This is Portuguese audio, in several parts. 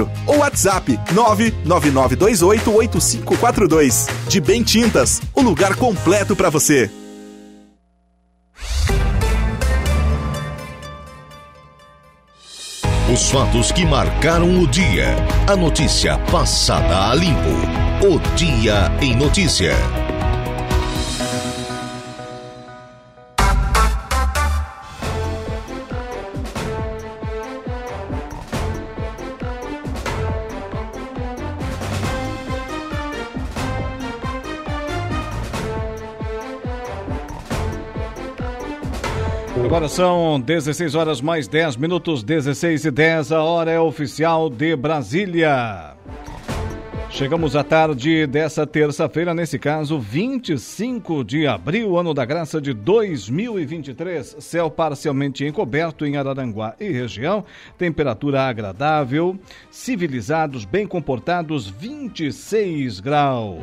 Vidro ou WhatsApp 999288542. De Bem Tintas, o lugar completo para você. Os fatos que marcaram o dia. A notícia passada a limpo. O Dia em Notícia. Agora são 16 horas mais 10 minutos, 16 e 10. A hora é oficial de Brasília. Chegamos à tarde dessa terça-feira, nesse caso, 25 de abril, ano da graça de 2023. Céu parcialmente encoberto em Araranguá e região, temperatura agradável, civilizados, bem comportados, 26 graus.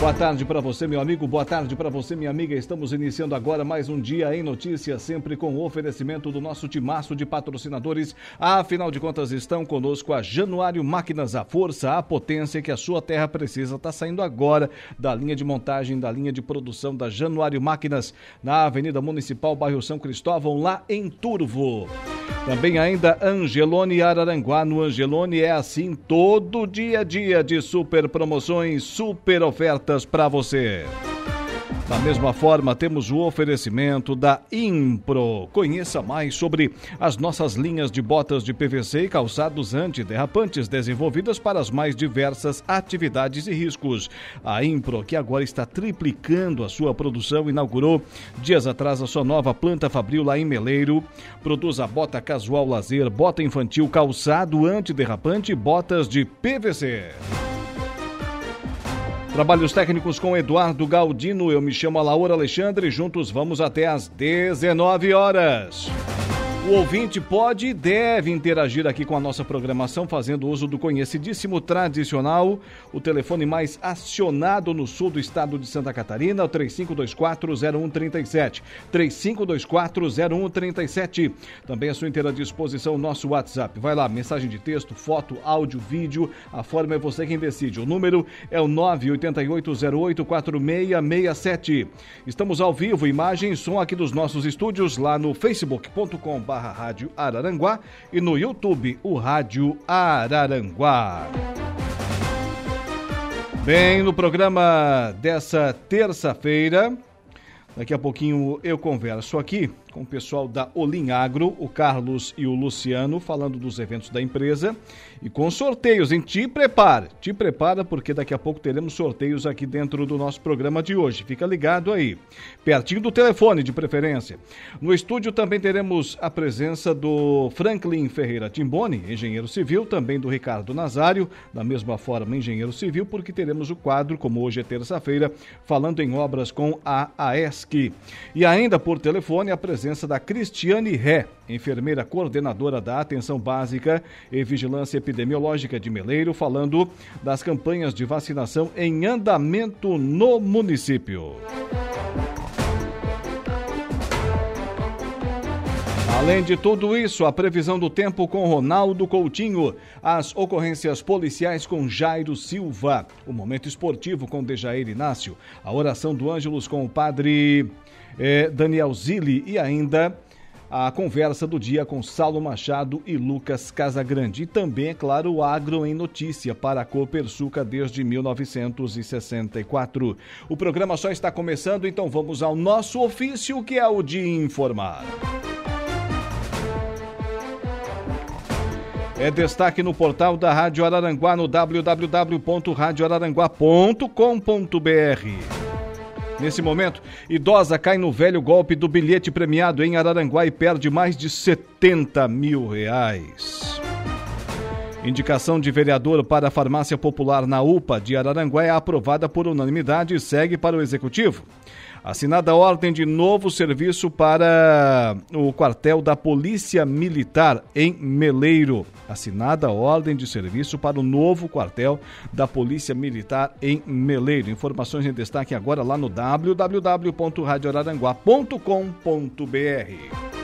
Boa tarde para você, meu amigo. Boa tarde para você, minha amiga. Estamos iniciando agora mais um dia em notícias, sempre com o oferecimento do nosso timaço de patrocinadores. Afinal de contas, estão conosco a Januário Máquinas, a força, a potência que a sua terra precisa. Está saindo agora da linha de montagem, da linha de produção da Januário Máquinas, na Avenida Municipal, bairro São Cristóvão, lá em Turvo. Também ainda Angelone Araranguá. No Angelone é assim todo dia a dia de super promoções, super ofertas para você. Da mesma forma, temos o oferecimento da Impro. Conheça mais sobre as nossas linhas de botas de PVC e calçados antiderrapantes desenvolvidas para as mais diversas atividades e riscos. A Impro, que agora está triplicando a sua produção, inaugurou dias atrás a sua nova planta fabril lá em Meleiro. Produz a bota casual lazer, bota infantil, calçado antiderrapante e botas de PVC. Trabalhos técnicos com Eduardo Galdino. Eu me chamo Laura Alexandre. Juntos vamos até às 19 horas. O ouvinte pode e deve interagir aqui com a nossa programação, fazendo uso do conhecidíssimo tradicional, o telefone mais acionado no sul do estado de Santa Catarina, o 35240137. 35240137. Também à sua inteira disposição o nosso WhatsApp. Vai lá, mensagem de texto, foto, áudio, vídeo. A forma é você quem decide. O número é o 988084667. Estamos ao vivo, imagem e som aqui dos nossos estúdios lá no facebook.com barra Rádio Araranguá e no YouTube, o Rádio Araranguá. Bem, no programa dessa terça-feira, daqui a pouquinho eu converso aqui com o pessoal da Olim Agro, o Carlos e o Luciano, falando dos eventos da empresa e com sorteios, hein? Te prepara, te prepara porque daqui a pouco teremos sorteios aqui dentro do nosso programa de hoje. Fica ligado aí, pertinho do telefone de preferência. No estúdio também teremos a presença do Franklin Ferreira Timboni, engenheiro civil, também do Ricardo Nazário, da mesma forma engenheiro civil, porque teremos o quadro, como hoje é terça-feira, falando em obras com a AESC. E ainda por telefone a presença presença da Cristiane Ré, enfermeira coordenadora da Atenção Básica e Vigilância Epidemiológica de Meleiro, falando das campanhas de vacinação em andamento no município. Além de tudo isso, a previsão do tempo com Ronaldo Coutinho, as ocorrências policiais com Jairo Silva, o momento esportivo com Dejair Inácio, a oração do Ângelos com o padre eh, Daniel Zilli e ainda a conversa do dia com Saulo Machado e Lucas Casagrande. E também, é claro, o Agro em Notícia para a Copersuca desde 1964. O programa só está começando, então vamos ao nosso ofício, que é o de informar. É destaque no portal da Rádio Araranguá no www.radioararanguá.com.br. Nesse momento, idosa cai no velho golpe do bilhete premiado em Araranguá e perde mais de 70 mil reais. Indicação de vereador para a farmácia popular na UPA de Araranguá é aprovada por unanimidade e segue para o executivo. Assinada a ordem de novo serviço para o quartel da Polícia Militar em Meleiro. Assinada a ordem de serviço para o novo quartel da Polícia Militar em Meleiro. Informações em destaque agora lá no www.radioraranguá.com.br.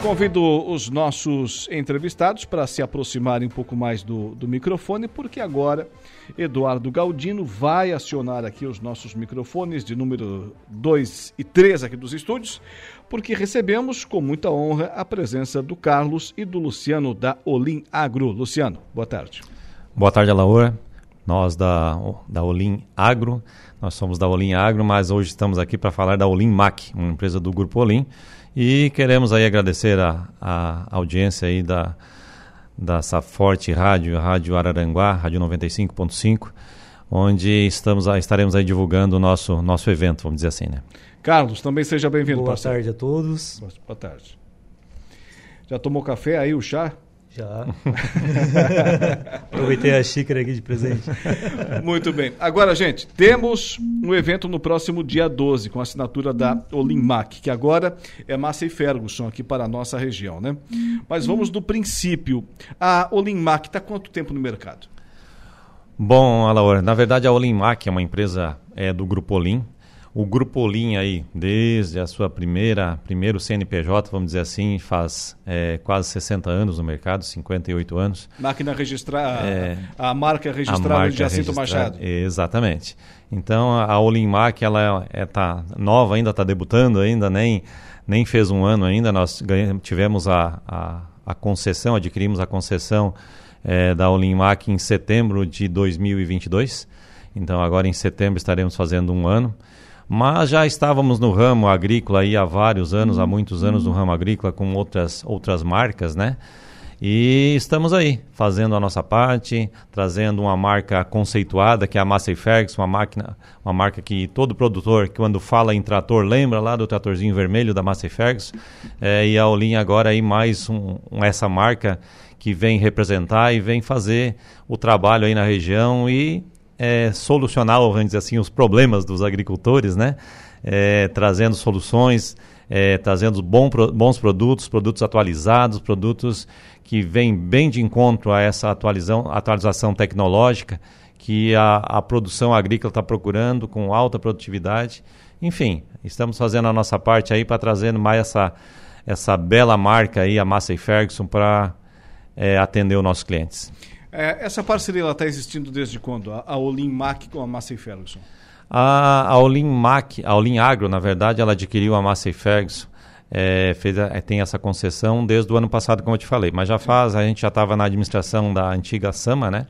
Convido os nossos entrevistados para se aproximarem um pouco mais do, do microfone, porque agora Eduardo Galdino vai acionar aqui os nossos microfones de número 2 e 3 aqui dos estúdios, porque recebemos com muita honra a presença do Carlos e do Luciano da Olim Agro. Luciano, boa tarde. Boa tarde, Alaor. Nós da, da Olim Agro, nós somos da Olim Agro, mas hoje estamos aqui para falar da Olim Mac, uma empresa do Grupo Olim e queremos aí agradecer a, a audiência aí da, dessa forte rádio, Rádio Araranguá, Rádio 95.5, onde estamos, estaremos aí divulgando o nosso, nosso evento, vamos dizer assim, né? Carlos, também seja bem-vindo. Boa parceiro. tarde a todos. Boa tarde. Já tomou café aí, o chá? Já. Aproveitei a xícara aqui de presente. Muito bem. Agora, gente, temos um evento no próximo dia 12, com a assinatura da Olimmac, que agora é Massey Ferguson aqui para a nossa região, né? Mas vamos do princípio. A Olimmac está quanto tempo no mercado? Bom, Alaor, na verdade a Olimmac é uma empresa é, do Grupo Olim, o Grupo Olim aí, desde a sua primeira, primeiro CNPJ, vamos dizer assim, faz é, quase 60 anos no mercado, 58 anos. Máquina registrada, é, a marca registrada de Jacinto Machado. Exatamente. Então a Olimmac, ela é, tá nova ainda, está debutando ainda, nem, nem fez um ano ainda, nós ganhamos, tivemos a, a, a concessão, adquirimos a concessão é, da Olimmac em setembro de 2022. Então agora em setembro estaremos fazendo um ano. Mas já estávamos no ramo agrícola aí há vários anos, há muitos anos no ramo agrícola com outras, outras marcas, né? E estamos aí, fazendo a nossa parte, trazendo uma marca conceituada, que é a Massey Ferguson, uma, máquina, uma marca que todo produtor, quando fala em trator, lembra lá do tratorzinho vermelho da Massey Ferguson. É, e a Olin agora aí mais um, um, essa marca que vem representar e vem fazer o trabalho aí na região e é, solucionar, vamos dizer assim, os problemas dos agricultores, né? É, trazendo soluções, é, trazendo bom, bons produtos, produtos atualizados, produtos que vêm bem de encontro a essa atualização, atualização tecnológica que a, a produção agrícola está procurando com alta produtividade. Enfim, estamos fazendo a nossa parte aí para trazer mais essa, essa bela marca aí, a Massey Ferguson, para é, atender os nossos clientes. É, essa parceria está existindo desde quando? A, a Olim Mac com a Massey Ferguson? A, a Olim Mac, a Olim Agro, na verdade, ela adquiriu a Massey Ferguson. É, fez a, é, tem essa concessão desde o ano passado, como eu te falei. Mas já faz, a gente já estava na administração da antiga Sama, né?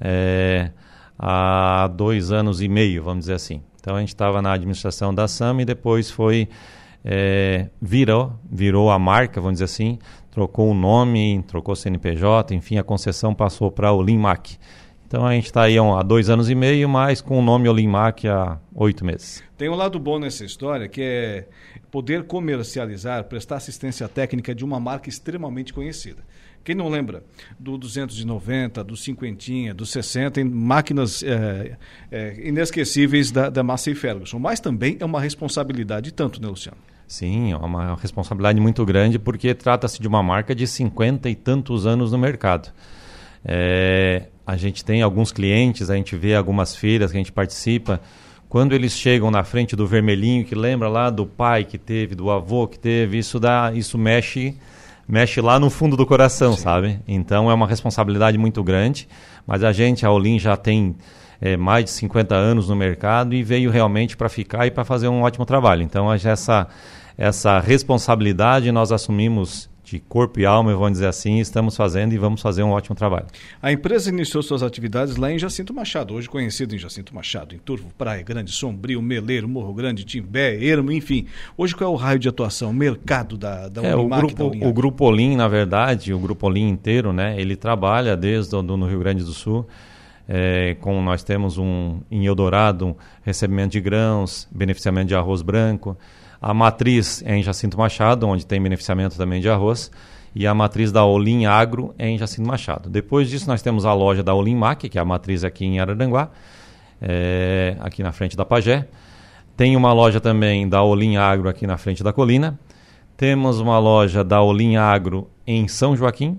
É, há dois anos e meio, vamos dizer assim. Então a gente estava na administração da Sama e depois foi é, virou, virou a marca, vamos dizer assim, trocou o nome, trocou o CNPJ, enfim, a concessão passou para o Limac. Então a gente está aí há dois anos e meio, mas com o nome Olimmac há oito meses. Tem um lado bom nessa história que é poder comercializar, prestar assistência técnica de uma marca extremamente conhecida. Quem não lembra do 290, do cinquentinha, do 60, máquinas é, é, inesquecíveis da, da Massey Ferguson. Mas também é uma responsabilidade tanto, né, Luciano? Sim, é uma responsabilidade muito grande porque trata-se de uma marca de cinquenta e tantos anos no mercado. É, a gente tem alguns clientes, a gente vê algumas feiras que a gente participa, quando eles chegam na frente do vermelhinho, que lembra lá do pai que teve, do avô que teve, isso dá, isso mexe, mexe lá no fundo do coração, Sim. sabe? Então é uma responsabilidade muito grande, mas a gente, a Olim já tem é, mais de 50 anos no mercado e veio realmente para ficar e para fazer um ótimo trabalho. Então essa essa responsabilidade nós assumimos de corpo e alma, vamos dizer assim, estamos fazendo e vamos fazer um ótimo trabalho. A empresa iniciou suas atividades lá em Jacinto Machado, hoje conhecido em Jacinto Machado, em Turvo, Praia Grande, Sombrio, Meleiro, Morro Grande, Timbé, Ermo, enfim. Hoje qual é o raio de atuação, mercado da, da é, Unimac, o grupo, da o grupo Olim, na verdade, o grupo Olim inteiro, né, ele trabalha desde do, no Rio Grande do Sul, é, com nós temos um em Eldorado, um recebimento de grãos, beneficiamento de arroz branco, a matriz é em Jacinto Machado, onde tem beneficiamento também de arroz. E a matriz da Olim Agro é em Jacinto Machado. Depois disso, nós temos a loja da Olim Mac, que é a matriz aqui em Araranguá, é, aqui na frente da Pagé. Tem uma loja também da Olim Agro aqui na frente da Colina. Temos uma loja da Olim Agro em São Joaquim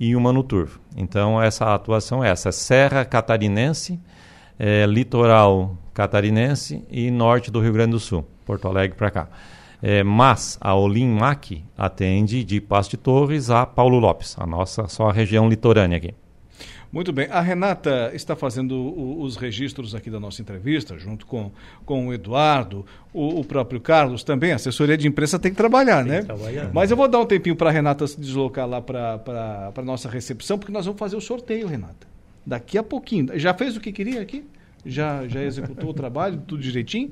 e uma no Turvo. Então, essa atuação é essa: Serra Catarinense, é, Litoral Catarinense e Norte do Rio Grande do Sul. Porto Alegre para cá. É, mas a Olinmac atende de Passo de Torres a Paulo Lopes, a nossa só a região litorânea aqui. Muito bem. A Renata está fazendo o, os registros aqui da nossa entrevista, junto com, com o Eduardo, o, o próprio Carlos também. A assessoria de imprensa tem que trabalhar, Tem né? que trabalhar. Mas eu vou dar um tempinho para a Renata se deslocar lá para a nossa recepção, porque nós vamos fazer o sorteio, Renata. Daqui a pouquinho. Já fez o que queria aqui? Já, já executou o trabalho, tudo direitinho?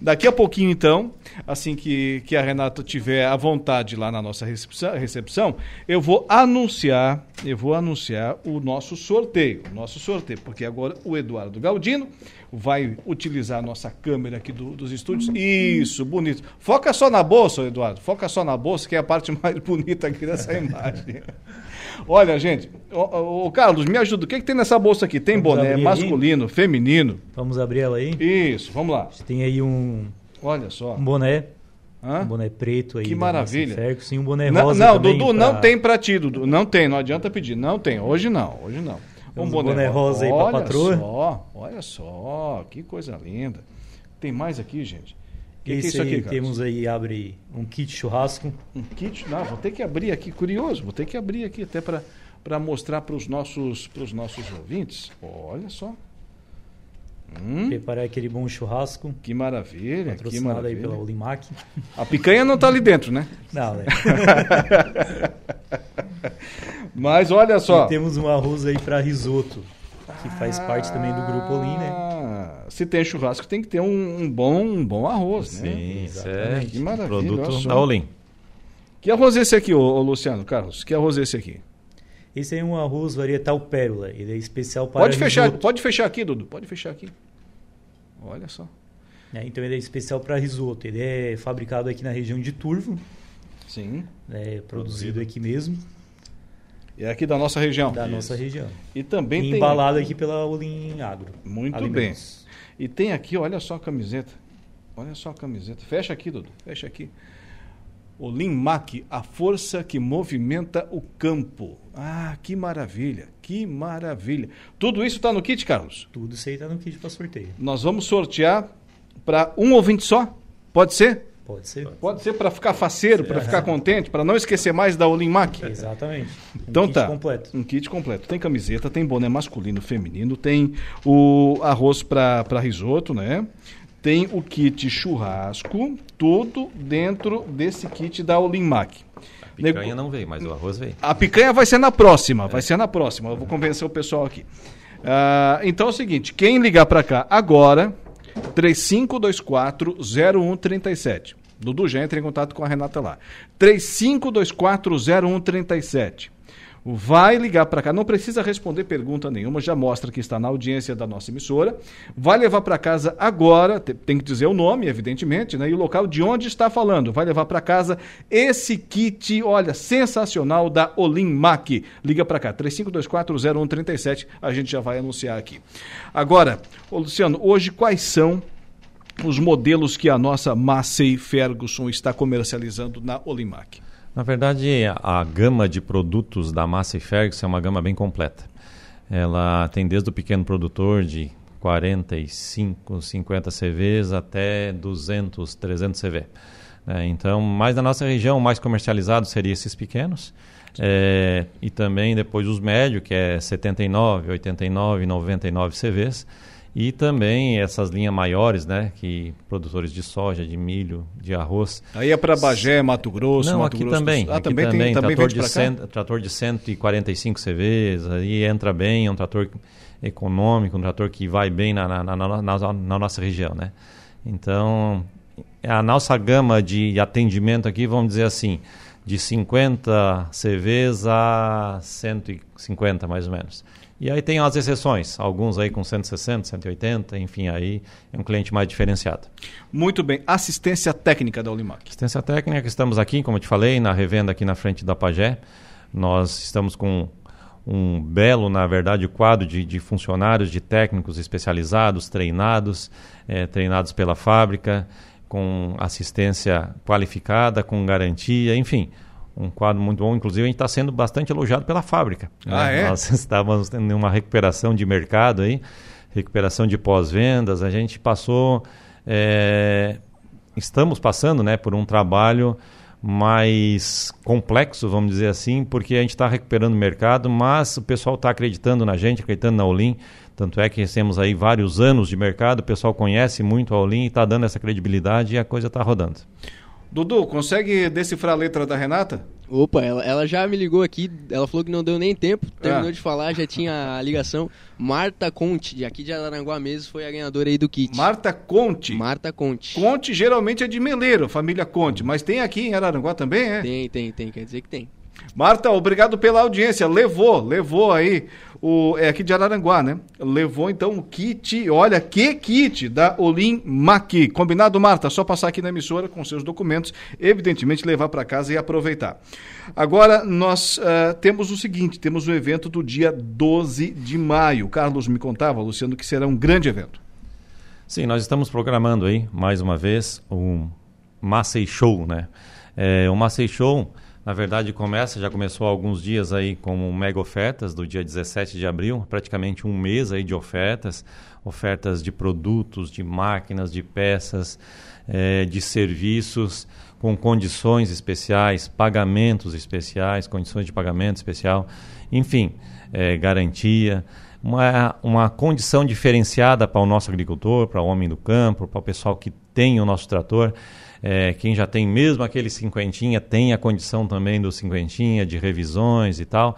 Daqui a pouquinho, então, assim que, que a Renata tiver à vontade lá na nossa recepção, recepção, eu vou anunciar, eu vou anunciar o nosso sorteio. O nosso sorteio, porque agora o Eduardo Galdino vai utilizar a nossa câmera aqui do- dos estúdios. Isso, bonito. Foca só na bolsa, Eduardo. Foca só na bolsa, que é a parte mais bonita aqui dessa imagem. Olha, gente, ô, ô, Carlos, me ajuda. O que, que tem nessa bolsa aqui? Tem Vamos boné masculino, feminino. Vamos abrir ela aí. Isso, vamos lá. Você tem aí um, Olha só. um boné, Hã? um boné preto aí. Que da maravilha. Ferguson, e um boné Não, rosa não, também Dudu, pra- não tem pra ti, Dudu. Não tem, não adianta pedir. Não tem. Hoje não, hoje não. Um um boné rosa aí olha patroa. Só, olha só, que coisa linda. Tem mais aqui, gente? Que, que é Esse isso aqui, aí Carlos? temos aí, abre um kit churrasco. Um kit? Não, vou ter que abrir aqui, curioso, vou ter que abrir aqui até para para mostrar para os nossos, pros nossos ouvintes. Olha só. Hum, Preparar aquele bom churrasco. que maravilha, que Patrocinado aí maravilha. pela Olimac. A picanha não está ali dentro, né? Não, né? Mas olha só. E temos um arroz aí para risoto, que faz parte também do grupo Olim, né? Ah, Se tem churrasco, tem que ter um, um bom, um bom arroz, né? Sim, é. Que maravilha, produto da Olim. Que arroz é esse aqui, ô, ô Luciano Carlos? Que arroz é esse aqui? Esse é um arroz varietal pérola. Ele é especial para Pode fechar, risoto. pode fechar aqui, Dudu. Pode fechar aqui. Olha só. né? Então ele é especial para risoto. Ele é fabricado aqui na região de Turvo, Sim. né? produzido aqui mesmo, É aqui da nossa região. da nossa região. E também E tem. embalado aqui pela Olim Agro. Muito Alimentos. E tem aqui, olha só a camiseta. Olha só a camiseta. Fecha aqui, Dudu. Fecha aqui. O Limac, a força que movimenta o campo. Ah, que maravilha, que maravilha. Tudo isso está no kit, Carlos? Tudo isso aí tá no kit para sorteio. Nós vamos sortear para um ouvinte só? Pode ser? Pode ser? Pode ser para ficar faceiro, para ficar contente, para não esquecer mais da Olinmac. Exatamente. Um Então kit tá. completo. Um kit completo. Tem camiseta, tem boné masculino, feminino, tem o arroz para risoto, né? Tem o kit churrasco, tudo dentro desse kit da Olinmac. Picanha não veio, mas o arroz veio. A picanha vai ser na próxima, vai ser na próxima. Eu vou convencer o pessoal aqui. Ah, então é o seguinte, quem ligar para cá agora, 3524-0137. Dudu já entra em contato com a Renata lá. 3524-0137. Vai ligar para cá, não precisa responder pergunta nenhuma, já mostra que está na audiência da nossa emissora. Vai levar para casa agora, te- tem que dizer o nome, evidentemente, né? E o local de onde está falando. Vai levar para casa esse kit, olha, sensacional da Olinmac. Liga para cá, 35240137, a gente já vai anunciar aqui. Agora, Luciano, hoje quais são os modelos que a nossa Massey Ferguson está comercializando na Olinmac? Na verdade, a gama de produtos da Massey Ferguson é uma gama bem completa. Ela tem desde o pequeno produtor de 45, 50 CVs até 200, 300 CV. né? então, mais na nossa região, mais comercializado seria esses pequenos. É, e também depois os médios, que é 79, 89, 99 CVs. E também essas linhas maiores, né, que produtores de soja, de milho, de arroz, Aí é para Bagé, Mato Grosso, não, Mato aqui Grosso também. Ah, aqui também, tem, também trator, de cento, trator de 145 CVs, aí entra bem, é um trator econômico, um trator que vai bem na, na, na, na- na- na nossa região, né? Então, a nossa gama de atendimento aqui, vamos dizer assim, de 50 CVs a 150 mais ou menos. E aí tem as exceções, alguns aí com 160, 180, enfim, aí é um cliente mais diferenciado. Muito bem. Assistência técnica da Olimac. Assistência técnica, estamos aqui, como eu te falei, na revenda aqui na frente da Pagé. Nós estamos com um belo, na verdade, quadro de, de funcionários, de técnicos especializados, treinados, eh, treinados pela fábrica, com assistência qualificada, com garantia, enfim. Um quadro muito bom, inclusive a gente está sendo bastante elogiado pela fábrica. Ah, né? é? Nós estávamos tendo uma recuperação de mercado aí, recuperação de pós-vendas. A gente passou eh, estamos passando né, por um trabalho mais complexo, vamos dizer assim, porque a gente está recuperando o mercado, mas o pessoal está acreditando na gente, acreditando na Olim. Tanto é que temos aí vários anos de mercado, o pessoal conhece muito a Olim e está dando essa credibilidade e a coisa está rodando. Dudu, consegue decifrar a letra da Renata? Opa, ela, ela já me ligou aqui, ela falou que não deu nem tempo, terminou ah. de falar, já tinha a ligação. Marta Conte, de aqui de Araranguá mesmo, foi a ganhadora aí do kit. Marta Conte? Marta Conte. Conte geralmente é de Meleiro, família Conte, mas tem aqui em Araranguá também, é? Tem, tem, tem, quer dizer que tem. Marta, obrigado pela audiência. Levou, levou aí o é aqui de Araranguá, né? Levou então o kit, olha que kit da Olim Maqui. Combinado, Marta? Só passar aqui na emissora com seus documentos, evidentemente levar para casa e aproveitar. Agora nós uh, temos o seguinte, temos o evento do dia 12 de maio. Carlos me contava, Luciano, que será um grande evento. Sim, nós estamos programando aí mais uma vez um Massey Show, né? É, o Massey Show na verdade, começa, já começou há alguns dias aí com mega ofertas do dia 17 de abril, praticamente um mês aí de ofertas, ofertas de produtos, de máquinas, de peças, é, de serviços, com condições especiais, pagamentos especiais, condições de pagamento especial, enfim, é, garantia. Uma, uma condição diferenciada para o nosso agricultor, para o homem do campo, para o pessoal que tem o nosso trator. É, quem já tem mesmo aquele cinquentinha tem a condição também do cinquentinha, de revisões e tal.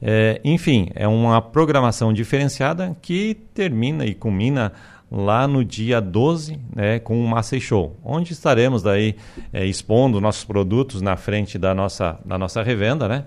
É, enfim, é uma programação diferenciada que termina e culmina lá no dia 12 né, com o Massey Show, onde estaremos daí é, expondo nossos produtos na frente da nossa, da nossa revenda, né?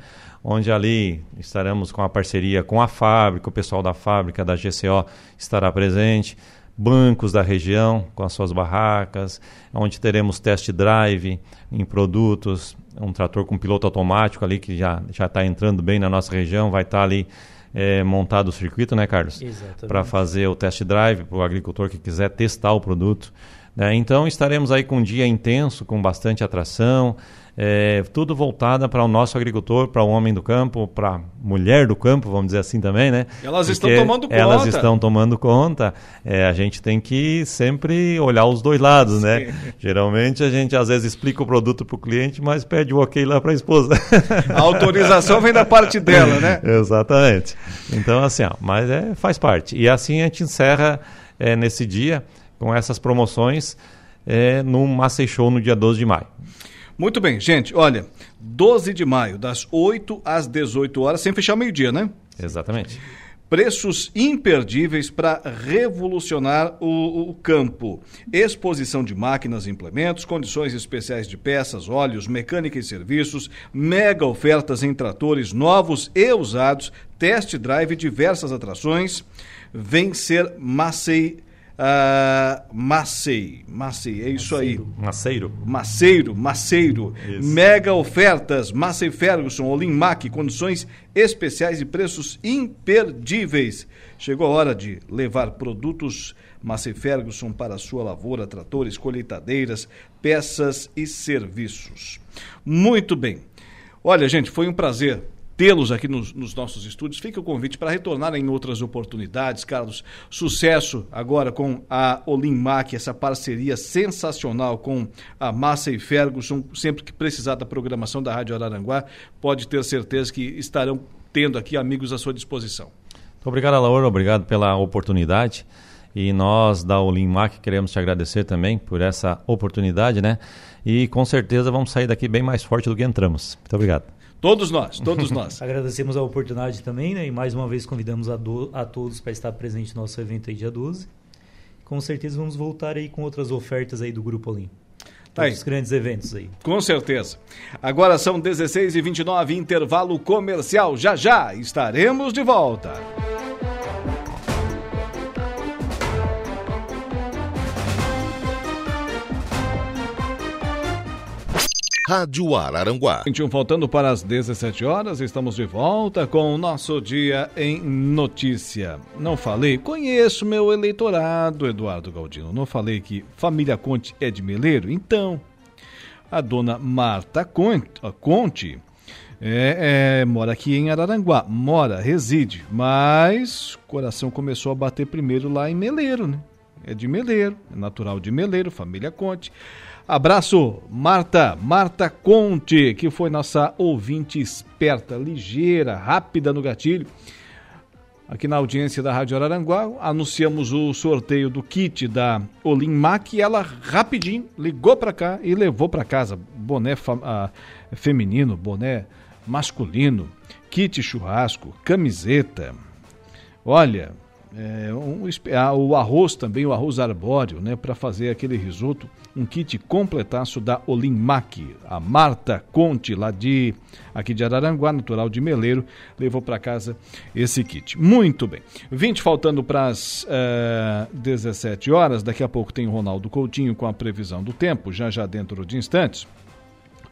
onde ali estaremos com a parceria com a fábrica, o pessoal da fábrica da GCO estará presente, bancos da região com as suas barracas, onde teremos test drive em produtos, um trator com piloto automático ali que já já está entrando bem na nossa região, vai estar tá ali é, montado o circuito, né, Carlos? Para fazer o test drive para o agricultor que quiser testar o produto. Né? Então estaremos aí com um dia intenso, com bastante atração é, tudo voltada para o nosso agricultor, para o homem do campo, para a mulher do campo, vamos dizer assim também, né? Elas Porque estão tomando conta. Elas estão tomando conta. É, a gente tem que sempre olhar os dois lados, né? Sim. né? Geralmente a gente às vezes explica o produto para o cliente, mas pede o ok lá para a esposa. A autorização vem da parte dela, né? Exatamente. Então, assim, ó, mas é, faz parte. E assim a gente encerra é, nesse dia com essas promoções é, no Massey Show no dia 12 de maio. Muito bem, gente, olha, 12 de maio, das 8 às 18 horas, sem fechar meio-dia, né? Exatamente. Preços imperdíveis para revolucionar o, o, campo. Exposição de máquinas e implementos, condições especiais de peças, óleos, mecânica e serviços, mega ofertas em tratores novos e usados, test drive, diversas atrações. Vem ser Macei Uh, Macei, Macei, é isso aí. Maceiro. Maceiro, Maceiro. Isso. Mega ofertas, Macei Ferguson, Olim Mac, condições especiais e preços imperdíveis. Chegou a hora de levar produtos Macei Ferguson para a sua lavoura, tratores, colheitadeiras, peças e serviços. Muito bem. Olha, gente, foi um prazer tê-los aqui nos, nos, nossos estúdios. Fica o convite para retornar em outras oportunidades, Carlos. Sucesso agora com a Olimmac, essa parceria sensacional com a Massa e Ferguson. Sempre que precisar da programação da Rádio Araranguá, pode ter certeza que estarão tendo aqui amigos à sua disposição. Muito obrigado, Laura. Obrigado pela oportunidade. E nós da Olimmac queremos te agradecer também por essa oportunidade, né? E com certeza vamos sair daqui bem mais forte do que entramos. Muito obrigado. Todos nós, todos nós. Agradecemos a oportunidade também, né? E mais uma vez convidamos a, do, a todos para estar presente no nosso evento aí dia 12. Com certeza vamos voltar aí com outras ofertas aí do Grupo Olim. Tá os grandes eventos aí. Com certeza. Agora são 16 e 29 intervalo comercial. Já já estaremos de volta. Rádio Araranguá. 21 faltando para as 17 horas, estamos de volta com o nosso Dia em Notícia. Não falei, conheço meu eleitorado, Eduardo Galdino. Não falei que família Conte é de Meleiro? Então, a dona Marta Conte, Conte é, é, mora aqui em Araranguá. Mora, reside, mas o coração começou a bater primeiro lá em Meleiro, né? É de Meleiro, é natural de Meleiro, família Conte. Abraço, Marta, Marta Conte, que foi nossa ouvinte esperta, ligeira, rápida no gatilho. Aqui na audiência da Rádio Araranguá, anunciamos o sorteio do kit da Olimmac e ela rapidinho ligou para cá e levou para casa boné uh, feminino, boné masculino, kit churrasco, camiseta. Olha, é, um, ah, o arroz também, o arroz arbóreo, né, para fazer aquele risoto, um kit completaço da Olimmac. A Marta Conte, lá de aqui de Araranguá, natural de Meleiro, levou para casa esse kit. Muito bem. 20 faltando para as uh, eh, 17 horas, daqui a pouco tem o Ronaldo Coutinho com a previsão do tempo, já já dentro de instantes.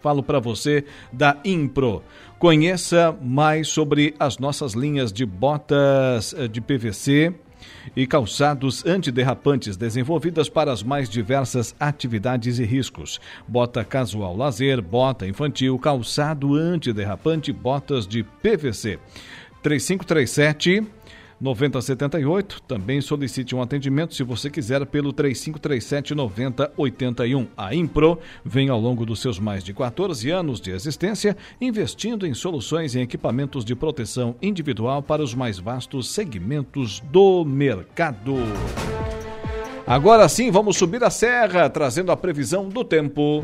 Falo para você da Impro. Conheça mais sobre as nossas linhas de botas eh, de PVC e calçados antiderrapantes desenvolvidas para as mais diversas atividades e riscos. Bota casual lazer, bota infantil, calçado antiderrapante, botas de PVC. 3537 9078. Também solicite um atendimento se você quiser pelo 3537 9081. A Impro vem ao longo dos seus mais de 14 anos de existência investindo em soluções e equipamentos de proteção individual para os mais vastos segmentos do mercado. Agora sim, vamos subir a serra, trazendo a previsão do tempo.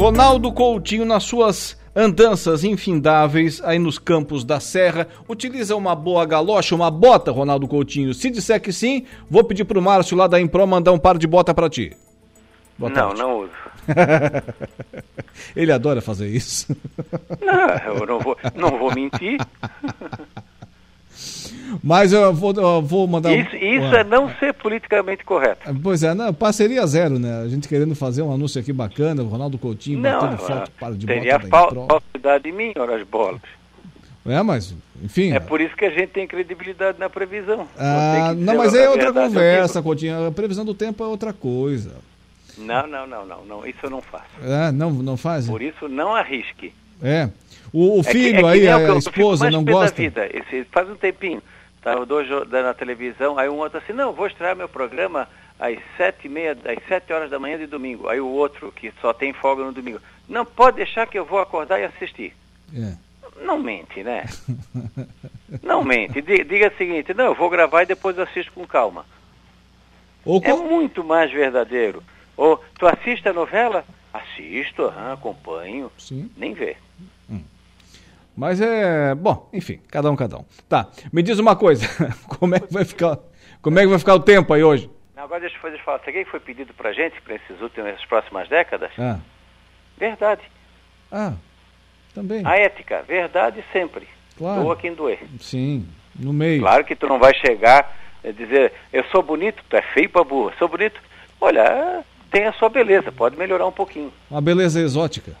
Ronaldo Coutinho nas suas andanças infindáveis aí nos campos da serra. Utiliza uma boa galocha, uma bota, Ronaldo Coutinho? Se disser que sim, vou pedir pro Márcio lá da Impro mandar um par de bota para ti. Boa não, tarde. não uso. Ele adora fazer isso. Não, eu não vou, não vou mentir. Mas eu vou, eu vou mandar. Isso, isso é não ser politicamente correto. Pois é, não, parceria zero, né? A gente querendo fazer um anúncio aqui bacana, o Ronaldo Coutinho não, batendo foto para de teria bota. Teria falsidade em mim, ora as bolas. É, mas, enfim. É por isso que a gente tem credibilidade na previsão. Ah, não, mas é outra conversa, Coutinho. A previsão do tempo é outra coisa. Não, não, não, não, não. Isso eu não faço. É, não, não faz? Por isso, não arrisque. É. O, o filho é que, é que aí, a, a esposa, não gosta? Vida. Esse, faz um tempinho. Estava dois na televisão, aí um outro assim, não, vou estrear meu programa às sete e meia, às sete horas da manhã de domingo. Aí o outro, que só tem folga no domingo, não pode deixar que eu vou acordar e assistir. É. Não mente, né? não mente. Diga, diga, o seguinte, não, eu vou gravar e depois assisto com calma. Ou É muito mais verdadeiro. Ou tu assiste a novela? Assisto, aham, acompanho. Sim. Nem vê. Mas é. Bom, enfim, cada um, cada um. Tá. Me diz uma coisa, como é que vai ficar. Como é que vai ficar o tempo aí hoje? Agora deixa eu falar, sabe o que foi pedido pra gente para esses últimos, essas próximas décadas? Ah. Verdade. Ah, também. A ética, verdade sempre. Claro. Doa quem doer. Sim, no meio. Claro que tu não vai chegar e dizer, eu sou bonito, tu é feio pra burro. Sou bonito. Olha, tem a sua beleza, pode melhorar um pouquinho. Uma beleza exótica.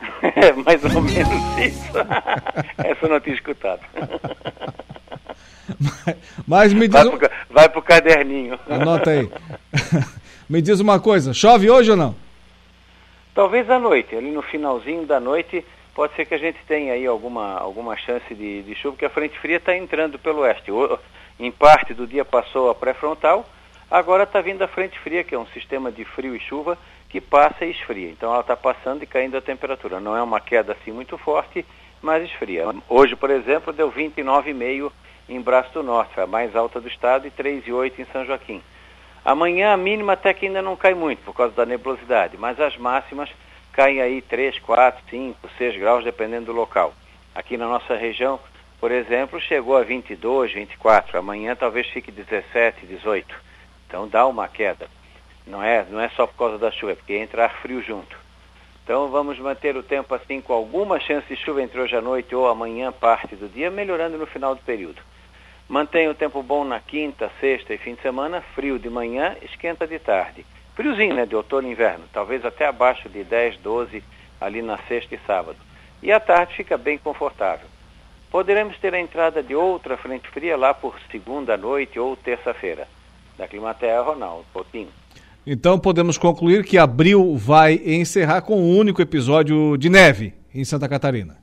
É mais ou menos isso. Essa eu não tinha escutado. Mas, mas me diz. Vai pro, vai pro caderninho. Anota aí. me diz uma coisa: chove hoje ou não? Talvez à noite, ali no finalzinho da noite, pode ser que a gente tenha aí alguma, alguma chance de, de chuva, porque a frente fria está entrando pelo oeste. Em parte do dia passou a pré-frontal, agora está vindo a frente fria, que é um sistema de frio e chuva que passa e esfria. Então ela está passando e caindo a temperatura. Não é uma queda assim muito forte, mas esfria. Hoje, por exemplo, deu 29,5 em Braço do Norte, a mais alta do estado, e 3,8 em São Joaquim. Amanhã a mínima até que ainda não cai muito por causa da nebulosidade, mas as máximas caem aí 3, 4, 5, 6 graus, dependendo do local. Aqui na nossa região, por exemplo, chegou a 22, 24. Amanhã talvez fique 17, 18. Então dá uma queda. Não é, não é só por causa da chuva, é porque entra ar frio junto. Então vamos manter o tempo assim com alguma chance de chuva entre hoje à noite ou amanhã, parte do dia, melhorando no final do período. Mantenha o tempo bom na quinta, sexta e fim de semana, frio de manhã, esquenta de tarde. Friozinho, né, de outono e inverno, talvez até abaixo de 10, 12 ali na sexta e sábado. E à tarde fica bem confortável. Poderemos ter a entrada de outra frente fria lá por segunda noite ou terça-feira. Da Climaterra, Ronaldo Coutinho. Então podemos concluir que abril vai encerrar com um único episódio de neve em Santa Catarina.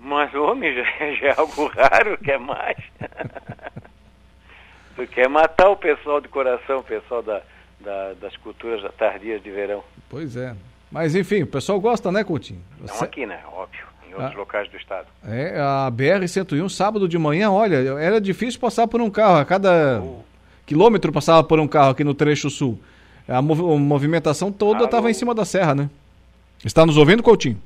Mas, homem, já, já é algo raro, quer mais. tu quer matar o pessoal de coração, o pessoal da, da, das culturas tardias de verão. Pois é. Mas enfim, o pessoal gosta, né, Coutinho? Não aqui, né? Óbvio. Em outros ah, locais do estado. É, a BR-101, sábado de manhã, olha, era difícil passar por um carro. A cada uh. Quilômetro passava por um carro aqui no trecho sul. A, mov a movimentação toda estava em cima da serra, né? Está nos ouvindo, Coutinho?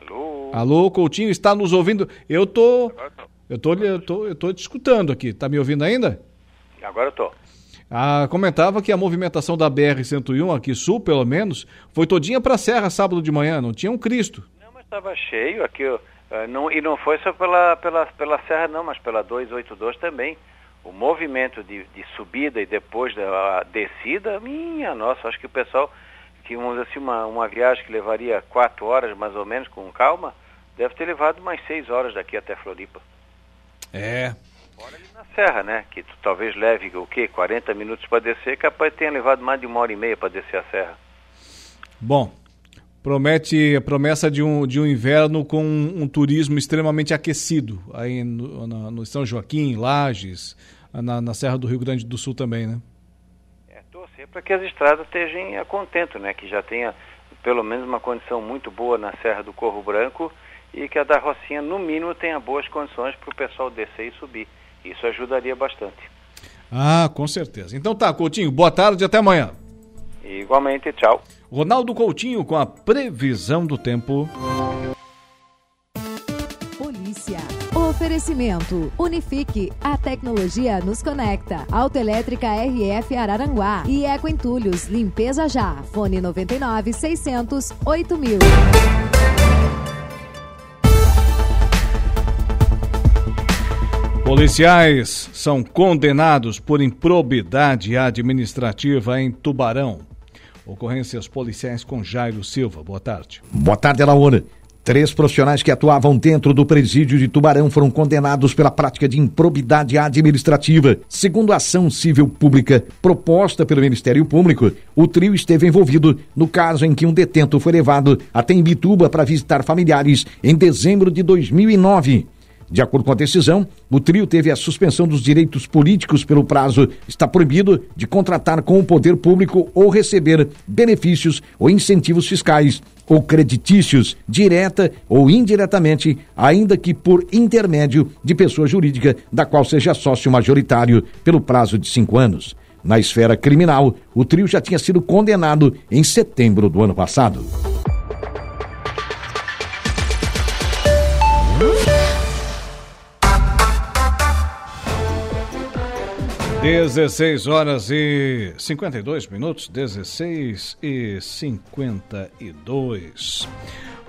Alô? Alô, Coutinho, está nos ouvindo? Eu tô. Eu tô, eu tô, eu tô te escutando aqui. Tá me ouvindo ainda? Agora eu tô. Ah, comentava que a movimentação da BR-101, aqui sul, pelo menos, foi todinha para a Serra sábado de manhã, não tinha um Cristo. Não, mas estava cheio aqui, uh, não, e não foi só pela, pela, pela Serra não, mas pela 282 também. O movimento de, de subida e depois da descida, minha nossa, acho que o pessoal, que assim, uma, uma viagem que levaria quatro horas mais ou menos, com calma, deve ter levado mais seis horas daqui até Floripa. É, Fora ali na serra, né? Que tu talvez leve o quê? 40 minutos para descer, capaz tenha levado mais de uma hora e meia para descer a serra. Bom, promete a promessa de um, de um inverno com um, um turismo extremamente aquecido aí no, no, no São Joaquim, Lages, na, na, Serra do Rio Grande do Sul também, né? É, torcer para que as estradas estejam a contento, né? Que já tenha pelo menos uma condição muito boa na Serra do Corvo Branco e que a da Rocinha, no mínimo, tenha boas condições para o pessoal descer e subir. Isso ajudaria bastante. Ah, com certeza. Então tá, Coutinho, boa tarde e até amanhã. Igualmente, tchau. Ronaldo Coutinho com a previsão do tempo. Polícia. Oferecimento. Unifique. A tecnologia nos conecta. Autoelétrica RF Araranguá. E Eco Entulhos. Limpeza já. Fone 99 600 8000. Policiais são condenados por improbidade administrativa em Tubarão. Ocorrências policiais com Jairo Silva. Boa tarde. Boa tarde, Alaona. Três profissionais que atuavam dentro do presídio de Tubarão foram condenados pela prática de improbidade administrativa. Segundo a ação civil pública proposta pelo Ministério Público, o trio esteve envolvido no caso em que um detento foi levado até Imbituba para visitar familiares em dezembro de 2009. De acordo com a decisão, o trio teve a suspensão dos direitos políticos pelo prazo. Está proibido de contratar com o poder público ou receber benefícios ou incentivos fiscais ou creditícios, direta ou indiretamente, ainda que por intermédio de pessoa jurídica da qual seja sócio majoritário pelo prazo de cinco anos. Na esfera criminal, o trio já tinha sido condenado em setembro do ano passado. 16 horas e 52 minutos, 16 e 52.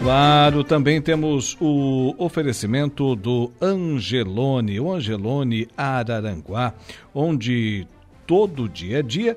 Claro, também temos o oferecimento do Angelone, o Angelone Araranguá, onde todo dia a dia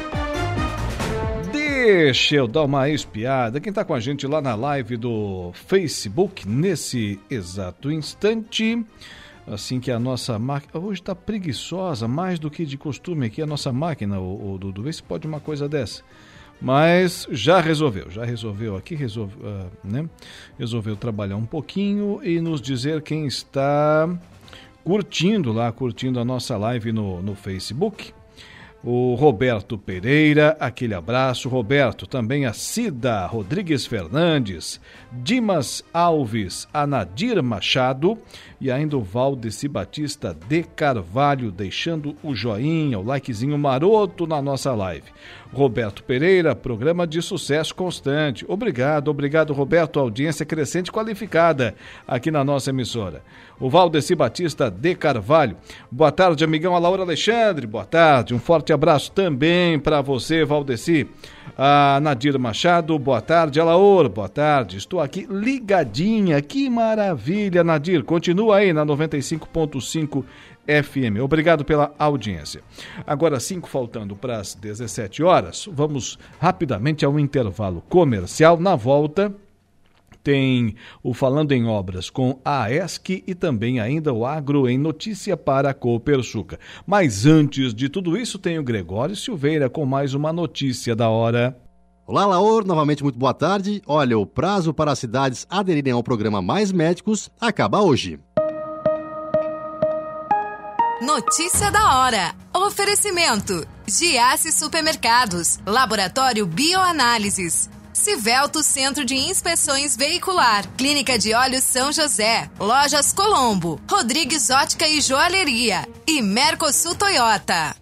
Deixa eu dar uma espiada. Quem está com a gente lá na live do Facebook nesse exato instante. Assim que a nossa máquina. Hoje está preguiçosa, mais do que de costume aqui a nossa máquina, o, o Dudu. Vê se pode uma coisa dessa. Mas já resolveu, já resolveu aqui, resolveu, uh, né? resolveu trabalhar um pouquinho e nos dizer quem está curtindo lá, curtindo a nossa live no, no Facebook o Roberto Pereira, aquele abraço, Roberto, também a Cida Rodrigues Fernandes, Dimas Alves, a Nadir Machado e ainda o Valdeci Batista de Carvalho, deixando o joinha, o likezinho maroto na nossa live. Roberto Pereira, programa de sucesso constante. Obrigado, obrigado, Roberto. Audiência crescente qualificada aqui na nossa emissora. O Valdeci Batista de Carvalho. Boa tarde, amigão. A Laura Alexandre, boa tarde. Um forte abraço também para você, Valdeci. A Nadir Machado, boa tarde. A Laura, boa tarde. Estou aqui ligadinha. Que maravilha, Nadir. Continua aí na 95.5 FM. Obrigado pela audiência. Agora, cinco faltando para as 17 horas, vamos rapidamente ao intervalo comercial. Na volta, tem o Falando em Obras com a ESC e também ainda o Agro em Notícia para a Copersuca. Mas antes de tudo isso, tem o Gregório Silveira com mais uma notícia da hora. Olá, Laor, novamente muito boa tarde. Olha, o prazo para as cidades aderirem ao programa Mais Médicos acaba hoje. Notícia da hora. Oferecimento: Giasse Supermercados, Laboratório Bioanálises, Civelto Centro de Inspeções Veicular, Clínica de Olhos São José, Lojas Colombo, Rodrigues Ótica e Joalheria e Mercosul Toyota.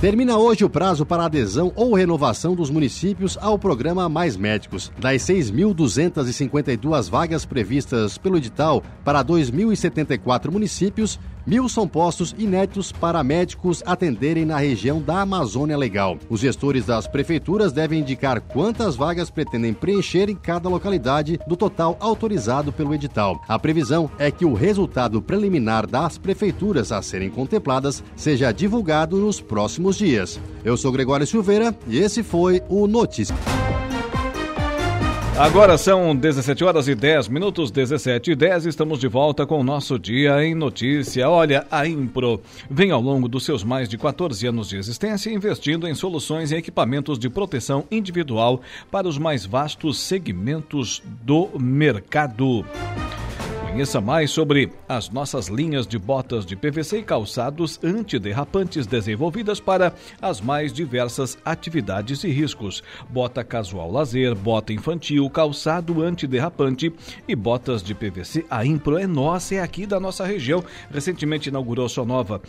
Termina hoje o prazo para adesão ou renovação dos municípios ao programa Mais Médicos. Das 6.252 vagas previstas pelo edital para 2.074 municípios, Mil são postos inéditos para médicos atenderem na região da Amazônia Legal. Os gestores das prefeituras devem indicar quantas vagas pretendem preencher em cada localidade do total autorizado pelo edital. A previsão é que o resultado preliminar das prefeituras a serem contempladas seja divulgado nos próximos dias. Eu sou Gregório Silveira e esse foi o Notícia. Agora são 17 horas e 10 minutos, 17 e 10. Estamos de volta com o nosso Dia em Notícia. Olha, a Impro vem ao longo dos seus mais de 14 anos de existência investindo em soluções e equipamentos de proteção individual para os mais vastos segmentos do mercado. Conheça mais sobre as nossas linhas de botas de PVC e calçados antiderrapantes desenvolvidas para as mais diversas atividades e riscos. Bota casual lazer, bota infantil, calçado antiderrapante e botas de PVC. A Impro é nossa, é aqui da nossa região. Recentemente inaugurou sua nova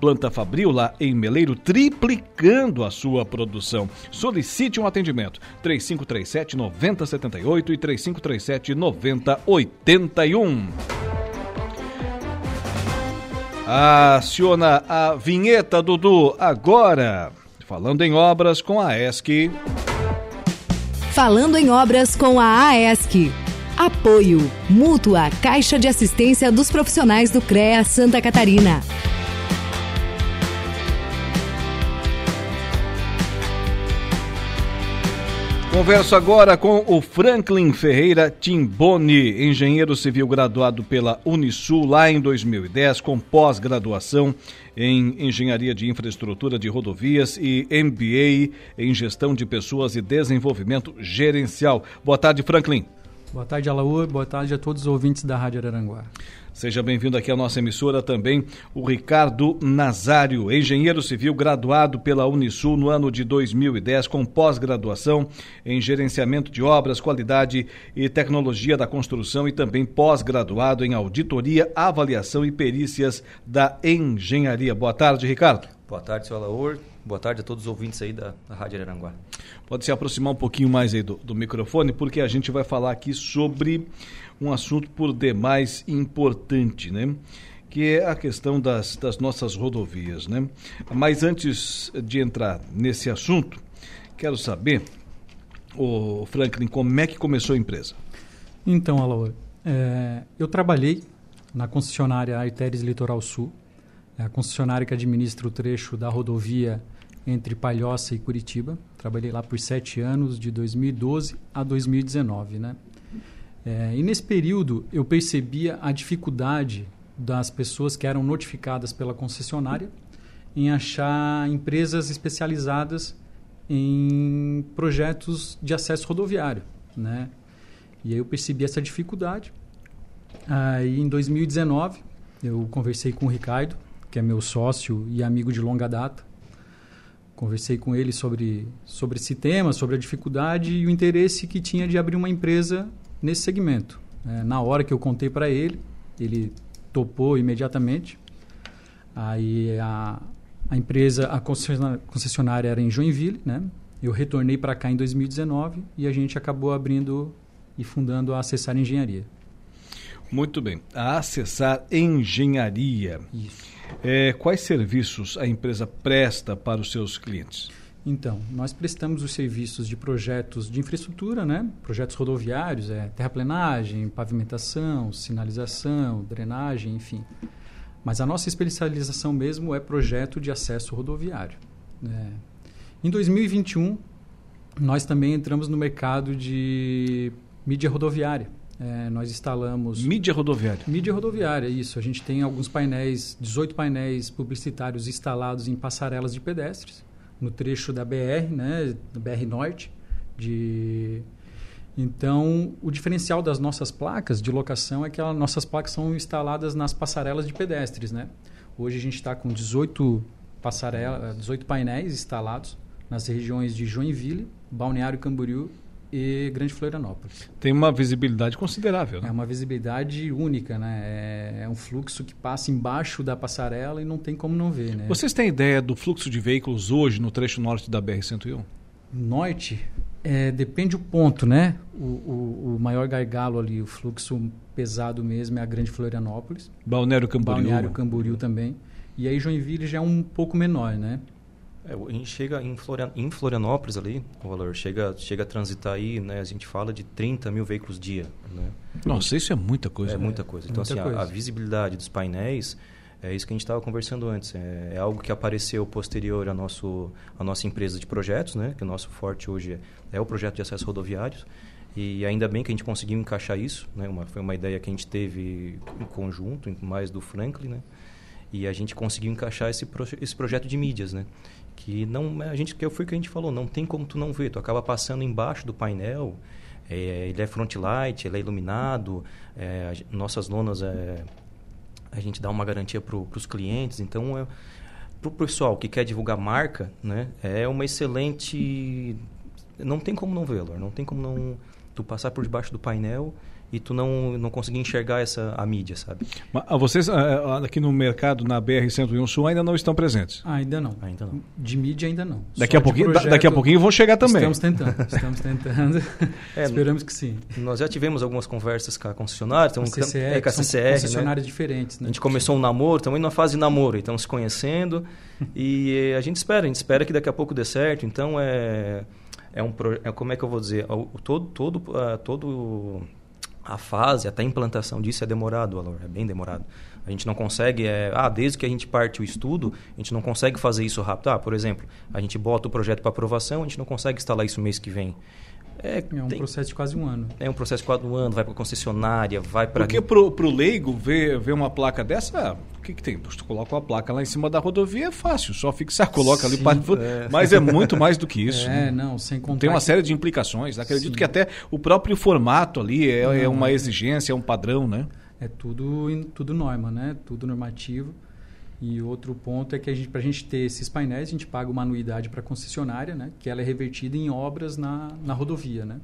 planta fabril lá em Meleiro, triplicando a sua produção. Solicite um atendimento 3537 9078 e 3537 9081. Aciona a vinheta, Dudu, agora. Falando em obras com a ESC. Falando em obras com a AESC. Apoio. Mútua Caixa de Assistência dos Profissionais do CREA Santa Catarina. Converso agora com o Franklin Ferreira Timboni, engenheiro civil graduado pela Unisul lá em 2010, com pós-graduação em Engenharia de Infraestrutura de Rodovias e MBA em Gestão de Pessoas e Desenvolvimento Gerencial. Boa tarde, Franklin. Boa tarde, Alaú. Boa tarde a todos os ouvintes da Rádio Araranguá. Seja bem-vindo aqui à nossa emissora também o Ricardo Nazário, engenheiro civil graduado pela Unisul no ano de 2010 com pós-graduação em gerenciamento de obras, qualidade e tecnologia da construção e também pós-graduado em auditoria, avaliação e perícias da engenharia. Boa tarde, Ricardo. Boa tarde, senhor Alaor. Boa tarde a todos os ouvintes aí da, da Rádio Aranguá. Pode se aproximar um pouquinho mais aí do, do microfone, porque a gente vai falar aqui sobre um assunto por demais importante, né? que é a questão das, das nossas rodovias. Né? Mas antes de entrar nesse assunto, quero saber, o Franklin, como é que começou a empresa? Então, Alaor, é, eu trabalhei na concessionária Aiteres Litoral Sul, é a concessionária que administra o trecho da rodovia entre Palhoça e Curitiba. Trabalhei lá por sete anos, de 2012 a 2019, né? É, e nesse período eu percebia a dificuldade das pessoas que eram notificadas pela concessionária em achar empresas especializadas em projetos de acesso rodoviário, né? E aí eu percebi essa dificuldade. Aí em 2019 eu conversei com o Ricardo, que é meu sócio e amigo de longa data. Conversei com ele sobre, sobre esse tema, sobre a dificuldade e o interesse que tinha de abrir uma empresa nesse segmento. É, na hora que eu contei para ele, ele topou imediatamente. Aí a, a empresa, a concessionária era em Joinville, né? Eu retornei para cá em 2019 e a gente acabou abrindo e fundando a Acessar Engenharia. Muito bem. A Acessar Engenharia. Isso. É, quais serviços a empresa presta para os seus clientes? Então, nós prestamos os serviços de projetos de infraestrutura, né? projetos rodoviários, é, terraplenagem, pavimentação, sinalização, drenagem, enfim. Mas a nossa especialização mesmo é projeto de acesso rodoviário. Né? Em 2021, nós também entramos no mercado de mídia rodoviária. É, nós instalamos. Mídia rodoviária. Mídia rodoviária, isso. A gente tem alguns painéis, 18 painéis publicitários instalados em passarelas de pedestres, no trecho da BR, né, BR Norte. De... Então, o diferencial das nossas placas de locação é que as nossas placas são instaladas nas passarelas de pedestres. Né? Hoje a gente está com 18, passarela, 18 painéis instalados nas regiões de Joinville, Balneário Camboriú e Grande Florianópolis. Tem uma visibilidade considerável, né? É uma visibilidade única, né? É, é, um fluxo que passa embaixo da passarela e não tem como não ver, né? Vocês têm ideia do fluxo de veículos hoje no trecho norte da BR-101? Norte? É, depende o ponto, né? O, o, o, maior gargalo ali, o fluxo pesado mesmo é a Grande Florianópolis. Balneário Camboriú. Balneário Camboriú também. E aí Joinville já é um pouco menor, né? É, a gente chega em, Florian, em Florianópolis ali, o valor chega, chega a transitar aí, né? A gente fala de 30 mil veículos dia. Né? Nossa, isso é muita coisa. É né? muita coisa. Então, muita assim, coisa. A, a, visibilidade dos painéis é isso que a gente estava conversando antes. É, é, algo que apareceu posterior à, nosso, à nossa empresa de projetos, né? Que o nosso forte hoje é, é o projeto de acesso rodoviários. E ainda bem que a gente conseguiu encaixar isso, né? Uma, foi uma ideia que a gente teve em conjunto, mais do Franklin, né? E a gente conseguiu encaixar esse, pro, esse projeto de mídias, né? Que não a gente que foi o que a gente falou não tem como tu não ver tu acaba passando embaixo do painel é, ele é front light ele é iluminado é, nossas lonas é, a gente dá uma garantia para os clientes então é, para o pessoal que quer divulgar marca né é uma excelente não tem como não vê-lo não tem como não tu passar por debaixo do painel e tu não, não conseguir enxergar essa a mídia, sabe? Mas ah, vocês ah, ah, aqui no mercado, na BR-101 Sul, ainda não estão presentes? ainda não. Ainda não. De mídia ainda não. Daqui, a pouquinho, projeto, daqui a pouquinho vão chegar também. Estamos tentando, estamos tentando. É, Esperamos que sim. Nós já tivemos algumas conversas com a concessionária. Então, com a CCR, é, com a CCR, concessionárias né? diferentes. Né? A gente começou um namoro, estamos indo na fase de namoro, então se conhecendo. e a gente espera, a gente espera que daqui a pouco dê certo. Então, é, é um... É, como é que eu vou dizer? O, todo... todo, uh, todo a fase, até a implantação disso é demorado, Valor, é bem demorado. A gente não consegue, é, ah, desde que a gente parte o estudo, a gente não consegue fazer isso rápido. Ah, por exemplo, a gente bota o projeto para aprovação, a gente não consegue instalar isso mês que vem. É, é um tem, processo de quase um ano. É um processo de quase um ano, vai para a concessionária, vai para... Porque para o leigo ver, ver uma placa dessa, o que, que tem? Tu coloca uma placa lá em cima da rodovia, é fácil, só fixar, coloca Sim, ali. Para... É. Mas é muito mais do que isso. É, né? não, sem contar... Tem uma série de implicações. Acredito Sim. que até o próprio formato ali é, não, é uma é. exigência, é um padrão, né? É tudo, tudo norma, né? Tudo normativo. E outro ponto é que para a gente ter esses painéis, a gente paga uma anuidade para a concessionária, né? que ela é revertida em obras na, na rodovia. Né?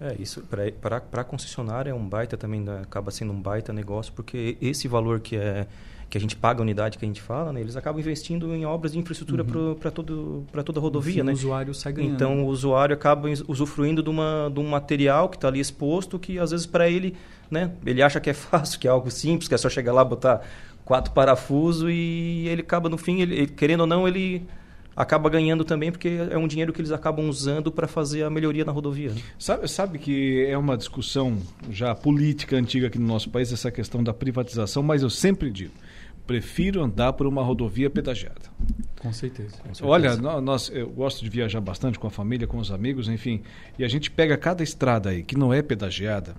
É, isso para a concessionária é um baita também, né? acaba sendo um baita negócio, porque esse valor que é que a gente paga a unidade que a gente fala, né, eles acabam investindo em obras de infraestrutura uhum. para toda a rodovia. Fim, né? O usuário sai ganhando. Então, o usuário acaba usufruindo de, uma, de um material que está ali exposto, que às vezes para ele, né, ele acha que é fácil, que é algo simples, que é só chegar lá, botar quatro parafusos e ele acaba no fim, ele, querendo ou não, ele acaba ganhando também porque é um dinheiro que eles acabam usando para fazer a melhoria na rodovia. Né? Sabe, sabe que é uma discussão já política antiga aqui no nosso país essa questão da privatização, mas eu sempre digo, prefiro andar por uma rodovia pedagiada. Com certeza. Com certeza. Olha, nós, eu gosto de viajar bastante com a família, com os amigos, enfim, e a gente pega cada estrada aí que não é pedagiada,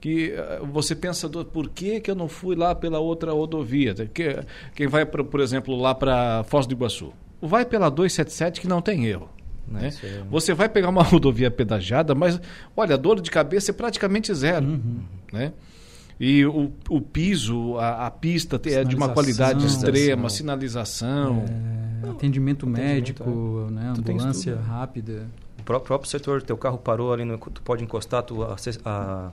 que uh, você pensa por que, que eu não fui lá pela outra rodovia? Que, quem vai, pra, por exemplo, lá para Foz do Iguaçu, vai pela 277 que não tem erro. Né? É... Você vai pegar uma rodovia pedagiada, mas olha, a dor de cabeça é praticamente zero. Uhum. Né? E o, o piso, a, a pista é de uma qualidade extrema, sinalização. É, atendimento médico, atendimento, é. né? ambulância rápida. O próprio setor, teu carro parou ali, no, tu pode encostar, tu, a, a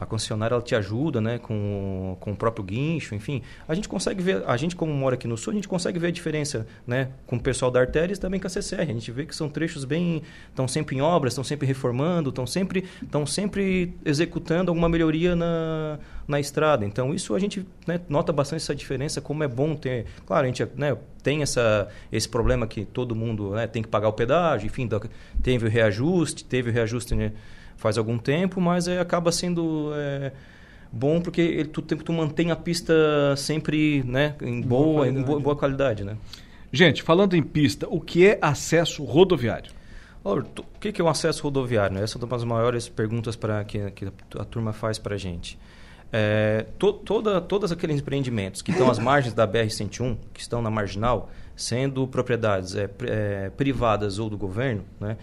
a concessionária ela te ajuda, né, com, com o próprio guincho, enfim. A gente consegue ver, a gente como mora aqui no sul, a gente consegue ver a diferença, né, com o pessoal da Artérias e também com a CCR. A gente vê que são trechos bem, estão sempre em obras, estão sempre reformando, estão sempre, estão sempre executando alguma melhoria na, na estrada. Então isso a gente né, nota bastante essa diferença, como é bom ter, claro, a gente né, tem essa, esse problema que todo mundo né, tem que pagar o pedágio, enfim, teve o reajuste, teve o reajuste né, faz algum tempo, mas é, acaba sendo é, bom porque ele, tu, tu mantém a pista sempre né, em, boa, boa em boa, boa, qualidade. Né? Gente, falando em pista, o que é acesso rodoviário? o que, é o acesso rodoviário? Né? Essa é uma das maiores perguntas para que, que a turma faz para a gente. É, to, toda, todos aqueles empreendimentos que estão às margens da BR-101, que estão na marginal, sendo propriedades é, é, privadas ou do governo, né,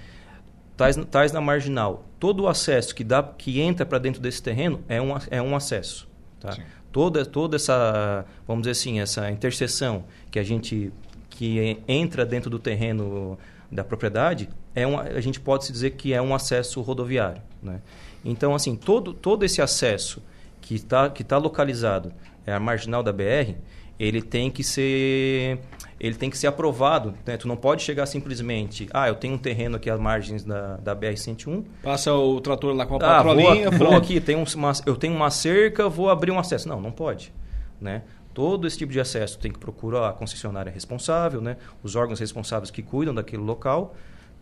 tais, tais na marginal, todo o acesso que, dá, que entra para dentro desse terreno é um, é um acesso. Tá? Toda, toda essa, vamos dizer assim, essa interseção que a gente que entra dentro do terreno da propriedade, é um, a gente pode se dizer que é um acesso rodoviário. Né? Então, assim, todo, todo esse acesso que está que tá localizado é a marginal da BR, ele tem que ser ele tem que ser aprovado. Né? Tu não pode chegar simplesmente, ah, eu tenho um terreno aqui às margens da, da BR-101. Passa o trator lá com a ah, patrolinha. Vou, vou aqui, tenho uma, eu tenho uma cerca, vou abrir um acesso. Não, não pode. Né? Todo esse tipo de acesso tem que procurar a concessionária responsável, né? os órgãos responsáveis que cuidam daquele local.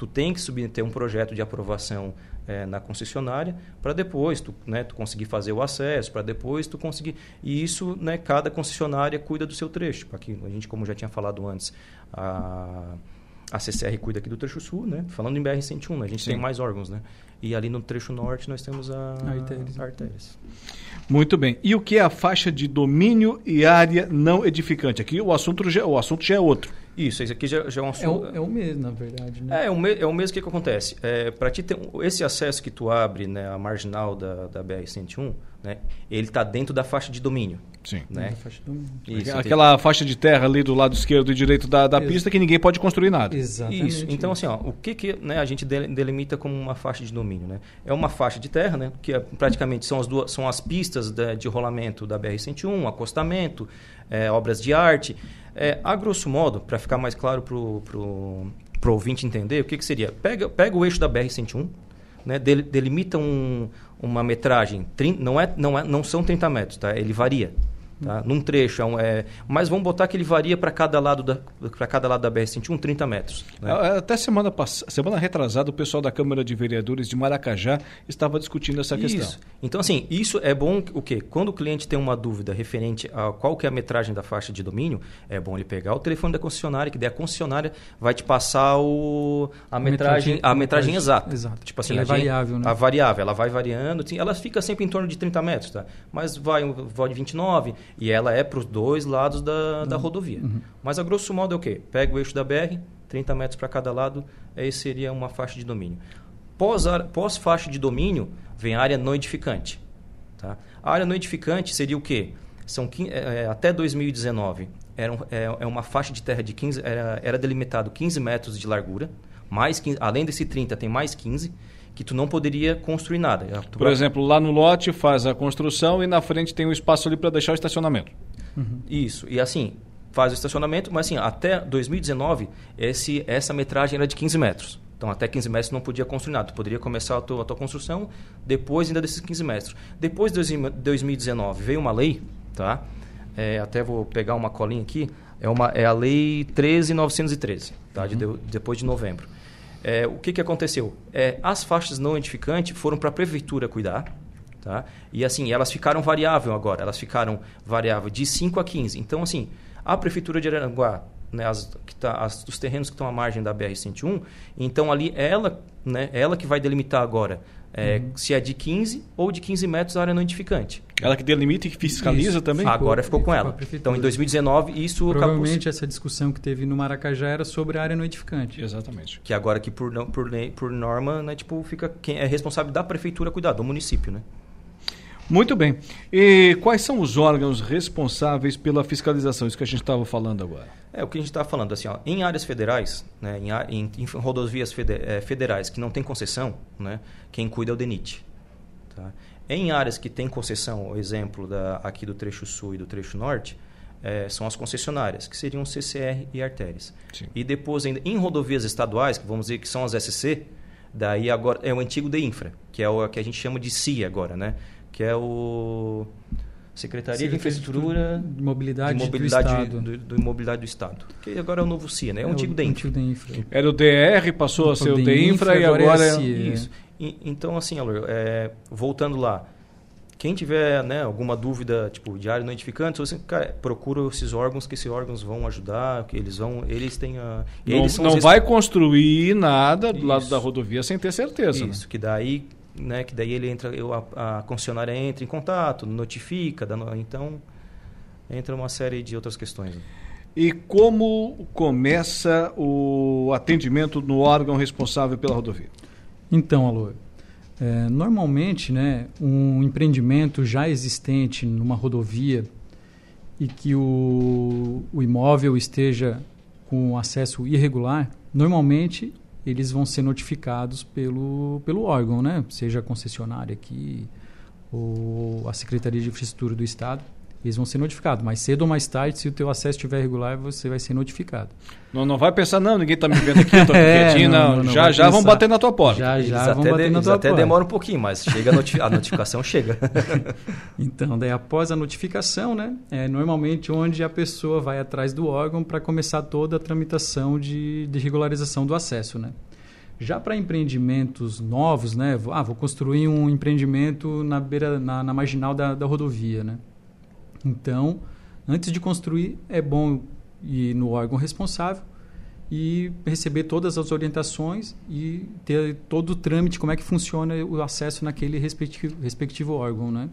Tu tem que submeter um projeto de aprovação é, na concessionária para depois tu, né, tu conseguir fazer o acesso, para depois tu conseguir. E isso, né, cada concessionária cuida do seu trecho. Aqui, a gente, como já tinha falado antes, a, a CCR cuida aqui do trecho sul, né? Falando em BR-101, né? a gente Sim. tem mais órgãos, né? E ali no trecho norte nós temos a artérias. artérias. Muito bem. E o que é a faixa de domínio e área não edificante? Aqui o assunto já, o assunto já é outro. Isso, isso aqui já, já é um assunto. É o, é o mesmo, na verdade. Né? É, é o, me, é o mesmo que, que acontece. É, Para ti ter esse acesso que tu abre, né, a marginal da, da BR-101, né, ele está dentro da faixa de domínio. Sim. Né? Faixa Isso, Aquela tem... faixa de terra ali do lado esquerdo e direito da, da pista que ninguém pode construir nada. Exatamente. Isso. Então, assim, ó, o que, que né, a gente delimita como uma faixa de domínio? Né? É uma faixa de terra, né, que é, praticamente são as, duas, são as pistas de, de rolamento da BR-101, acostamento, é, obras de arte. É, a grosso modo, para ficar mais claro para o pro, pro ouvinte entender, o que, que seria? Pega, pega o eixo da BR-101, né, delimita um, uma metragem, não, é, não, é, não são 30 metros, tá? ele varia. Tá? Num trecho, é, um, é, mas vamos botar que ele varia para cada lado da para cada lado da BR-101 30 metros. Né? Até semana passada, semana retrasada, o pessoal da Câmara de Vereadores de Maracajá estava discutindo essa isso. questão. Então, assim, isso é bom o quê? Quando o cliente tem uma dúvida referente a qual que é a metragem da faixa de domínio, é bom ele pegar o telefone da concessionária, que daí a concessionária vai te passar o, a, metragem, a metragem exata. Exato. Tipo assim, é variável, né? A variável, ela vai variando, ela fica sempre em torno de 30 metros, tá? Mas vai, vai de 29, e ela é para os dois lados da, uhum. da rodovia. Uhum. Mas a grosso modo é o quê? Pega o eixo da BR, 30 metros para cada lado, aí seria uma faixa de domínio. Pós, pós faixa de domínio, vem a área não edificante. Tá? A área não edificante seria o quê? São, é, é até 2019, era, é, é, uma faixa de terra de 15, era, era delimitado 15 metros de largura, mais 15, além desse 30, tem mais 15 que tu não poderia construir nada. Tu Por vai... exemplo, lá no lote faz a construção e na frente tem um espaço ali para deixar o estacionamento. Uhum. Isso. E assim, faz o estacionamento, mas assim, até 2019, esse, essa metragem era de 15 metros. Então, até 15 metros não podia construir nada. Tu poderia começar a tua, a tua construção depois ainda desses 15 metros. Depois de 2019, veio uma lei, tá? É, até vou pegar uma colinha aqui. É, uma, é a Lei 13.913, tá? Uhum. De, de, depois de novembro. É, o que, que aconteceu? É, as faixas não edificantes foram para a prefeitura cuidar, tá? E assim, elas ficaram variável agora, elas ficaram variável de 5 a 15. Então, assim, a prefeitura de Aranguá né, as, que tá, as, os terrenos que estão à margem da BR-101, então ali ela, né, ela que vai delimitar agora é, uhum. se é de 15 ou de 15 metros a área não edificante. Ela que delimita e que fiscaliza isso. também? Agora ficou, ficou com ela. Então, em 2019, isso Provavelmente acabou... essa discussão que teve no Maracajá era sobre a área não edificante. Exatamente. Que agora que por, por, por norma, né, tipo, fica quem é responsável da prefeitura cuidar, do município, né? Muito bem. E quais são os órgãos responsáveis pela fiscalização? Isso que a gente estava falando agora. É o que a gente estava falando, assim, ó, em áreas federais, né, em, em, em rodovias é, federais que não tem concessão, né, quem cuida é o DENIT. Tá? Em áreas que tem concessão, o exemplo da, aqui do trecho sul e do trecho norte, é, são as concessionárias, que seriam CCR e artérias. Sim. E depois, ainda, em rodovias estaduais, que vamos dizer que são as SC, daí agora é o antigo DEINFRA, que é o que a gente chama de CIA agora, né? que é o Secretaria de Infraestrutura de Mobilidade, de mobilidade do, Estado. Do, do, Mobilidade do Estado. Que agora é o novo CIA, né? É, é o antigo DEINFRA. Era o DR, passou a ser o DEINFRA e agora, agora é, CIA, é... Isso. E, então, assim, Alor, é, voltando lá, quem tiver né, alguma dúvida, tipo, de área não edificante, você, cara, procura esses órgãos, que esses órgãos vão ajudar, que eles vão, eles têm a... Eles não, não vai construir nada do Isso. lado da rodovia sem ter certeza. Isso, né? que daí né, que daí ele entra, eu, a, a concessionária entra em contato, notifica, dando, então entra uma série de outras questões. E como começa o atendimento no órgão responsável pela rodovia? Então, Alô, é, normalmente, né, um empreendimento já existente numa rodovia e que o, o imóvel esteja com acesso irregular, normalmente eles vão ser notificados pelo, pelo órgão, né? seja a concessionária aqui ou a Secretaria de Infraestrutura do Estado. Eles vão ser notificados. Mais cedo ou mais tarde, se o teu acesso estiver regular, você vai ser notificado. Não, não vai pensar, não, ninguém está me vendo aqui, estou é, quietinho. Não, não, não já já vão bater na tua porta. Já já vão bater de, na tua até porta. demora um pouquinho, mas chega a, noti a notificação chega. então, daí após a notificação, né, é normalmente onde a pessoa vai atrás do órgão para começar toda a tramitação de, de regularização do acesso, né? Já para empreendimentos novos, né? Ah, vou construir um empreendimento na beira, na, na marginal da, da rodovia, né? Então, antes de construir, é bom ir no órgão responsável e receber todas as orientações e ter todo o trâmite, como é que funciona o acesso naquele respectivo, respectivo órgão, né?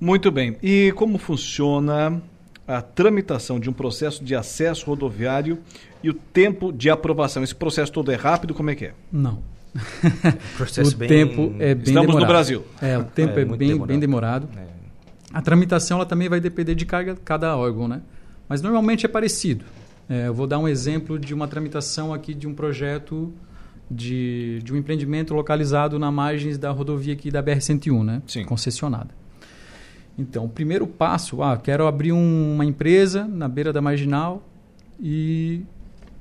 Muito bem. E como funciona a tramitação de um processo de acesso rodoviário e o tempo de aprovação? Esse processo todo é rápido? Como é que é? Não. processo o bem... tempo é bem Estamos demorado. no Brasil. É, o tempo é, é bem, demorado. bem demorado. É. A tramitação ela também vai depender de cada, cada órgão, né? Mas normalmente é parecido. É, eu vou dar um exemplo de uma tramitação aqui de um projeto de, de um empreendimento localizado na margens da rodovia aqui da BR-101, né? Sim. Concessionada. Então, o primeiro passo, ah, quero abrir um, uma empresa na beira da marginal e,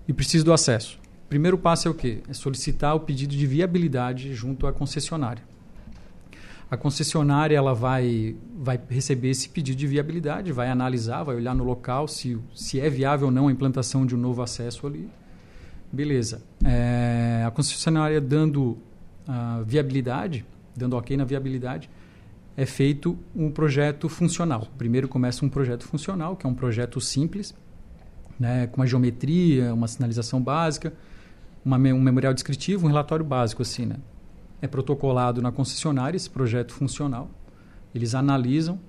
e preciso do acesso. O primeiro passo é o quê? É solicitar o pedido de viabilidade junto à concessionária a concessionária ela vai, vai receber esse pedido de viabilidade, vai analisar, vai olhar no local se, se é viável ou não a implantação de um novo acesso ali. Beleza. É, a concessionária dando a viabilidade, dando ok na viabilidade, é feito um projeto funcional. Primeiro começa um projeto funcional, que é um projeto simples, né, com uma geometria, uma sinalização básica, uma, um memorial descritivo, um relatório básico assim, né? É protocolado na concessionária esse projeto funcional. Eles analisam,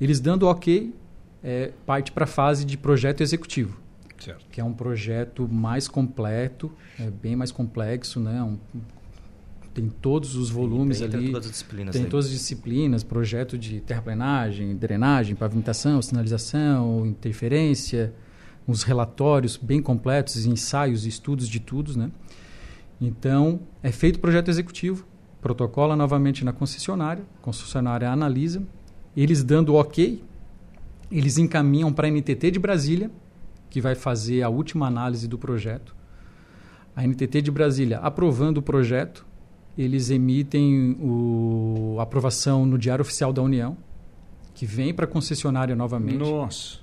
eles dando ok, é, parte para a fase de projeto executivo, certo. que é um projeto mais completo, é bem mais complexo, né? Um, tem todos os volumes tem, ali. Tem todas as disciplinas. Tem aí. todas as disciplinas, projeto de terraplenagem, drenagem, pavimentação, sinalização, interferência, uns relatórios bem completos, ensaios, estudos de tudo, né? Então, é feito o projeto executivo, protocola novamente na concessionária, a concessionária analisa, eles dando ok, eles encaminham para a NTT de Brasília, que vai fazer a última análise do projeto. A NTT de Brasília aprovando o projeto, eles emitem o, a aprovação no Diário Oficial da União, que vem para a concessionária novamente. Nossa!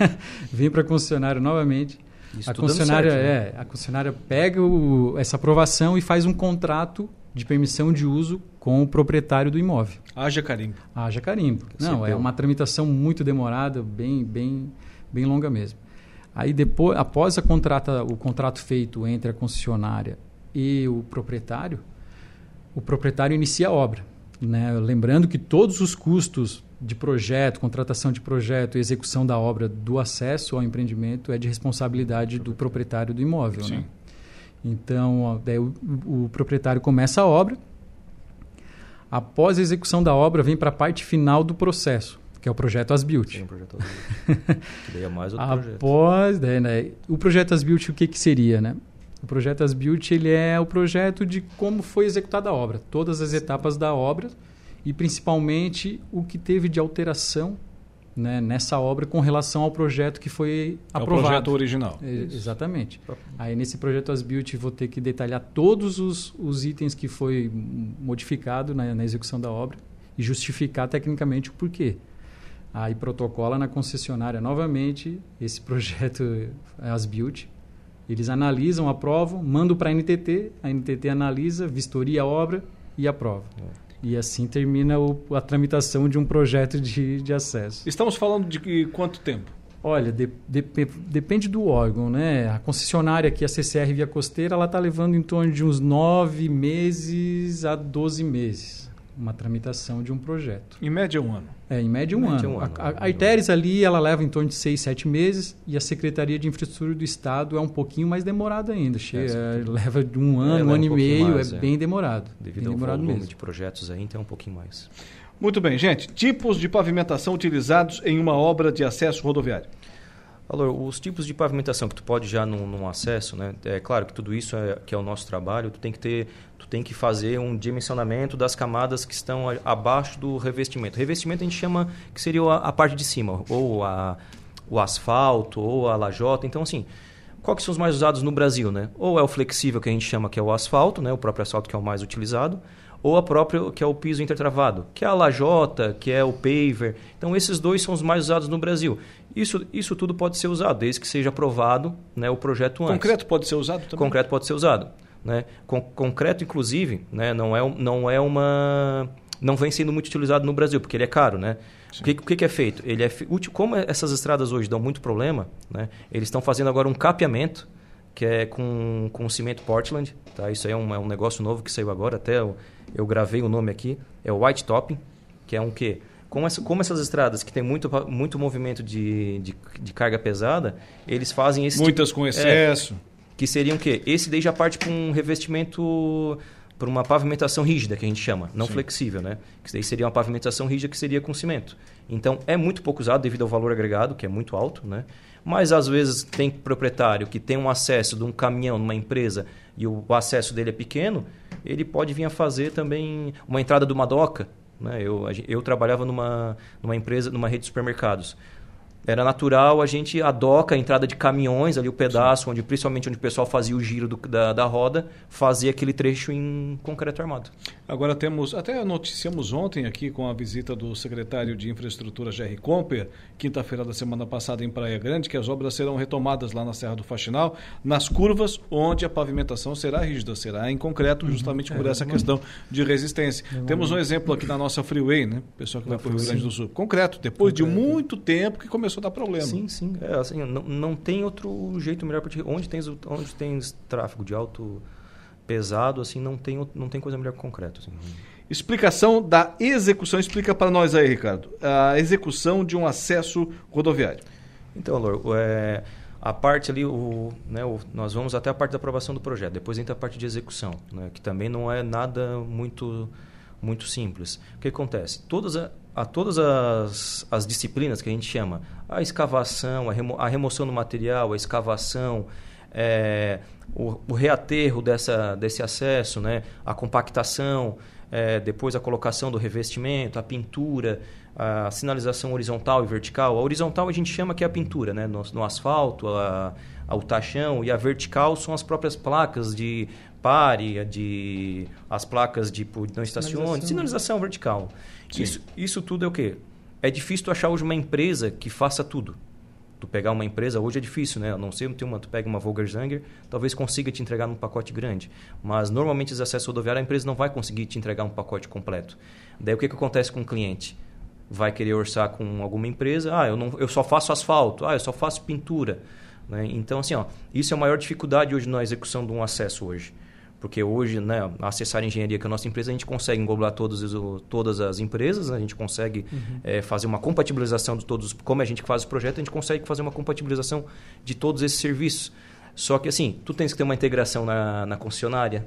vem para a concessionária novamente. Isso a concessionária certo, né? é, a concessionária pega o, essa aprovação e faz um contrato de permissão de uso com o proprietário do imóvel. Haja carimbo. Haja carimbo. Não, é uma tramitação muito demorada, bem, bem, bem longa mesmo. Aí depois, após a contrata, o contrato feito entre a concessionária e o proprietário, o proprietário inicia a obra. Né? Lembrando que todos os custos de projeto, contratação de projeto e execução da obra do acesso ao empreendimento é de responsabilidade do proprietário do imóvel. Né? Então, daí o, o, proprietário começa a obra. Após a execução da obra, vem para a parte final do processo, que é o projeto As-Built. Sim, o projeto As-Built. daí é mais outro Após, projeto. Daí, né, o projeto As-Built, o que, que seria? Né? O projeto As-Built ele é o projeto de como foi executada a obra, todas as etapas da obra e principalmente o que teve de alteração né, nessa obra com relação ao projeto que foi é aprovado. O projeto original. É, exatamente. Aí nesse projeto As-Built vou ter que detalhar todos os, os itens que foi modificado na, na, execução da obra e justificar tecnicamente o porquê. Aí protocola na concessionária novamente esse projeto As-Built. Eles analisam, aprovam, mandam para a NTT, a NTT analisa, vistoria a obra e aprova. É. E assim termina o, a tramitação de um projeto de, de acesso. Estamos falando de quanto tempo? Olha, de, de, depende do órgão, né? A concessionária aqui, a CCR Via Costeira, ela está levando em torno de uns nove meses a 12 meses uma tramitação de um projeto. Em média um ano. É, em média um, média ano. um ano. A, a, a ITERES ali, ela leva em torno de seis, sete meses e a Secretaria de Infraestrutura do Estado é um pouquinho mais demorada ainda. Chega, é, leva de um ano, é, um ano um e meio, mais, é, é, bem demorado. Devido bem ao demorado volume mesmo. de projetos aí, então é um pouquinho mais. Muito bem, gente. Tipos de pavimentação utilizados em uma obra de acesso rodoviário. Valor, os tipos de pavimentação que tu pode já num, num, acesso, né? É claro que tudo isso é que é o nosso trabalho. Tu tem que ter, tem que fazer um dimensionamento das camadas que estão abaixo do revestimento. Revestimento a gente chama que seria a, a parte de cima, ou a, o asfalto, ou a lajota. Então assim, qual que são os mais usados no Brasil, né? Ou é o flexível que a gente chama que é o asfalto, né? O próprio asfalto que é o mais utilizado ou a própria que é o piso intertravado, que é a lajota, que é o paver. Então esses dois são os mais usados no Brasil. Isso, isso tudo pode ser usado, desde que seja aprovado né, o projeto antes. Concreto pode ser usado também? Concreto pode ser usado. Né? Con concreto, inclusive, né, não, é, não é uma... não vem sendo muito utilizado no Brasil, porque ele é caro, né? O que, o que, é feito? Ele é útil, como essas estradas hoje dão muito problema, né? Eles estão fazendo agora um capeamento que é com, com cimento Portland, tá? Isso aí é um, é um negócio novo que saiu agora, até eu, eu gravei o nome aqui, é o White Topping, que é um quê? Como, essa, como essas estradas que tem muito, muito movimento de, de, de carga pesada, eles fazem esse Muitas tipo, com excesso. É, que seriam o quê? Esse daí já parte para um revestimento, para uma pavimentação rígida, que a gente chama, não Sim. flexível, né? Que daí seria uma pavimentação rígida que seria com cimento. Então, é muito pouco usado devido ao valor agregado, que é muito alto, né? Mas, às vezes, tem proprietário que tem um acesso de um caminhão numa empresa e o acesso dele é pequeno, ele pode vir a fazer também uma entrada de uma doca, né? Eu, eu trabalhava numa, numa empresa, numa rede de supermercados. Era natural a gente a doca, a entrada de caminhões, ali o pedaço, Sim. onde principalmente onde o pessoal fazia o giro do, da, da roda, fazia aquele trecho em concreto armado. Agora temos, até noticiamos ontem aqui com a visita do secretário de Infraestrutura, Jerry Comper, quinta-feira da semana passada em Praia Grande, que as obras serão retomadas lá na Serra do Faxinal, nas curvas onde a pavimentação será rígida, será em concreto, uhum. justamente por é, essa questão de resistência. Temos um exemplo aqui na nossa freeway, né? Pessoal que vai para o Rio Grande do Sul. Concreto, depois concreto. de muito tempo que começou a dar problema. Sim, sim. É, assim, não, não tem outro jeito melhor para onde tem onde tem tráfego de alto pesado, assim, não tem não tem coisa melhor que concreto. Assim. Explicação da execução. Explica para nós aí, Ricardo. A execução de um acesso rodoviário. Então, Lor, é, a parte ali, o, né, o, nós vamos até a parte da aprovação do projeto. Depois entra a parte de execução, né, que também não é nada muito muito simples. O que acontece? Todas a, a todas as, as disciplinas que a gente chama, a escavação, a, remo, a remoção do material, a escavação, é, o, o, reaterro dessa, desse acesso, né? a compactação, é, depois a colocação do revestimento, a pintura, a sinalização horizontal e vertical. A horizontal a gente chama que é a pintura, né? no, no asfalto, a, o tachão, e a vertical são as próprias placas de pare, de as placas de não estacione, sinalização vertical. Isso, isso tudo é o quê? É difícil tu achar hoje uma empresa que faça tudo. Tu pegar uma empresa, hoje é difícil, né? A não sei, uma, tu pega uma Volkswagen, talvez consiga te entregar num pacote grande. Mas normalmente os acessos rodoviários, a empresa não vai conseguir te entregar um pacote completo. Daí o que, que acontece com o cliente? Vai querer orçar com alguma empresa, ah, eu, não, eu só faço asfalto, ah, eu só faço pintura. Né? Então, assim, ó, isso é a maior dificuldade hoje na execução de um acesso hoje. Porque hoje, né, acessar a engenharia, que é a nossa empresa, a gente consegue englobar todos, todas as empresas, né? a gente consegue uhum. é, fazer uma compatibilização de todos, como a gente faz o projeto, a gente consegue fazer uma compatibilização de todos esses serviços. Só que assim, tu tens que ter uma integração na, na concessionária,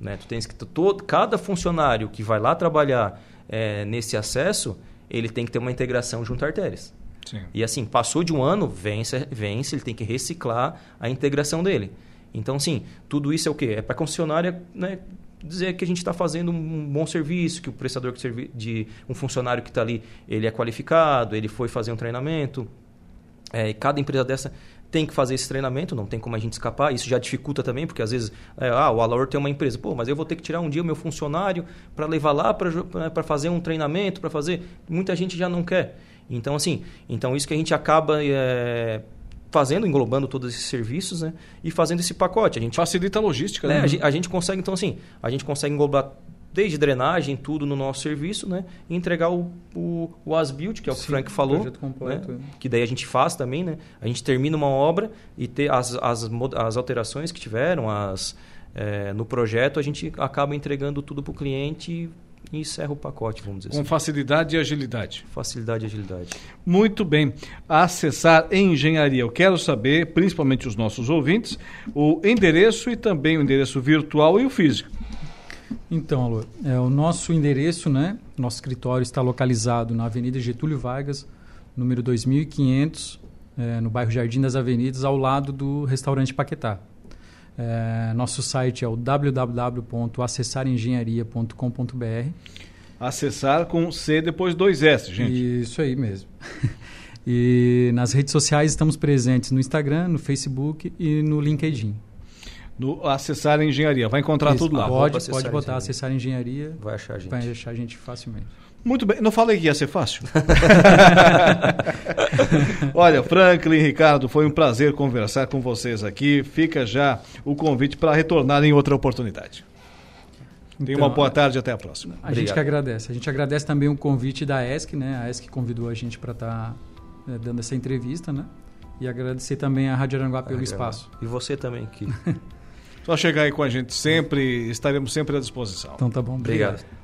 né? Tu tens que todo, cada funcionário que vai lá trabalhar é, nesse acesso, ele tem que ter uma integração junto a artérias. Sim. E assim, passou de um ano, vence, vence, ele tem que reciclar a integração dele. Então, sim, tudo isso é o quê? É para a concessionária né, dizer que a gente está fazendo um bom serviço, que o prestador de um funcionário que está ali, ele é qualificado, ele foi fazer um treinamento. É, e cada empresa dessa tem que fazer esse treinamento, não tem como a gente escapar. Isso já dificulta também, porque às vezes, é, ah, o Alaor tem uma empresa, pô, mas eu vou ter que tirar um dia o meu funcionário para levar lá para fazer um treinamento, para fazer. Muita gente já não quer. Então, assim, então isso que a gente acaba é, fazendo, englobando todos esses serviços, né? E fazendo esse pacote. A gente facilita a logística, né? né? A, gente, a gente consegue, então, assim, a gente consegue englobar desde drenagem, tudo no nosso serviço, né? E entregar o, o, o as-built, que é o que Sim, o Frank falou. Completo, né? Que daí a gente faz também, né? A gente termina uma obra e ter as, as, as alterações que tiveram, as, é, no projeto, a gente acaba entregando tudo para o cliente e encerra o pacote, vamos dizer Com assim. facilidade e agilidade. Facilidade e agilidade. Muito bem. Acessar engenharia. Eu quero saber, principalmente os nossos ouvintes, o endereço e também o endereço virtual e o físico. Então, Alô, é, o nosso endereço, né? Nosso escritório está localizado na Avenida Getúlio Vargas, número 2500, é, no bairro Jardim das Avenidas, ao lado do restaurante Paquetá. É, nosso site é o www.acessarengenharia.com.br. Acessar com C depois dois S, gente. Isso aí mesmo. e nas redes sociais estamos presentes no Instagram, no Facebook e no LinkedIn. No Acessar Engenharia, vai encontrar Isso, tudo lá. Pode, pode botar Acessar Engenharia. Vai achar a gente. Vai achar a gente facilmente. Muito bem, não falei que ia ser fácil. Olha, Franklin, Ricardo, foi um prazer conversar com vocês aqui. Fica já o convite para retornar em outra oportunidade. Então, Tenha uma boa tarde até a próxima. A Obrigado. gente que agradece. A gente agradece também o convite da ESC, né? A ESC convidou a gente para estar tá, é, dando essa entrevista, né? E agradecer também a Rádio Aranguá pelo espaço. E você também, que Só chegar aí com a gente sempre, estaremos sempre à disposição. Então tá bom. Obrigado. obrigado.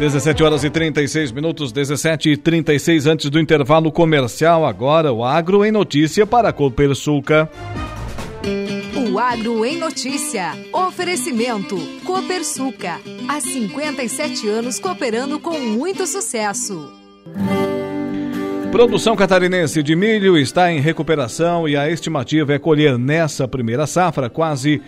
17 horas e 36 minutos, 17 e 36 antes do intervalo comercial. Agora o Agro em Notícia para Copersuca. O Agro em Notícia. Oferecimento. Copersuca. Há 57 anos cooperando com muito sucesso. Produção catarinense de milho está em recuperação e a estimativa é colher nessa primeira safra quase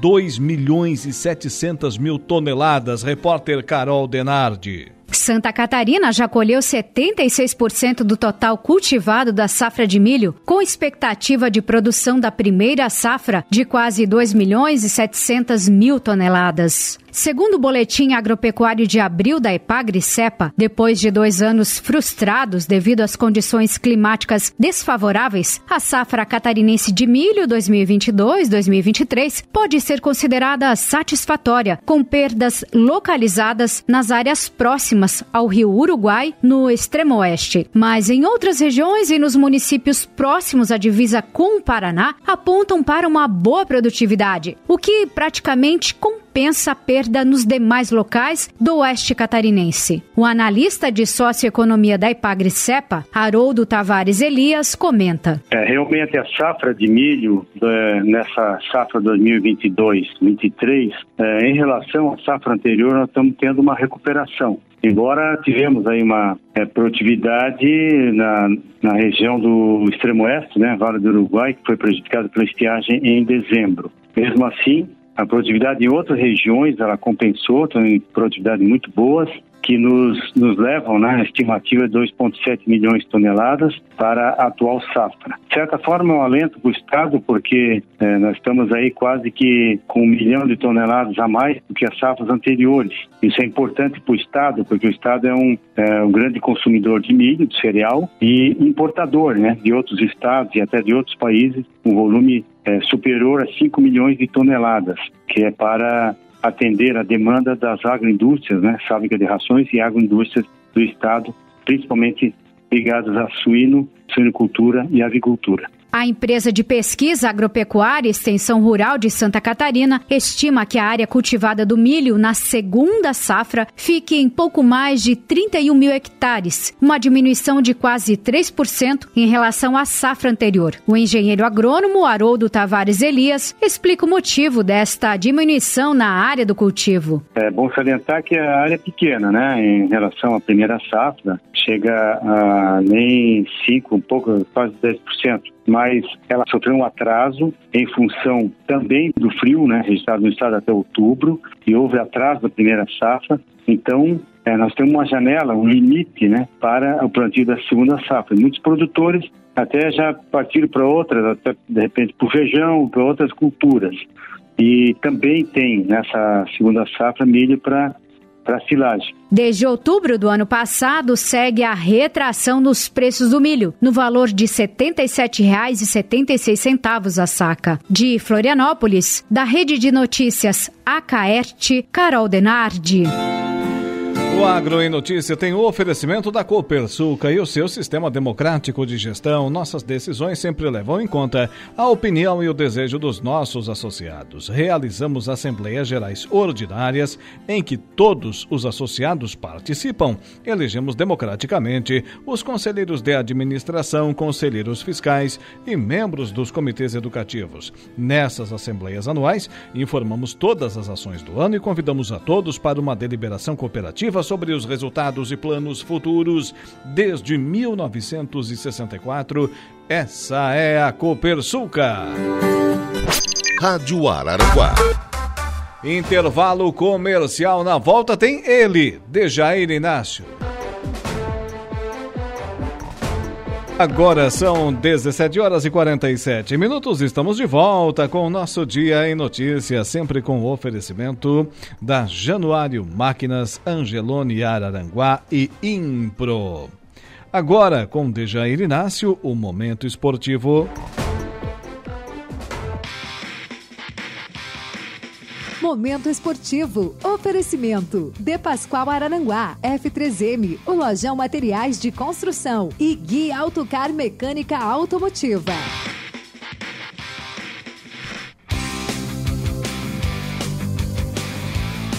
2 milhões e 700 mil toneladas. Repórter Carol Denardi. Santa Catarina já colheu 76% do total cultivado da safra de milho, com expectativa de produção da primeira safra de quase 2 milhões e 700 mil toneladas. Segundo o boletim agropecuário de abril da Epagri-Cepa, depois de dois anos frustrados devido às condições climáticas desfavoráveis, a safra catarinense de milho 2022-2023 pode ser considerada satisfatória, com perdas localizadas nas áreas próximas ao rio Uruguai, no extremo oeste. Mas em outras regiões e nos municípios próximos à divisa com o Paraná, apontam para uma boa produtividade, o que praticamente compensa compensa a perda nos demais locais do oeste catarinense. O analista de socioeconomia da Ipagre-Cepa, Haroldo Tavares Elias, comenta. É, realmente a safra de milho é, nessa safra 2022-23, é, em relação à safra anterior, nós estamos tendo uma recuperação. Embora tivemos aí uma é, produtividade na, na região do extremo oeste, né, Vale do Uruguai, que foi prejudicada pela estiagem em dezembro. Mesmo assim, a produtividade em outras regiões ela compensou, tem produtividades muito boas, que nos, nos levam, né, a estimativa de 2,7 milhões de toneladas para a atual safra. De certa forma, é um alento para o Estado, porque é, nós estamos aí quase que com um milhão de toneladas a mais do que as safras anteriores. Isso é importante para o Estado, porque o Estado é um, é um grande consumidor de milho, de cereal, e importador né, de outros estados e até de outros países, um volume é, superior a 5 milhões de toneladas, que é para atender a demanda das agroindústrias, né, fábrica de rações e agroindústrias do Estado, principalmente ligadas a suíno, suinocultura e avicultura. A empresa de pesquisa agropecuária e extensão rural de Santa Catarina estima que a área cultivada do milho na segunda safra fique em pouco mais de 31 mil hectares, uma diminuição de quase 3% em relação à safra anterior. O engenheiro agrônomo Haroldo Tavares Elias explica o motivo desta diminuição na área do cultivo. É bom salientar que a área é pequena, né, em relação à primeira safra, chega a nem 5, um pouco, quase 10% mas ela sofreu um atraso em função também do frio, né, registrado no estado até outubro, e houve atraso da primeira safra. Então, é, nós temos uma janela, um limite, né, para o plantio da segunda safra. Muitos produtores até já partiram para outras, até de repente para o feijão, para outras culturas. E também tem nessa segunda safra milho para para silagem. Desde outubro do ano passado, segue a retração nos preços do milho, no valor de R$ 77,76 a saca. De Florianópolis, da Rede de Notícias Acaerte, Carol Denardi. O Agro em Notícia tem o oferecimento da Copersuca e o seu sistema democrático de gestão. Nossas decisões sempre levam em conta a opinião e o desejo dos nossos associados. Realizamos assembleias gerais ordinárias em que todos os associados participam. Elegemos democraticamente os conselheiros de administração, conselheiros fiscais e membros dos comitês educativos. Nessas assembleias anuais, informamos todas as ações do ano e convidamos a todos para uma deliberação cooperativa sobre os resultados e planos futuros desde 1964. Essa é a Copersuca. Rádio Araranguá. Intervalo comercial na volta tem ele, Dejair Inácio. Agora são 17 horas e 47 minutos. Estamos de volta com o nosso Dia em Notícias, sempre com o oferecimento da Januário Máquinas, Angelone Araranguá e Impro. Agora com Dejair Inácio, o Momento Esportivo. Momento Esportivo. Oferecimento. De Pascoal Araranguá. F3M. O Lojão Materiais de Construção. E Guia Autocar Mecânica Automotiva.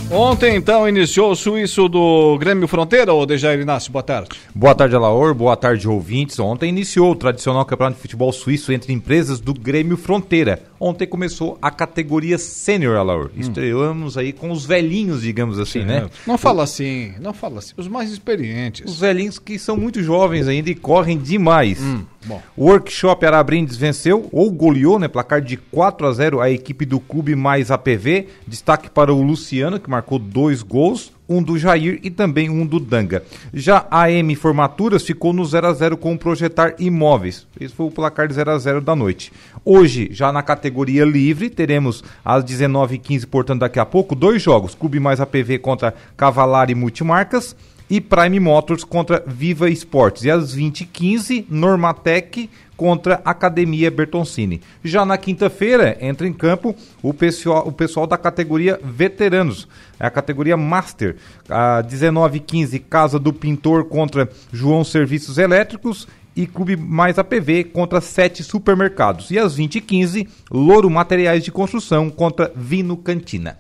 Ontem, então, iniciou o suíço do Grêmio Fronteira, ou Dejair Inácio? Boa tarde. Boa tarde, Alaor. Boa tarde, ouvintes. Ontem iniciou o tradicional campeonato de futebol suíço entre empresas do Grêmio Fronteira. Ontem começou a categoria Sênior, Alaor. Hum. Estreamos aí com os velhinhos, digamos assim, Sim, né? Não fala assim, não fala assim. Os mais experientes. Os velhinhos que são muito jovens ainda e correm demais. Hum. Bom. O Workshop Arabrindes venceu, ou goleou, né? Placar de 4 a 0 a equipe do Clube Mais APV. Destaque para o Luciano, que marcou dois gols um do Jair e também um do Danga. Já a M Formaturas ficou no 0 a 0 com o Projetar Imóveis. Esse foi o placar de 0 a 0 da noite. Hoje, já na categoria livre, teremos às 19h15, portanto daqui a pouco, dois jogos. Clube mais APV contra Cavalar e Multimarcas e Prime Motors contra Viva Esportes. E às 20h15, Normatec contra Academia Bertoncini. Já na quinta-feira, entra em campo o pessoal, o pessoal da categoria Veteranos, é a categoria Master. A 19h15, Casa do Pintor contra João Serviços Elétricos e Clube Mais APV contra sete supermercados. E às 20h15, Louro Materiais de Construção contra Vino Cantina.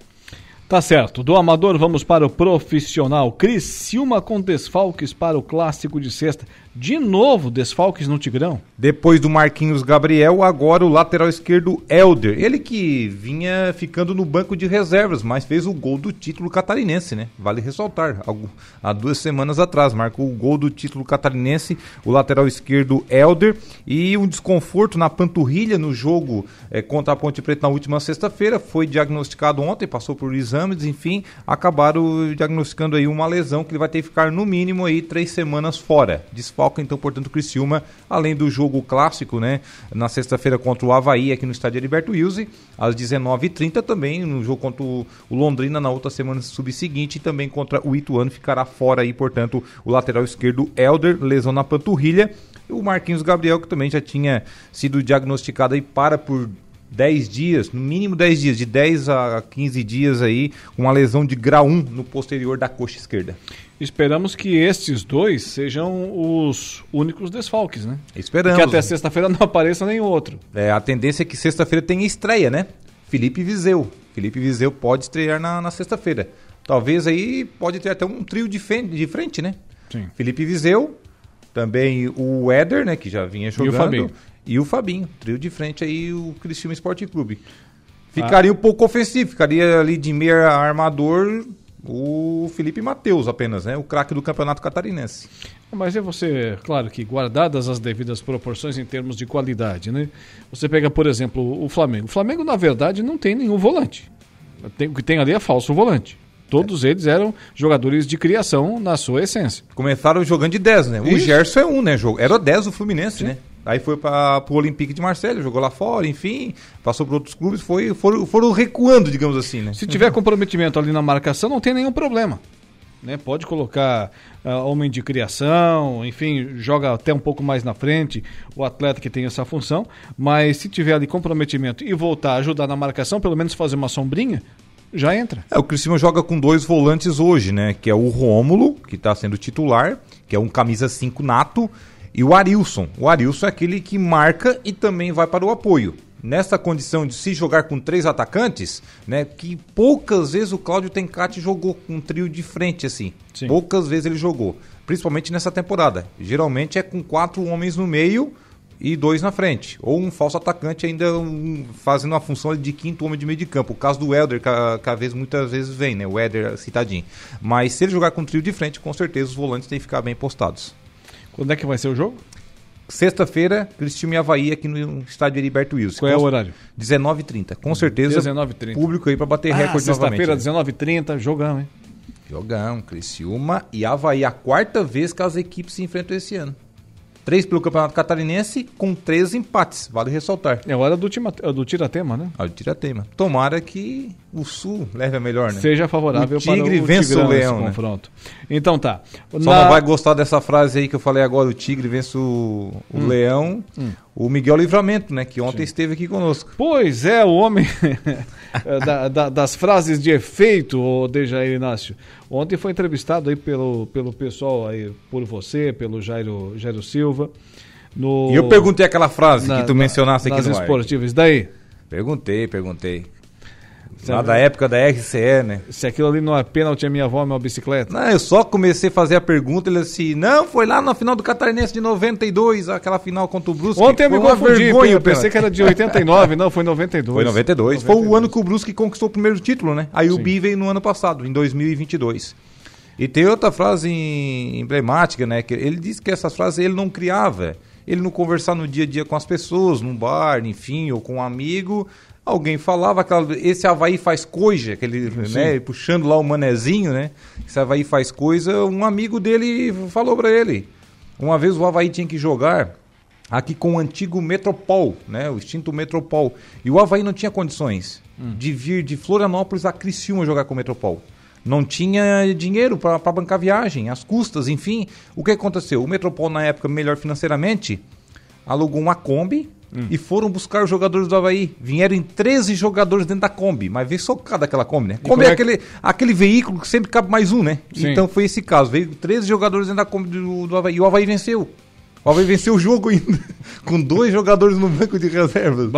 Tá certo. Do amador vamos para o profissional. Criciúma com desfalques para o clássico de sexta. De novo, desfalques no Tigrão. Depois do Marquinhos Gabriel, agora o lateral esquerdo Elder. Ele que vinha ficando no banco de reservas, mas fez o gol do título catarinense, né? Vale ressaltar. Há duas semanas atrás, marcou o gol do título catarinense, o lateral esquerdo Elder. E um desconforto na panturrilha no jogo é, contra a Ponte Preta na última sexta-feira. Foi diagnosticado ontem, passou por exame exames, enfim, acabaram diagnosticando aí uma lesão que ele vai ter que ficar no mínimo aí três semanas fora. Então, portanto, o Criciúma, além do jogo clássico, né, na sexta-feira contra o Havaí aqui no estádio Heriberto Wilson, às 19h30 também, no jogo contra o Londrina na outra semana subseguinte, e também contra o Ituano ficará fora aí, portanto, o lateral esquerdo Elder, lesão na panturrilha, o Marquinhos Gabriel, que também já tinha sido diagnosticado aí para por 10 dias, no mínimo 10 dias, de 10 a 15 dias aí, uma lesão de grau 1 no posterior da coxa esquerda. Esperamos que estes dois sejam os únicos desfalques, né? Esperamos. Que até sexta-feira não apareça nenhum outro. É, a tendência é que sexta-feira tenha estreia, né? Felipe Viseu. Felipe Viseu pode estrear na, na sexta-feira. Talvez aí pode ter até um trio de frente, de frente né? Sim. Felipe Viseu, também o Éder, né, que já vinha jogando. E o Fabinho. E o Fabinho. Trio de frente aí, o Cristiano Esporte Clube. Ficaria ah. um pouco ofensivo, ficaria ali de meia armador o Felipe Matheus apenas, né? O craque do Campeonato Catarinense. Mas é você, claro que guardadas as devidas proporções em termos de qualidade, né? Você pega, por exemplo, o Flamengo. O Flamengo, na verdade, não tem nenhum volante. Tem, o que tem ali é falso volante. Todos é. eles eram jogadores de criação na sua essência. Começaram jogando de 10, né? Isso. O Gerson é um, né? Era 10 do Fluminense, Sim. né? Aí foi para o Olympique de Marseille, jogou lá fora, enfim, passou por outros clubes, foi, foram, foram recuando, digamos assim, né? Se tiver comprometimento ali na marcação, não tem nenhum problema. Né? Pode colocar uh, homem de criação, enfim, joga até um pouco mais na frente o atleta que tem essa função, mas se tiver ali comprometimento e voltar a ajudar na marcação, pelo menos fazer uma sombrinha, já entra. É, o Criciúma joga com dois volantes hoje, né? Que é o Rômulo, que está sendo titular, que é um camisa 5 nato, e o Arilson. O Arilson é aquele que marca e também vai para o apoio. Nessa condição de se jogar com três atacantes, né? Que poucas vezes o Cláudio Tencati jogou com um trio de frente assim. Sim. Poucas vezes ele jogou. Principalmente nessa temporada. Geralmente é com quatro homens no meio e dois na frente. Ou um falso atacante ainda um, fazendo a função de quinto homem de meio de campo. O caso do Helder, que, que a vez, muitas vezes vem, né? O Helder citadinho. Mas se ele jogar com trio de frente, com certeza os volantes têm que ficar bem postados. Quando é que vai ser o jogo? Sexta-feira, Cristiano e Havaí aqui no estádio Heriberto Wilson. Qual é o horário? 19h30. Com certeza, 19h30. público aí para bater ah, recorde sexta-feira, 19h30, jogão, hein? Jogão, Criciúma e Havaí. A quarta vez que as equipes se enfrentam esse ano. Três pelo Campeonato Catarinense com três empates, vale ressaltar. É hora do, tima, do tiratema, né? Ah, do tiratema. Tomara que o Sul leve a melhor, né? Seja favorável o tigre para o vence o leão, né? confronto. Então tá. Só Na... não vai gostar dessa frase aí que eu falei agora, o tigre vence o, o hum. leão. Hum. O Miguel Livramento, né? Que ontem Sim. esteve aqui conosco. Pois é, o homem da, da, das frases de efeito, o Dejair Inácio. Ontem foi entrevistado aí pelo, pelo pessoal aí, por você, pelo Jairo, Jairo Silva. No, e eu perguntei aquela frase na, que tu mencionaste aqui nas no esportivas. Daí? Perguntei, perguntei. Lá da época da RCE, né? Se aquilo ali não é pênalti, a minha avó é uma bicicleta. Não, eu só comecei a fazer a pergunta, ele assim, não, foi lá na final do Catarinense de 92, aquela final contra o Brusque. Ontem eu me confundi, vergonha, eu pensei que era de 89, não, foi 92. Foi 92. 92. Foi o ano que o Brusque conquistou o primeiro título, né? Aí Sim. o Bi veio no ano passado, em 2022. E tem outra frase emblemática, né? Que ele disse que essas frases ele não criava. Ele não conversar no dia a dia com as pessoas, num bar, enfim, ou com um amigo, alguém falava aquela, esse Havaí faz coisa, aquele, né, puxando lá o manezinho, né? Esse Havaí faz coisa, um amigo dele falou para ele. Uma vez o Havaí tinha que jogar aqui com o antigo Metropol, né, o extinto Metropol. E o Havaí não tinha condições hum. de vir de Florianópolis a Criciúma jogar com o Metropol. Não tinha dinheiro para bancar viagem, as custas, enfim. O que aconteceu? O Metropol, na época, melhor financeiramente, alugou uma Kombi Hum. E foram buscar os jogadores do Havaí. Vieram em 13 jogadores dentro da Kombi, mas veio socada aquela Kombi, né? Kombi é, é aquele, aquele veículo que sempre cabe mais um, né? Sim. Então foi esse caso. Veio 13 jogadores dentro da Kombi do, do Havaí. E o Havaí venceu. O Havaí venceu o jogo ainda, com dois jogadores no banco de reservas.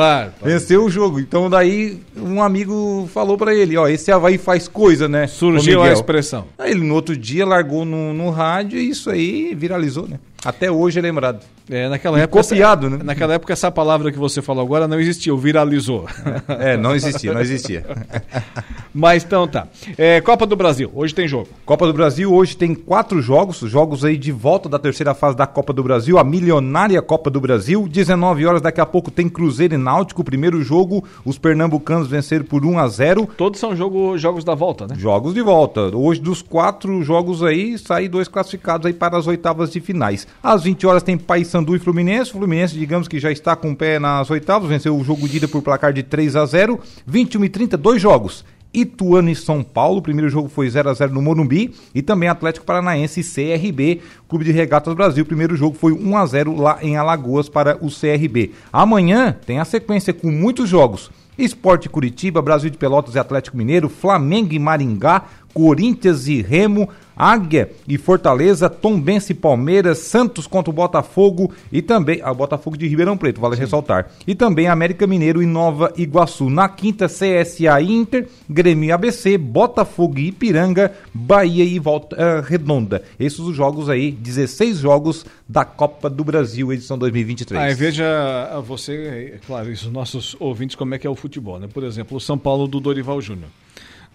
Venceu o jogo. Então daí um amigo falou para ele, ó, esse Havaí faz coisa, né? Surgiu a expressão. Aí ele no outro dia largou no, no rádio e isso aí viralizou, né? Até hoje é lembrado. É, naquela E época. copiado, essa, né? Naquela época, essa palavra que você falou agora não existia, o viralizou. É, não existia, não existia. Mas então tá. É, Copa do Brasil, hoje tem jogo. Copa do Brasil hoje tem quatro jogos, jogos aí de volta da terceira fase da Copa do Brasil, a milionária Copa do Brasil. 19 horas daqui a pouco tem Cruzeiro e Náutico, primeiro jogo, os pernambucanos venceram por 1 a 0. Todos são jogo, jogos da volta, né? Jogos de volta. Hoje dos quatro jogos aí, saem dois classificados aí para as oitavas de finais. Às 20 horas tem Paysandu e Fluminense. Fluminense, digamos que já está com o pé nas oitavas, venceu o jogo de ida por placar de 3 a 0. 21 e 30, dois jogos. Ituano e São Paulo, o primeiro jogo foi 0 a 0 no Morumbi, e também Atlético Paranaense e CRB, Clube de Regatas Brasil. O primeiro jogo foi 1 a 0 lá em Alagoas para o CRB. Amanhã tem a sequência com muitos jogos. Esporte Curitiba, Brasil de Pelotas e Atlético Mineiro, Flamengo e Maringá, Corinthians e Remo, Águia e Fortaleza, Tombense e Palmeiras, Santos contra o Botafogo e também a Botafogo de Ribeirão Preto, vale ressaltar. E também América Mineiro e Nova Iguaçu. Na quinta, CSA Inter, Grêmio ABC, Botafogo e Ipiranga, Bahia e Volta eh, Redonda. Esses os jogos aí, 16 jogos da Copa do Brasil, edição 2023. Aí veja ah, você, é claro, isso, nossos ouvintes, como é que é o futebol, né? Por exemplo, o São Paulo do Dorival Júnior.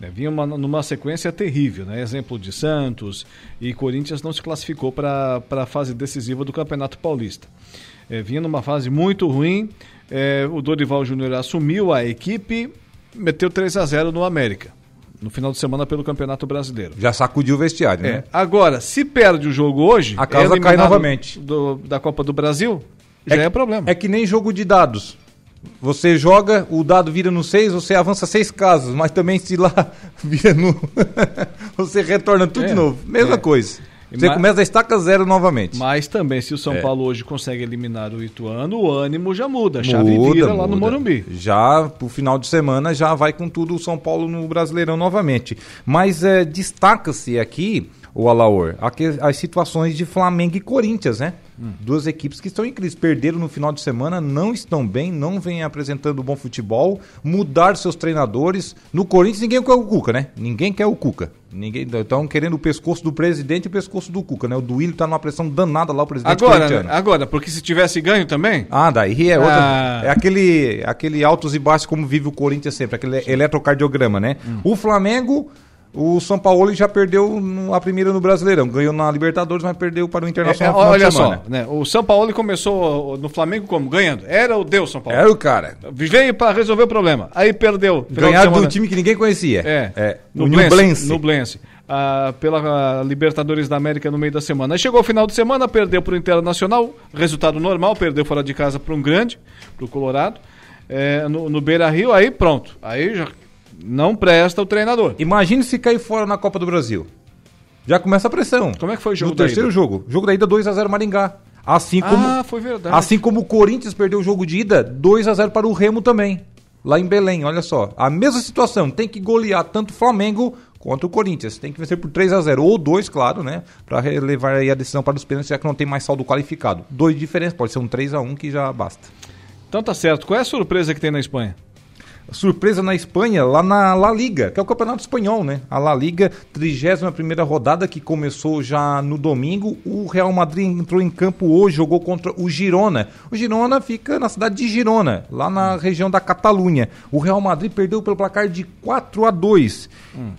Né? Vinha uma, numa sequência terrível, né? Exemplo de Santos e Corinthians não se classificou para a fase decisiva do Campeonato Paulista. É, vinha numa fase muito ruim, é, o Dorival Júnior assumiu a equipe, meteu 3 a 0 no América. No final de semana pelo Campeonato Brasileiro. Já sacudiu o vestiário, É, né? Agora, se perde o jogo hoje, A casa é cai novamente. do- da Copa do Brasil, já é, problema. É que nem jogo de dados. Você joga, o dado vira no 6, você avança seis casas, mas também se lá vira no. você retorna tudo É, de novo. Mesma é. coisa. Você Mas- começa da estaca zero novamente. Mas também, se o São É. Paulo hoje consegue eliminar o Ituano, o ânimo já muda. A chave vira lá no muda. Morumbi. Já pro final de semana já vai com tudo o São Paulo no Brasileirão novamente. Mas é, destaca-se aqui, o Alaor, as situações de Flamengo e Corinthians, né? Hum. Duas equipes que estão em crise, perderam no final de semana, não estão bem, não vêm apresentando bom futebol, mudar seus treinadores. No Corinthians ninguém quer o Cuca, né? Ninguém quer o Cuca. Ninguém estão querendo o pescoço do presidente e o pescoço do Cuca, né? O Duílio tá numa pressão danada lá, o presidente Agora, né? agora, porque se tivesse ganho também. Ah, daí é outra. Ah. É aquele, aquele altos e baixos como vive o Corinthians sempre, aquele eletrocardiograma, né? Hum. O Flamengo, o São Paulo já perdeu a primeira no Brasileirão. Ganhou na Libertadores, mas perdeu para o É, Internacional no final olha só, né? o São Paulo começou no Flamengo como? Ganhando. Era o Deus São Paulo. Era o cara. Veio para resolver o problema. Aí perdeu. de um time que ninguém conhecia. É, é no Blense, Nublense. no Blense. Ah, pela ah, Libertadores da América no meio da semana. Aí chegou o final de semana, perdeu para o Internacional, resultado normal, perdeu fora de casa para um grande, para o Colorado, é, no, no Beira Rio, aí pronto. Aí já não presta o treinador. Imagine se cair fora na Copa do Brasil. Já começa a pressão. Como é que foi o jogo No terceiro ida? jogo. Jogo da ida 2x0 Maringá. Assim como, Ah, foi verdade. assim como o Corinthians perdeu o jogo de ida, 2x0 para o Remo também. Lá em Belém, olha só. A mesma situação. Tem que golear tanto o Flamengo quanto o Corinthians. Tem que vencer por 3x0. Ou 2, claro, né? Para levar aí a decisão para os pênaltis, já que não tem mais saldo qualificado. Dois de diferença. Pode ser um 3x1 que já basta. Então tá certo. Qual é a surpresa que tem na Espanha? Surpresa na Espanha, lá na La Liga, que é o campeonato espanhol, né? A La Liga, 31 rodada que começou já no domingo. O Real Madrid entrou em campo hoje, jogou contra o Girona. O Girona fica na cidade de Girona, lá na região da Catalunha. O Real Madrid perdeu pelo placar de 4 a 2,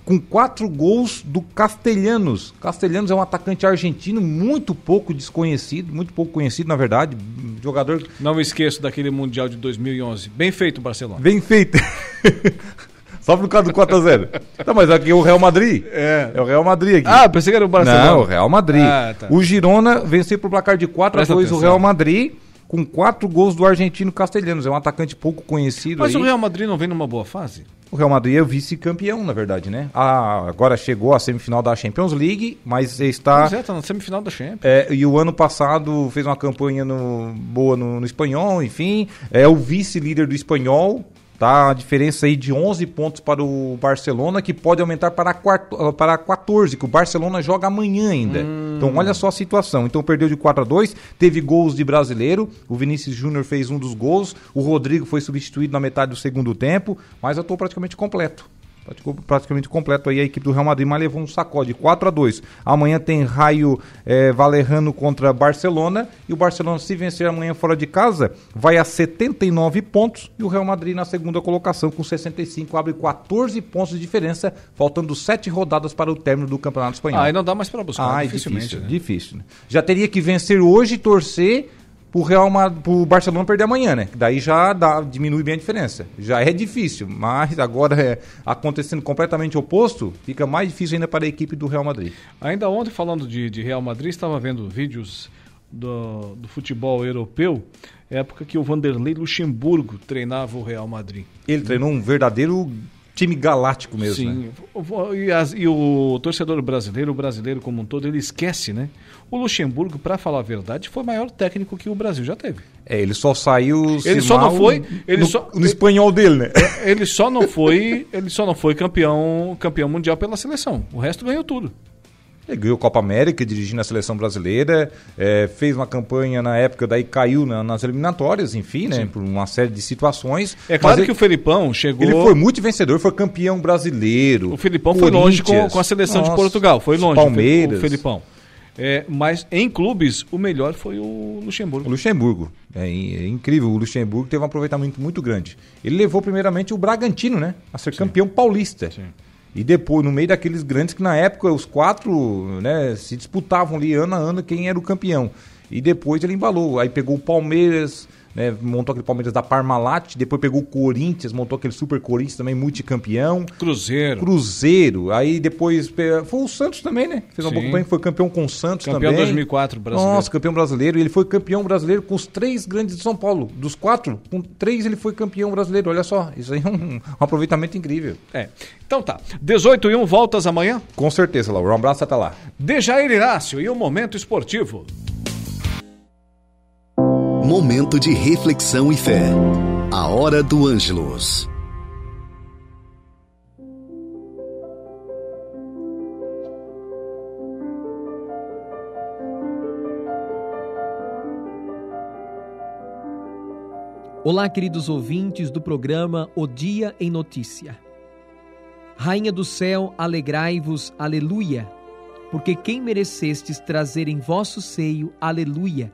com quatro gols do Castelhanos. Castelhanos é um atacante argentino muito pouco desconhecido, muito pouco conhecido, na verdade. Jogador Não esqueço daquele Mundial de 2011. Bem feito, Barcelona. Bem feito. Só por causa do 4x0. Tá, mas aqui é o Real Madrid. É. É o Real Madrid aqui. Ah, pensei que era o Barcelona. Não, o Real Madrid. Ah, tá. O Girona venceu por placar de 4 a Presta 2 o. Real Madrid, com quatro gols do argentino Castelhanos. É um atacante pouco conhecido Mas aí. o Real Madrid não vem numa boa fase? O Real Madrid é o vice-campeão, na verdade, né? Ah, agora chegou à semifinal da Champions League, mas está... Pois é, tá na semifinal da Champions. É, e o ano passado fez uma campanha no- boa no, no espanhol, enfim. É o vice-líder do espanhol. Tá? A diferença aí de 11 pontos para o Barcelona, que pode aumentar para, quatro- para 14, que o Barcelona joga amanhã ainda. Então olha só a situação. Então perdeu de 4 a 2, teve gols de brasileiro. O Vinícius Júnior fez um dos gols. O Rodrigo foi substituído na metade do segundo tempo. Mas eu estou praticamente completo. Praticamente completo aí a equipe do Real Madrid, mas levou um sacode 4 a 2 Amanhã tem Raio é, Valerrano contra Barcelona e o Barcelona, se vencer amanhã fora de casa, vai a 79 pontos e o Real Madrid na segunda colocação com 65, abre 14 pontos de diferença, faltando 7 rodadas para o término do Campeonato Espanhol. Ah, e não dá mais para buscar, ah, dificilmente. Difícil, né? difícil né? Já teria que vencer hoje e torcer pro Real pro Barcelona perder amanhã, né? Daí já dá, diminui bem a diferença. Já é difícil, mas agora é acontecendo completamente oposto, fica mais difícil ainda para a equipe do Real Madrid. Ainda ontem, falando de, de Real Madrid, estava vendo vídeos do, do futebol europeu, época que o Vanderlei Luxemburgo treinava o Real Madrid. Ele treinou um verdadeiro time galáctico mesmo. Sim, né? e, as, e, o torcedor brasileiro, o brasileiro como um todo, ele esquece, né? O Luxemburgo, para falar a verdade, foi o maior técnico que o Brasil já teve. É, ele só saiu. Ele só não foi. Ele no, só, no espanhol dele, né? Ele só não foi. Ele só não foi campeão, campeão mundial pela seleção. O resto ganhou tudo. Ele ganhou Copa América dirigindo a seleção brasileira, é, fez uma campanha na época, daí caiu na, nas eliminatórias, enfim, né? Sim. Por uma série de situações. É claro ele, que o Felipão chegou. Ele foi muito vencedor, foi campeão brasileiro. O Felipão foi longe com, com a seleção Nossa, de Portugal, foi longe. Palmeiras. O Felipão. É, mas em clubes, o melhor foi o Luxemburgo. O Luxemburgo. É, é, incrível. O Luxemburgo teve um aproveitamento muito grande. Ele levou primeiramente o Bragantino, né? A ser Sim. campeão paulista. Sim. E depois, no meio daqueles grandes que na época os quatro né, se disputavam ali ano a ano quem era o campeão. E depois ele embalou. Aí pegou o Palmeiras, né, montou aquele Palmeiras da Parmalat, depois pegou o Corinthians, montou aquele Super Corinthians também, multicampeão. Cruzeiro. Cruzeiro. Aí depois foi o Santos também, né? Fez uma boa campanha, foi campeão com o Santos campeão também. Campeão 2004 brasileiro. Nossa, campeão brasileiro. E ele foi campeão brasileiro com os três grandes de São Paulo. Dos quatro, com três ele foi campeão brasileiro. Olha só, isso aí é um, um aproveitamento incrível. É. Então tá. 18 e 1, voltas amanhã? Com certeza, Laura. Um abraço até lá. Dejair Inácio e o Momento Esportivo. Momento de reflexão e fé. A hora do Ângelos. Olá, queridos ouvintes do programa O Dia em Notícia. Rainha do céu, alegrai-vos, aleluia, porque quem merecestes trazer em vosso seio, aleluia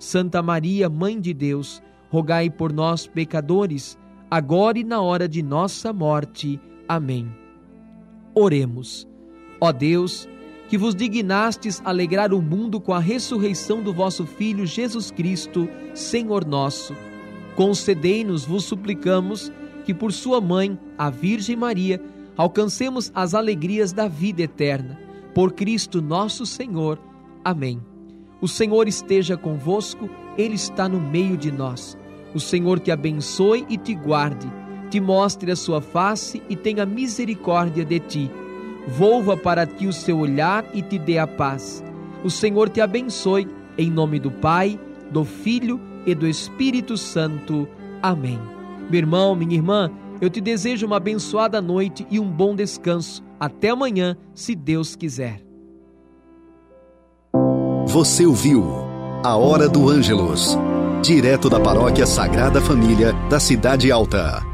Santa Maria, Mãe de Deus, rogai por nós, pecadores, agora e na hora de nossa morte. Amém. Oremos. Ó Deus, que vos dignastes alegrar o mundo com a ressurreição do vosso Filho Jesus Cristo, Senhor nosso, concedei-nos, vos suplicamos, que por sua mãe, a Virgem Maria, alcancemos as alegrias da vida eterna. Por Cristo nosso Senhor. Amém. O Senhor esteja convosco, Ele está no meio de nós. O Senhor te abençoe e te guarde, te mostre a sua face e tenha misericórdia de ti. Volva para ti o seu olhar e te dê a paz. O Senhor te abençoe, em nome do Pai, do Filho e do Espírito Santo. Amém. Meu irmão, minha irmã, eu te desejo uma abençoada noite e um bom descanso. Até amanhã, se Deus quiser. Você ouviu A Hora do Ângelos, direto da Paróquia Sagrada Família da Cidade Alta.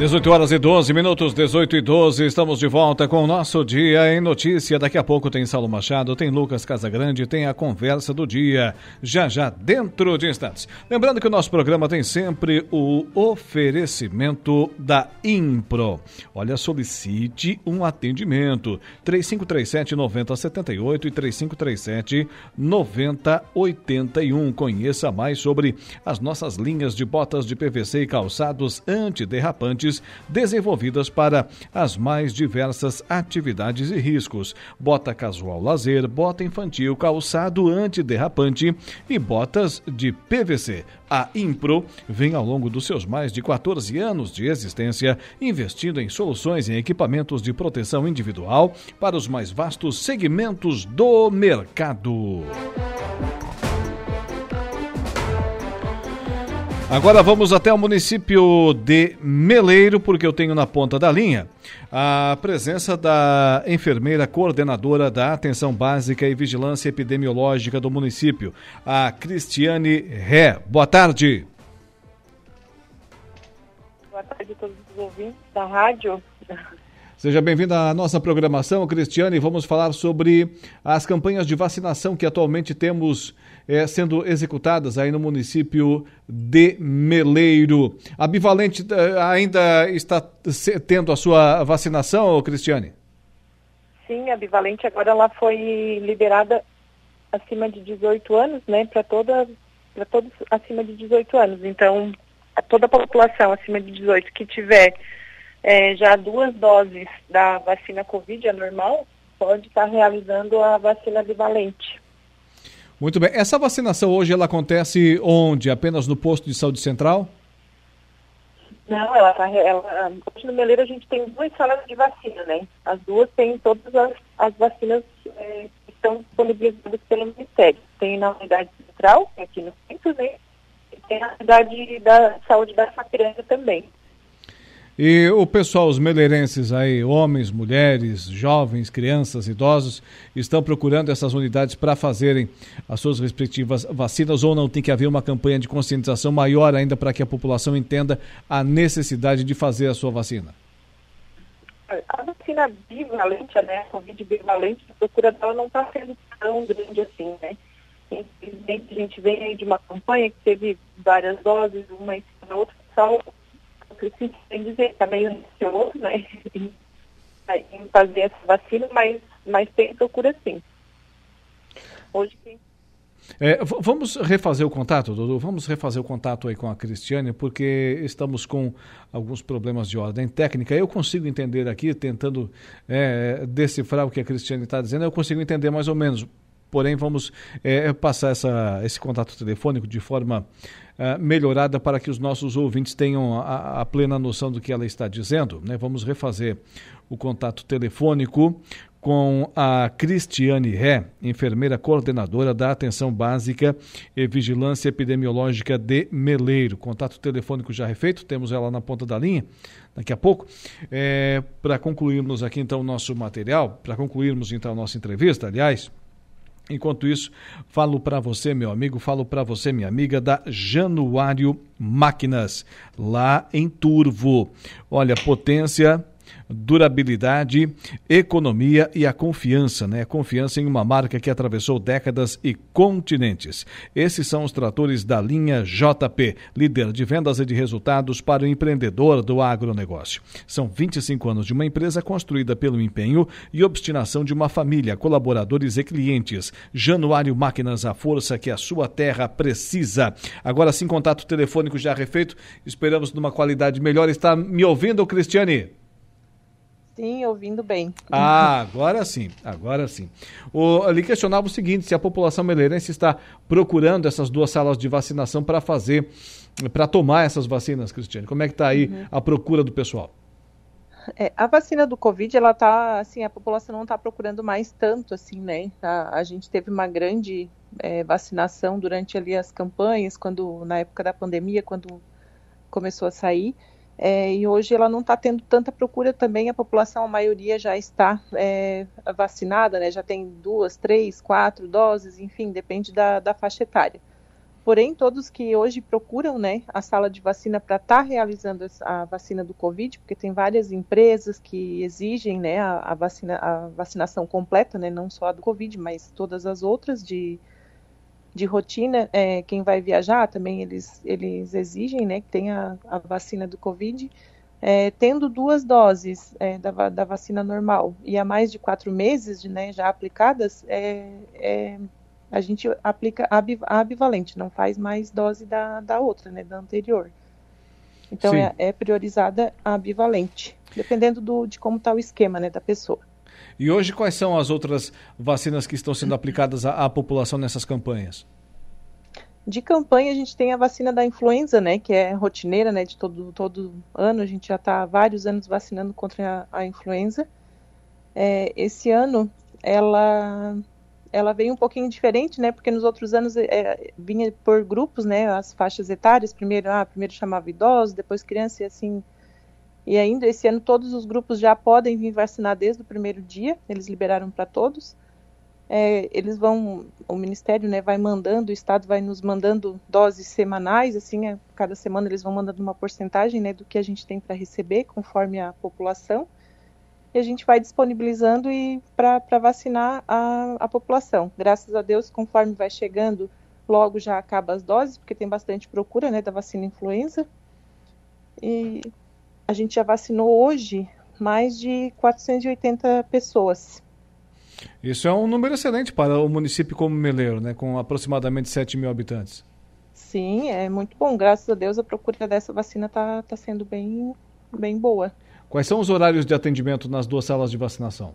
18 horas e 12 minutos, 18 e 12, estamos de volta com o nosso Dia em Notícia. Daqui a pouco tem Saulo Machado, tem Lucas Casagrande, tem a conversa do dia, já já dentro de instantes. Lembrando que o nosso programa tem sempre o oferecimento da Impro. Olha, solicite um atendimento. 3537 9078 e 3537 9081. Conheça mais sobre as nossas linhas de botas de PVC e calçados antiderrapantes desenvolvidas para as mais diversas atividades e riscos: bota casual lazer, bota infantil, calçado antiderrapante e botas de PVC. A Impro vem ao longo dos seus mais de 14 anos de existência investindo em soluções e equipamentos de proteção individual para os mais vastos segmentos do mercado. Agora vamos até o município de Meleiro, porque eu tenho na ponta da linha a presença da enfermeira coordenadora da Atenção Básica e Vigilância Epidemiológica do município, a Cristiane Ré. Boa tarde. Boa tarde a todos os ouvintes da rádio. Seja bem-vinda à nossa programação, Cristiane. Vamos falar sobre as campanhas de vacinação que atualmente temos é, sendo executadas aí no município de Meleiro. A Bivalente eh, ainda está tendo a sua vacinação, Cristiane? Sim, a Bivalente agora ela foi liberada acima de 18 anos, né, para toda para todos acima de 18 anos. Então, a toda a população acima de 18 que tiver é, já duas doses da vacina Covid, a normal, pode estar realizando a vacina bivalente. Muito bem. Essa vacinação hoje ela acontece onde? Apenas no posto de saúde central? Não, ela tá. Ela, hoje no Meleiro a gente tem duas salas de vacina, né? As duas têm todas as, as vacinas é, que estão disponibilizadas pelo Ministério. Tem na unidade central, é aqui no centro, né? E tem na unidade da saúde da Sapiranga também. E o pessoal, os meleirenses aí, homens, mulheres, jovens, crianças, idosos, estão procurando essas unidades para fazerem as suas respectivas vacinas ou não tem que haver uma campanha de conscientização maior ainda para que a população entenda a necessidade de fazer a sua vacina? A vacina bivalente, né, a Covid bivalente, a procura dela não está sendo tão grande assim, né? Infelizmente, a gente vem aí de uma campanha que teve várias doses, uma e outra, só preciso dizer, está meio ansioso, né, em, em, fazer essa vacina, mas, mas tem procura sim. Hoje quem é, vamos refazer o contato, Dudu? Vamos refazer o contato aí com a Cristiane, porque estamos com alguns problemas de ordem técnica. Eu consigo entender aqui, tentando é, decifrar o que a Cristiane está dizendo, eu consigo entender mais ou menos. Porém, vamos é, passar essa, esse contato telefônico de forma uh, melhorada para que os nossos ouvintes tenham a, a, plena noção do que ela está dizendo. Né? Vamos refazer o contato telefônico com a Cristiane Ré, enfermeira coordenadora da Atenção Básica e Vigilância Epidemiológica de Meleiro. Contato telefônico já refeito, temos ela na ponta da linha daqui a pouco. É, para concluirmos aqui então o nosso material, para concluirmos então a nossa entrevista, aliás, Enquanto isso, falo para você, meu amigo, falo para você, minha amiga, da Januário Máquinas, lá em Turvo. Olha, potência durabilidade, economia e a confiança, né? Confiança em uma marca que atravessou décadas e continentes. Esses são os tratores da linha JP, líder de vendas e de resultados para o empreendedor do agronegócio. São 25 anos de uma empresa construída pelo empenho e obstinação de uma família, colaboradores e clientes. Januário Máquinas, a força que a sua terra precisa. Agora sim, contato telefônico já refeito. Esperamos numa qualidade melhor. Está me ouvindo, Cristiane? Sim, ouvindo bem. Ah, agora sim, agora sim. O, ali questionava o seguinte: se a população meleirense está procurando essas duas salas de vacinação para fazer, para tomar essas vacinas, Cristiane. Como é que está aí uhum. a procura do pessoal? É, a vacina do Covid, ela tá, assim, a população não está procurando mais tanto, assim, né? A, a gente teve uma grande é, vacinação durante ali as campanhas, quando na época da pandemia, quando começou a sair. É, e hoje ela não está tendo tanta procura também, a população, a maioria já está é, vacinada, né, já tem duas, três, quatro doses, enfim, depende da, da faixa etária. Porém, todos que hoje procuram né, a sala de vacina para estar tá realizando a vacina do Covid, porque tem várias empresas que exigem né, a, a, vacina, a vacinação completa, né, não só a do Covid, mas todas as outras de, de rotina. É, quem vai viajar também eles, eles exigem né, que tenha a, vacina do Covid. É, tendo duas doses é, da, da, vacina normal e há mais de quatro meses de, né, já aplicadas, é, é a gente aplica a bivalente, não faz mais dose da, da outra, né, da anterior. Então é, é, priorizada a bivalente, dependendo do, de como está o esquema né, da pessoa. E hoje quais são as outras vacinas que estão sendo aplicadas à, à população nessas campanhas? De campanha a gente tem a vacina da influenza, né, que é rotineira, né, de todo, todo ano, a gente já está há vários anos vacinando contra a, a influenza. É, esse ano ela ela veio um pouquinho diferente, né? Porque nos outros anos é, vinha por grupos, né? As faixas etárias, primeiro, ah, primeiro chamava idosos, depois criança e assim. E ainda esse ano todos os grupos já podem vir vacinar desde o primeiro dia. Eles liberaram para todos. É, eles vão, o Ministério, né? Vai mandando, o Estado vai nos mandando doses semanais, assim, é, cada semana eles vão mandando uma porcentagem, né? Do que a gente tem para receber, conforme a população e a gente vai disponibilizando para vacinar a, a população. Graças a Deus, conforme vai chegando, logo já acaba as doses, porque tem bastante procura né, da vacina influenza. E a gente já vacinou hoje mais de 480 pessoas. Isso é um número excelente para o município como Meleiro, né, com aproximadamente 7 mil habitantes. Sim, é muito bom. Graças a Deus a procura dessa vacina está tá sendo bem, bem boa. Quais são os horários de atendimento nas duas salas de vacinação?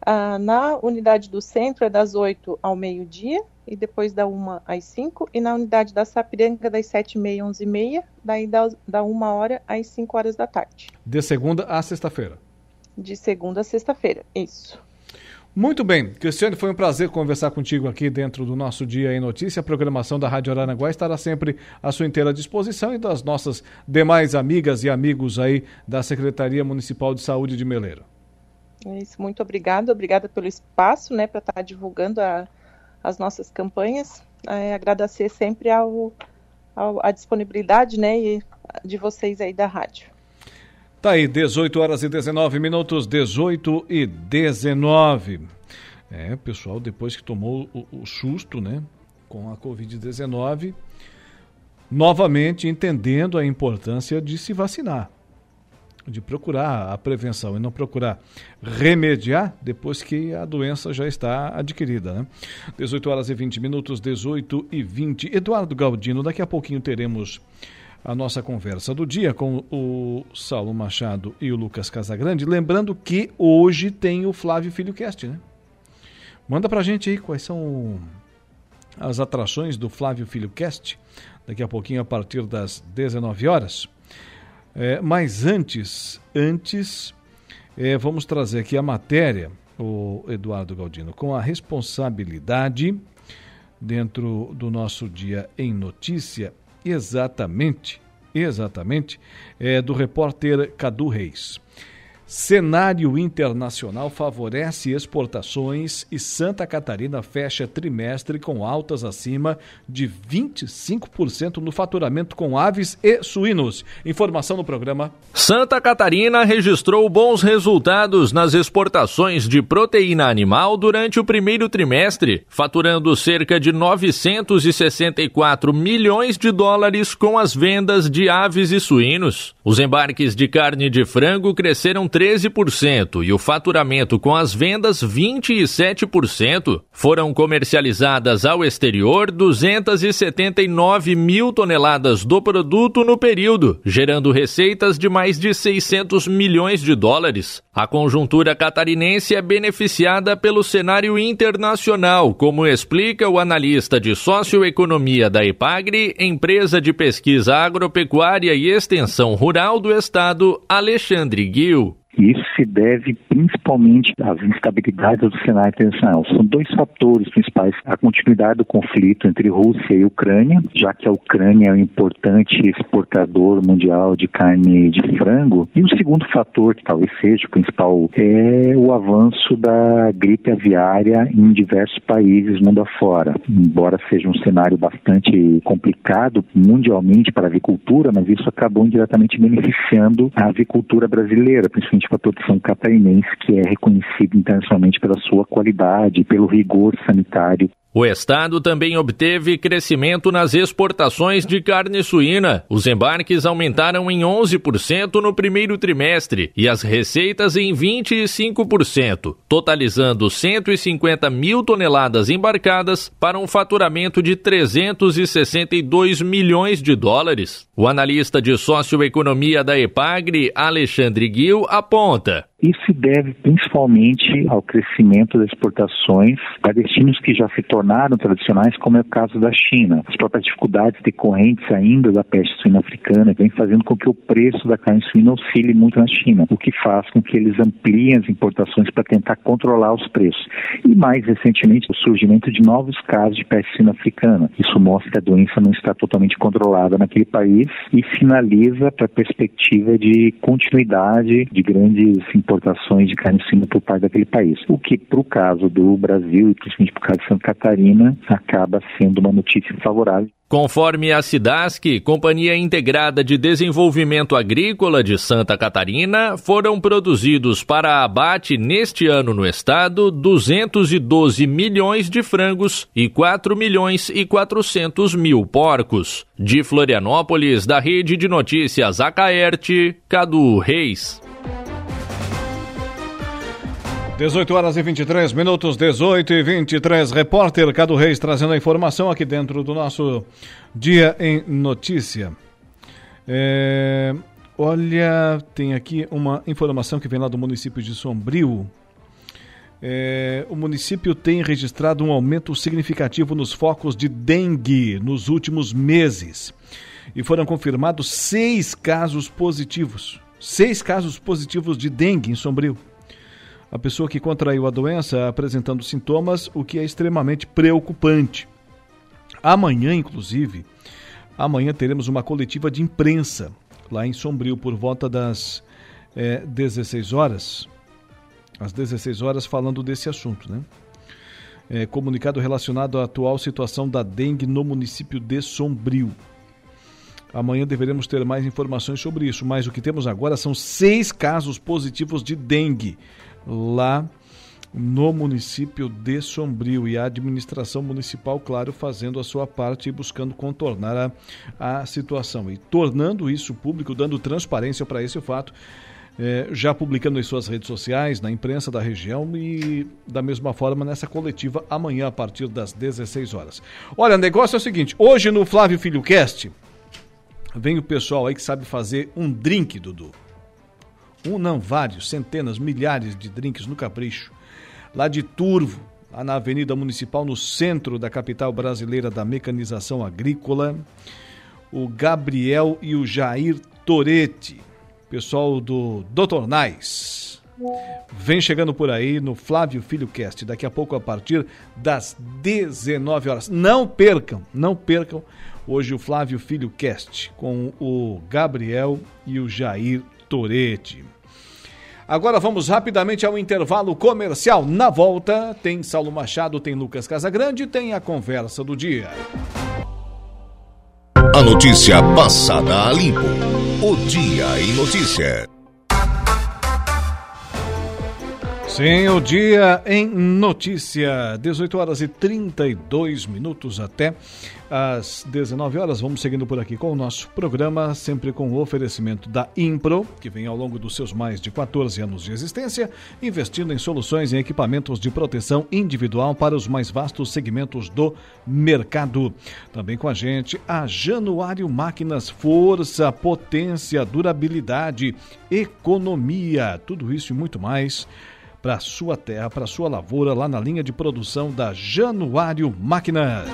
Ah, na unidade do centro é das 8 ao meio-dia e depois da 1 às 5. E na unidade da Sapiranga, das 7h30 às 11h30, daí da, da 1 hora às 5 horas da tarde. De segunda a sexta-feira? De segunda a sexta-feira, isso. Muito bem, Cristiane, foi um prazer conversar contigo aqui dentro do nosso Dia em Notícia. A programação da Rádio Aranaguá estará sempre à sua inteira disposição e das nossas demais amigas e amigos aí da Secretaria Municipal de Saúde de Meleiro. É isso, muito obrigada, obrigada pelo espaço, né, para estar tá divulgando a, as nossas campanhas. É, agradecer sempre ao, ao, a disponibilidade, né, e, de vocês aí da rádio. Tá aí, 18 horas e 19 minutos, 18 e 19. É, pessoal, depois que tomou o, o susto, né, com a Covid-19, novamente entendendo a importância de se vacinar, de procurar a prevenção e não procurar remediar depois que a doença já está adquirida, né? 18 horas e 20 minutos, 18 e 20. Eduardo Galdino, daqui a pouquinho teremos a nossa conversa do dia com o Saulo Machado e o Lucas Casagrande. Lembrando que hoje tem o Flávio Filho Cast, né? Manda pra gente aí quais são as atrações do Flávio Filho Cast, daqui a pouquinho a partir das 19 horas. É, mas antes, antes, é, vamos trazer aqui a matéria, o Eduardo Galdino, com a responsabilidade dentro do nosso dia em notícia exatamente, exatamente, é do repórter Cadu Reis. Cenário internacional favorece exportações e Santa Catarina fecha trimestre com altas acima de 25% no faturamento com aves e suínos. Informação no programa. Santa Catarina registrou bons resultados nas exportações de proteína animal durante o primeiro trimestre, faturando cerca de 964 milhões de dólares com as vendas de aves e suínos. Os embarques de carne de frango cresceram 13% e o faturamento com as vendas 27%. Foram comercializadas ao exterior 279 mil toneladas do produto no período, gerando receitas de mais de 600 milhões de dólares. A conjuntura catarinense é beneficiada pelo cenário internacional, como explica o analista de socioeconomia da Epagre, empresa de pesquisa agropecuária e extensão rural do estado, Alexandre Guil E isso se deve principalmente às instabilidades do cenário internacional. São dois fatores principais: a continuidade do conflito entre Rússia e Ucrânia, já que a Ucrânia é um importante exportador mundial de carne de frango, e o segundo fator, que talvez seja o principal, é o avanço da gripe aviária em diversos países mundo afora. Embora seja um cenário bastante complicado mundialmente para a avicultura, mas isso acabou indiretamente beneficiando a avicultura brasileira, principalmente para a produção catarinense, que é reconhecida internacionalmente pela sua qualidade, pelo rigor sanitário o estado também obteve crescimento nas exportações de carne suína. Os embarques aumentaram em 11% no primeiro trimestre e as receitas em 25%, totalizando 150 mil toneladas embarcadas para um faturamento de 362 milhões de dólares. O analista de socioeconomia da EPAGRE, Alexandre Gil, aponta. Isso se deve principalmente ao crescimento das exportações para destinos que já se tornaram tradicionais, como é o caso da China. As próprias dificuldades decorrentes ainda da peste suína africana vem fazendo com que o preço da carne suína oscile muito na China, o que faz com que eles ampliem as importações para tentar controlar os preços. E mais recentemente, o surgimento de novos casos de peste suína africana. Isso mostra que a doença não está totalmente controlada naquele país e finaliza para a perspectiva de continuidade de grandes importações de carne suína por parte daquele país. O que, para o caso do Brasil e principalmente para o caso de Santa Catarina, acaba sendo uma notícia favorável. Conforme a SIDASC, Companhia Integrada de Desenvolvimento Agrícola de Santa Catarina, foram produzidos para abate neste ano no estado 212 milhões de frangos e 4 milhões e 400 mil porcos. De Florianópolis, da Rede de Notícias Acaerte, Cadu Reis. 18 horas e 23 minutos, 18 e 23. Repórter Cado Reis trazendo a informação aqui dentro do nosso Dia em Notícia. É, olha, tem aqui uma informação que vem lá do município de Sombrio. É, o município tem registrado um aumento significativo nos focos de dengue nos últimos meses. E foram confirmados seis casos positivos. Seis casos positivos de dengue em Sombrio a pessoa que contraiu a doença apresentando sintomas, o que é extremamente preocupante. Amanhã, inclusive, amanhã teremos uma coletiva de imprensa lá em Sombrio por volta das é, 16 horas. Às 16 horas, falando desse assunto, né? É, comunicado relacionado à atual situação da dengue no município de Sombrio. Amanhã deveremos ter mais informações sobre isso, mas o que temos agora são seis casos positivos de dengue lá no município de Sombrio e a administração municipal, claro, fazendo a sua parte e buscando contornar a, a situação e tornando isso público, dando transparência para esse fato. É, já publicando em suas redes sociais, na imprensa da região e da mesma forma nessa coletiva amanhã a partir das 16 horas. Olha, o negócio é o seguinte: hoje no Flávio Filho Cast vem o pessoal aí que sabe fazer um drink, Dudu. Um não, vários, centenas, milhares de drinks no Capricho. Lá de Turvo, lá na Avenida Municipal, no centro da capital brasileira da mecanização agrícola. O Gabriel e o Jair Toretti, pessoal do Doutor Nais. Vem chegando por aí no Flávio Filho Cast, daqui a pouco a partir das 19 horas. Não percam, não percam hoje o Flávio Filho Cast com o Gabriel e o Jair Toretti. Agora vamos rapidamente ao intervalo comercial. Na volta, tem Saulo Machado, tem Lucas Casagrande, tem a conversa do dia. A notícia passada a limpo. O Dia em Notícia. Sim, o dia em notícia. 18 horas e 32 minutos até às 19 horas. Vamos seguindo por aqui com o nosso programa, sempre com o oferecimento da Impro, que vem ao longo dos seus mais de 14 anos de existência, investindo em soluções e equipamentos de proteção individual para os mais vastos segmentos do mercado. Também com a gente a Januário Máquinas, força, potência, durabilidade, economia, tudo isso e muito mais para sua terra, para sua lavoura, lá na linha de produção da Januário Máquinas.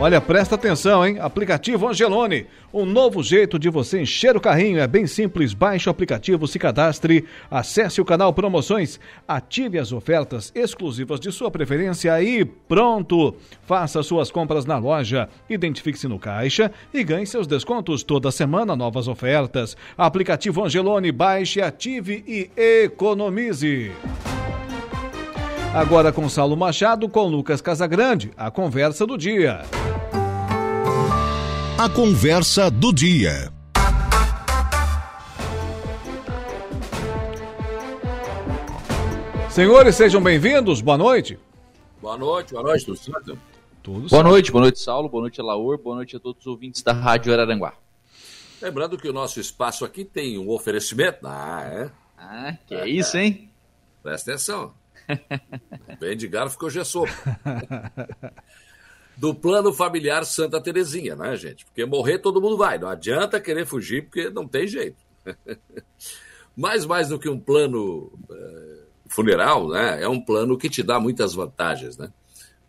Olha, presta atenção, hein? Aplicativo Angelone. Um novo jeito de você encher o carrinho. É bem simples. Baixe o aplicativo, se cadastre, acesse o canal Promoções, ative as ofertas exclusivas de sua preferência e pronto! Faça suas compras na loja, identifique-se no caixa e ganhe seus descontos toda semana, novas ofertas. Aplicativo Angelone, baixe, ative e economize. Agora com Saulo Machado, com Lucas Casagrande, a conversa do dia. A conversa do dia. Senhores, sejam bem-vindos. Boa noite. Boa noite, boa noite, tudo certo? Tudo boa certo. noite, boa noite, Saulo, boa noite, Laur, boa noite a todos os ouvintes da Rádio Araranguá. Lembrando que o nosso espaço aqui tem um oferecimento. Ah, é? Ah, que é isso, hein? Presta atenção. Bem de garfo que hoje é sopa. Do plano familiar Santa Terezinha, né, gente? Porque morrer todo mundo vai. Não adianta querer fugir, porque não tem jeito. Mas mais do que um plano eh, funeral, né? É um plano que te dá muitas vantagens, né?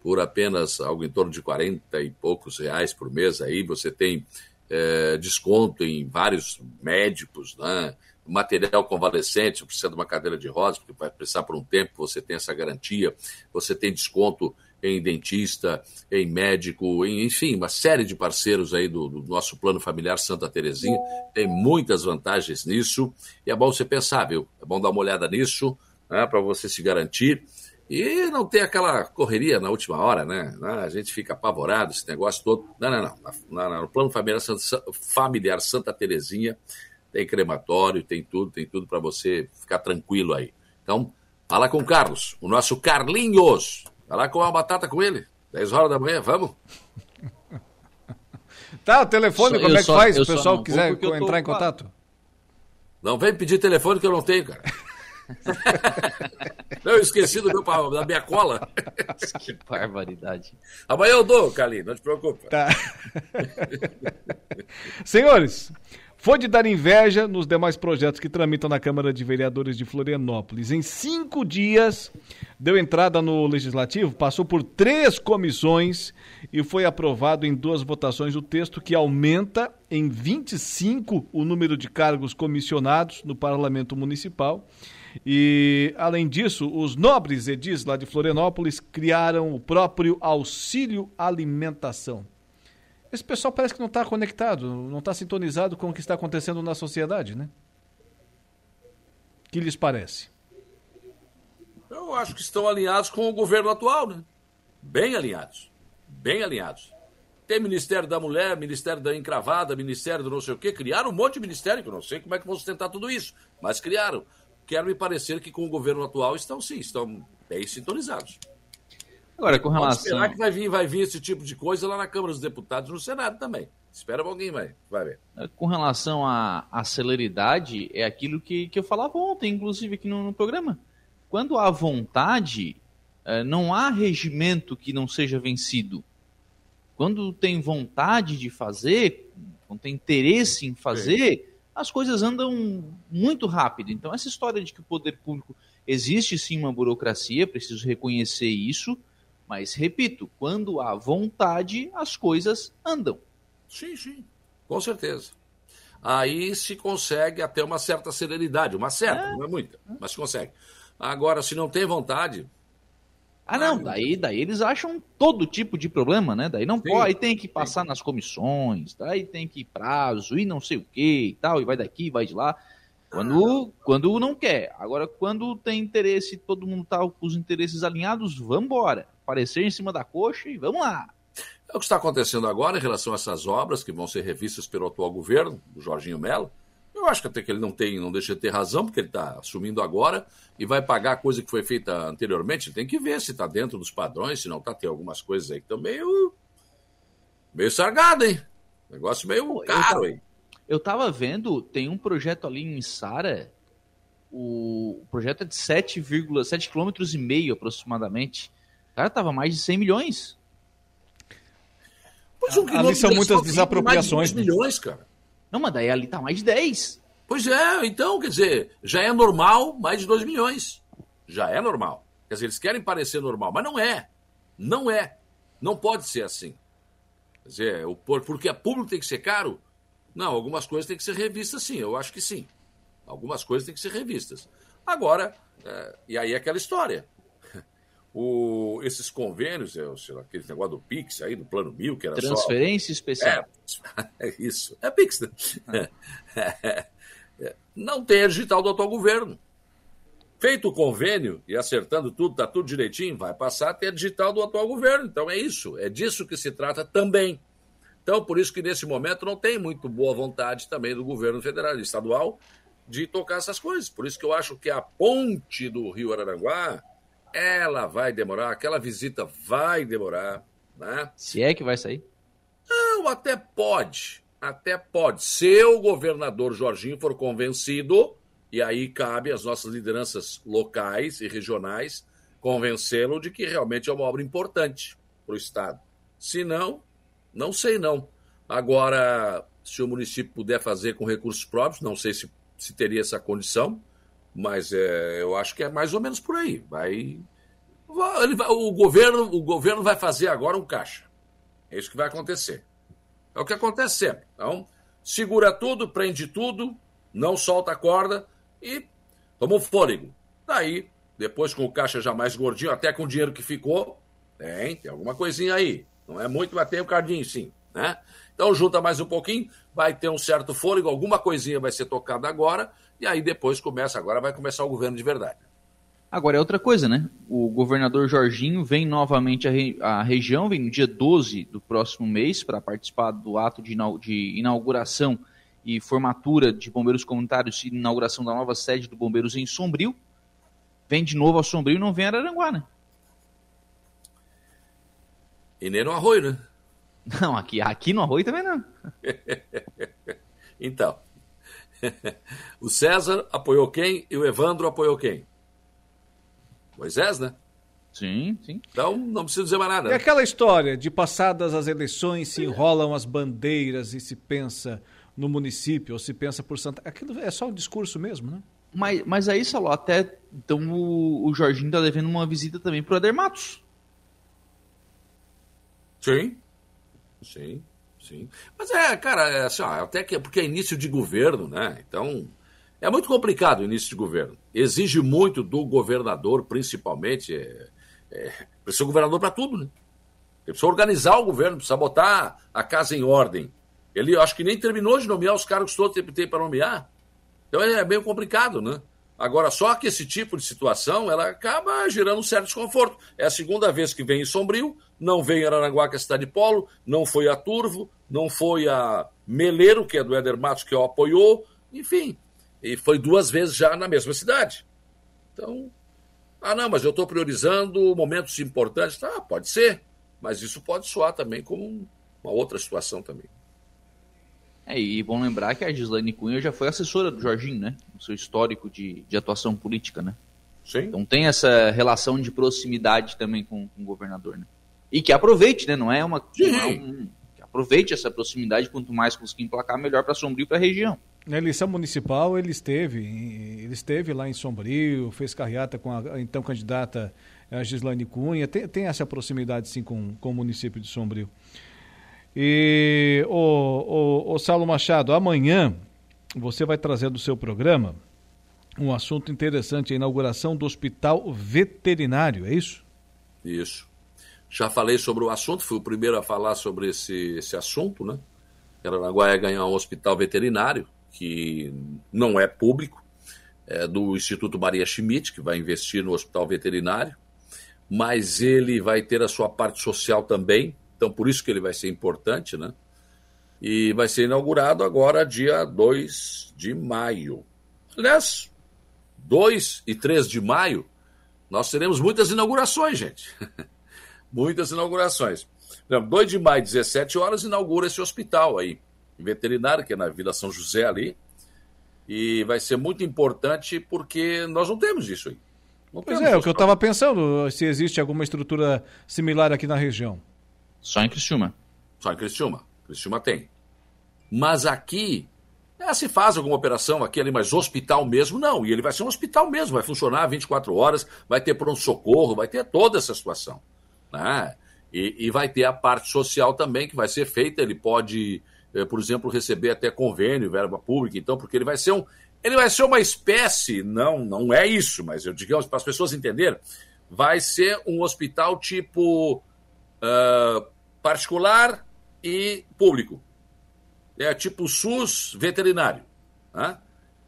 Por apenas algo em torno de 40 e poucos reais por mês, aí você tem eh, desconto em vários médicos, né? Material convalescente, precisa de uma cadeira de rodas, porque vai precisar por um tempo, você tem essa garantia, você tem desconto em dentista, em médico, em, enfim, uma série de parceiros aí do, do, nosso plano familiar Santa Terezinha, tem muitas vantagens nisso, e é bom você pensar, viu? É bom dar uma olhada nisso, né, para você se garantir, e não ter aquela correria na última hora, né? A gente fica apavorado, esse negócio todo. Não, não, não. não, não. No plano familiar Santa, familiar Santa Terezinha, tem crematório, tem tudo, tem tudo para você ficar tranquilo aí. Então, fala com o Carlos, o nosso Carlinhos. Vai lá comer uma batata com ele, 10 horas da manhã, vamos? Tá, o telefone, só, como é que só, faz? Se o pessoal quiser entrar em contato. Não vem pedir telefone que eu não tenho, cara. não, eu esqueci do meu, da minha cola. que barbaridade. Amanhã eu dou, Carlinhos, não te preocupe. Tá. Senhores, foi de dar inveja nos demais projetos que tramitam na Câmara de Vereadores de Florianópolis. Em cinco dias, deu entrada no Legislativo, passou por três comissões e foi aprovado em duas votações o texto que aumenta em 25 o número de cargos comissionados no Parlamento Municipal. E, além disso, os nobres edis lá de Florianópolis criaram o próprio auxílio alimentação. Esse pessoal parece que não está conectado, não está sintonizado com o que está acontecendo na sociedade, né? Que lhes parece? Eu acho que estão alinhados com o governo atual, né? Bem alinhados. Bem alinhados. Tem Ministério da Mulher, Ministério da Encravada, Ministério do não sei o quê. Criaram um monte de ministério, que eu não sei como é que vão sustentar tudo isso. Mas criaram. Quero me parecer que com o governo atual estão sim, estão bem sintonizados. Agora, com relação. Pode esperar que vai vir, vai vir esse tipo de coisa lá na Câmara dos Deputados e no Senado também. Espera alguém, vai, vai ver. Com relação à, à celeridade, é aquilo que, que eu falava ontem, inclusive aqui no, no programa. Quando há vontade, é, não há regimento que não seja vencido. Quando tem vontade de fazer, quando tem interesse em fazer, as coisas andam muito rápido. Então, essa história de que o poder público existe sim uma burocracia, preciso reconhecer isso mas, repito, quando há vontade, as coisas andam. Sim, sim, com certeza. Aí se consegue até uma certa serenidade, uma certa, é. não é muita, mas se consegue. Agora, se não tem vontade. Ah, não, daí, daí eles acham todo tipo de problema, né? Daí não sim, pode, aí tem que passar sim. nas comissões, daí tem que ir prazo e não sei o que e tal, e vai daqui, vai de lá. Quando, quando não quer. Agora, quando tem interesse, todo mundo tá com os interesses alinhados, vamos embora aparecer em cima da coxa e vamos lá. É o que está acontecendo agora em relação a essas obras que vão ser revistas pelo atual governo, do Jorginho Melo. Eu acho que até que ele não tem, não deixa de ter razão, porque ele está assumindo agora e vai pagar a coisa que foi feita anteriormente. Tem que ver se está dentro dos padrões, se não está. Tem algumas coisas aí que estão meio. meio sargado, hein? Negócio meio caro, hein? Eu estava vendo, tem um projeto ali em Sara. O, projeto é de 7,7 km e meio aproximadamente Cara, tava mais de 100 milhões. Pois um ali são muitas desapropriações. Mais de milhões, cara. Não, mas daí ali tá mais de 10. Pois é, então, quer dizer, já é normal mais de 2 milhões. Já é normal. Quer dizer, eles querem parecer normal, mas não é. Não é. Não pode ser assim. Quer dizer, o, porque a público tem que ser caro? Não, algumas coisas têm que ser revistas sim, eu acho que sim. Algumas coisas têm que ser revistas. Agora, é, e aí é aquela história. O, esses convênios, é, sei lá, aquele negócio do Pix aí, do Plano Mil, que era Transferência só... especial. É, é, isso. É Pix, né? É, é, não tem a digital do atual governo. Feito o convênio e acertando tudo, tá tudo direitinho, vai passar a ter a digital do atual governo. Então é isso, é disso que se trata também. Então, por isso que nesse momento não tem muito boa vontade também do governo federal e estadual de tocar essas coisas. Por isso que eu acho que a ponte do Rio Araranguá, ela vai demorar, aquela visita vai demorar, né? Se é que vai sair? Não, até pode, até pode. Se o governador Jorginho for convencido, e aí cabe às nossas lideranças locais e regionais convencê-lo de que realmente é uma obra importante para o Estado. Se não, não sei não. Agora, se o município puder fazer com recursos próprios, não sei se, se teria essa condição, mas é, eu acho que é mais ou menos por aí. Vai, vai, o, governo, o governo vai fazer agora um caixa. É isso que vai acontecer. É o que acontece sempre. Então, segura tudo, prende tudo, não solta a corda e toma um fôlego. Daí, depois com o caixa já mais gordinho, até com o dinheiro que ficou, tem, tem alguma coisinha aí. Não é muito, mas tem um cardinho sim, né? Então junta mais um pouquinho, vai ter um certo fôlego, alguma coisinha vai ser tocada agora, e aí depois começa, agora vai começar o governo de verdade. Agora é outra coisa, né? O governador Jorginho vem novamente à, re... à região, vem no dia 12 do próximo mês para participar do ato de, de inauguração e formatura de bombeiros comunitários e inauguração da nova sede do Bombeiros em Sombrio. Vem de novo ao Sombrio e não vem a Araranguá, né? E nem no arroio, né? Não, aqui, aqui no arroio também não. então, o César apoiou quem e o Evandro apoiou quem? Moisés, né? Sim, sim. Então, não preciso dizer mais nada. É aquela história de passadas as eleições, se enrolam as bandeiras e se pensa no município, ou se pensa por Santa... Aquilo é só um discurso mesmo, né? Mas, mas aí, Saló, até então o, o Jorginho está devendo uma visita também para o Eder Matos. Sim, sim, sim. Mas é, cara, é assim, ó, até que porque é início de governo, né? Então, é muito complicado o início de governo. Exige muito do governador, principalmente. É, é, precisa governador para tudo, né? Ele precisa organizar o governo, precisa botar a casa em ordem. Ele acho que nem terminou de nomear os cargos todos que tem para nomear. Então é meio complicado, né? Agora, só que esse tipo de situação, ela acaba gerando um certo desconforto. É a segunda vez que vem em Sombrio, não veio em Aranaguá, que é a cidade de polo, não foi a Turvo, não foi a Meleiro, que é do Éder Matos, que o apoiou, enfim. E foi duas vezes já na mesma cidade. Então, ah, não, mas eu estou priorizando momentos importantes. Tá, pode ser, mas isso pode soar também como uma outra situação também. É, e bom lembrar que a Gislaine Cunha já foi assessora do Jorginho, né? No seu histórico de, de atuação política, né? Sim. Então tem essa relação de proximidade também com, com o governador, né? E que aproveite, né? Não é uma. Não é um, que aproveite essa proximidade, quanto mais conseguir emplacar, melhor para Sombrio e para a região. Na eleição municipal, ele esteve, ele esteve lá em Sombrio, fez carreata com a então candidata a Gislaine Cunha, tem, tem essa proximidade sim com, com o município de Sombrio. E o, o, o Saulo Machado, amanhã você vai trazer do seu programa um assunto interessante, a inauguração do hospital veterinário, é isso? Isso. Já falei sobre o assunto, fui o primeiro a falar sobre esse, esse assunto, né? Aranaguá ia ganhar um hospital veterinário, que não é público, é do Instituto Maria Schmidt, que vai investir no hospital veterinário, mas ele vai ter a sua parte social também, então, por isso que ele vai ser importante, né? E vai ser inaugurado agora, dia 2 de maio. Aliás, 2 e 3 de maio, nós teremos muitas inaugurações, gente. muitas inaugurações. 2 de maio, 17 horas, inaugura esse hospital aí, veterinário, que é na Vila São José ali. E vai ser muito importante porque nós não temos isso aí. Não pois é, o que eu estava pensando, se existe alguma estrutura similar aqui na região. Só em Criciúma. Só em Criciúma. Criciúma tem. Mas aqui, é, se faz alguma operação aqui ali, mas hospital mesmo, não. E ele vai ser um hospital mesmo, vai funcionar 24 horas, vai ter pronto-socorro, vai ter toda essa situação. Né? E, e vai ter a parte social também que vai ser feita. Ele pode, eh, por exemplo, receber até convênio, verba pública, então, porque ele vai ser um. Ele vai ser uma espécie, não, não é isso, mas eu digamos para as pessoas entenderem, vai ser um hospital tipo uh, particular e público. É tipo SUS veterinário. Né?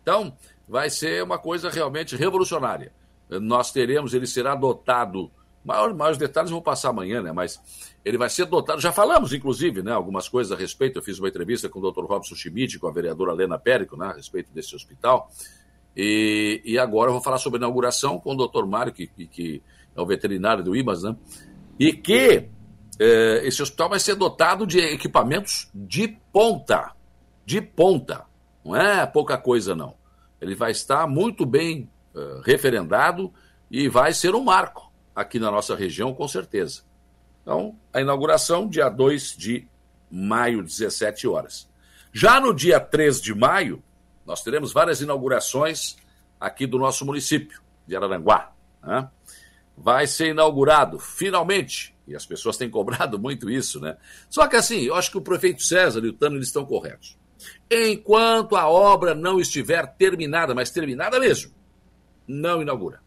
Então, vai ser uma coisa realmente revolucionária. Nós teremos, ele será dotado. Maior, maiores detalhes vou passar amanhã, né? Mas ele vai ser dotado. Já falamos, inclusive, né, algumas coisas a respeito. Eu fiz uma entrevista com o Dr. Robson Schmidt, com a vereadora Lena Périco, né, a respeito desse hospital. E, e agora eu vou falar sobre a inauguração com o Dr. Mário, que, que, que é o veterinário do IMAS, né? E que é, esse hospital vai ser dotado de equipamentos de ponta. De ponta. Não é pouca coisa, não. Ele vai estar muito bem uh, referendado e vai ser um marco aqui na nossa região, com certeza. Então, a inauguração, dia 2 de maio, 17 horas. Já no dia 3 de maio, nós teremos várias inaugurações aqui do nosso município, de Araranguá. Né? Vai ser inaugurado, finalmente, e as pessoas têm cobrado muito isso, né? Só que assim, eu acho que o prefeito César e o Tano eles estão corretos. Enquanto a obra não estiver terminada, mas terminada mesmo, não inaugura.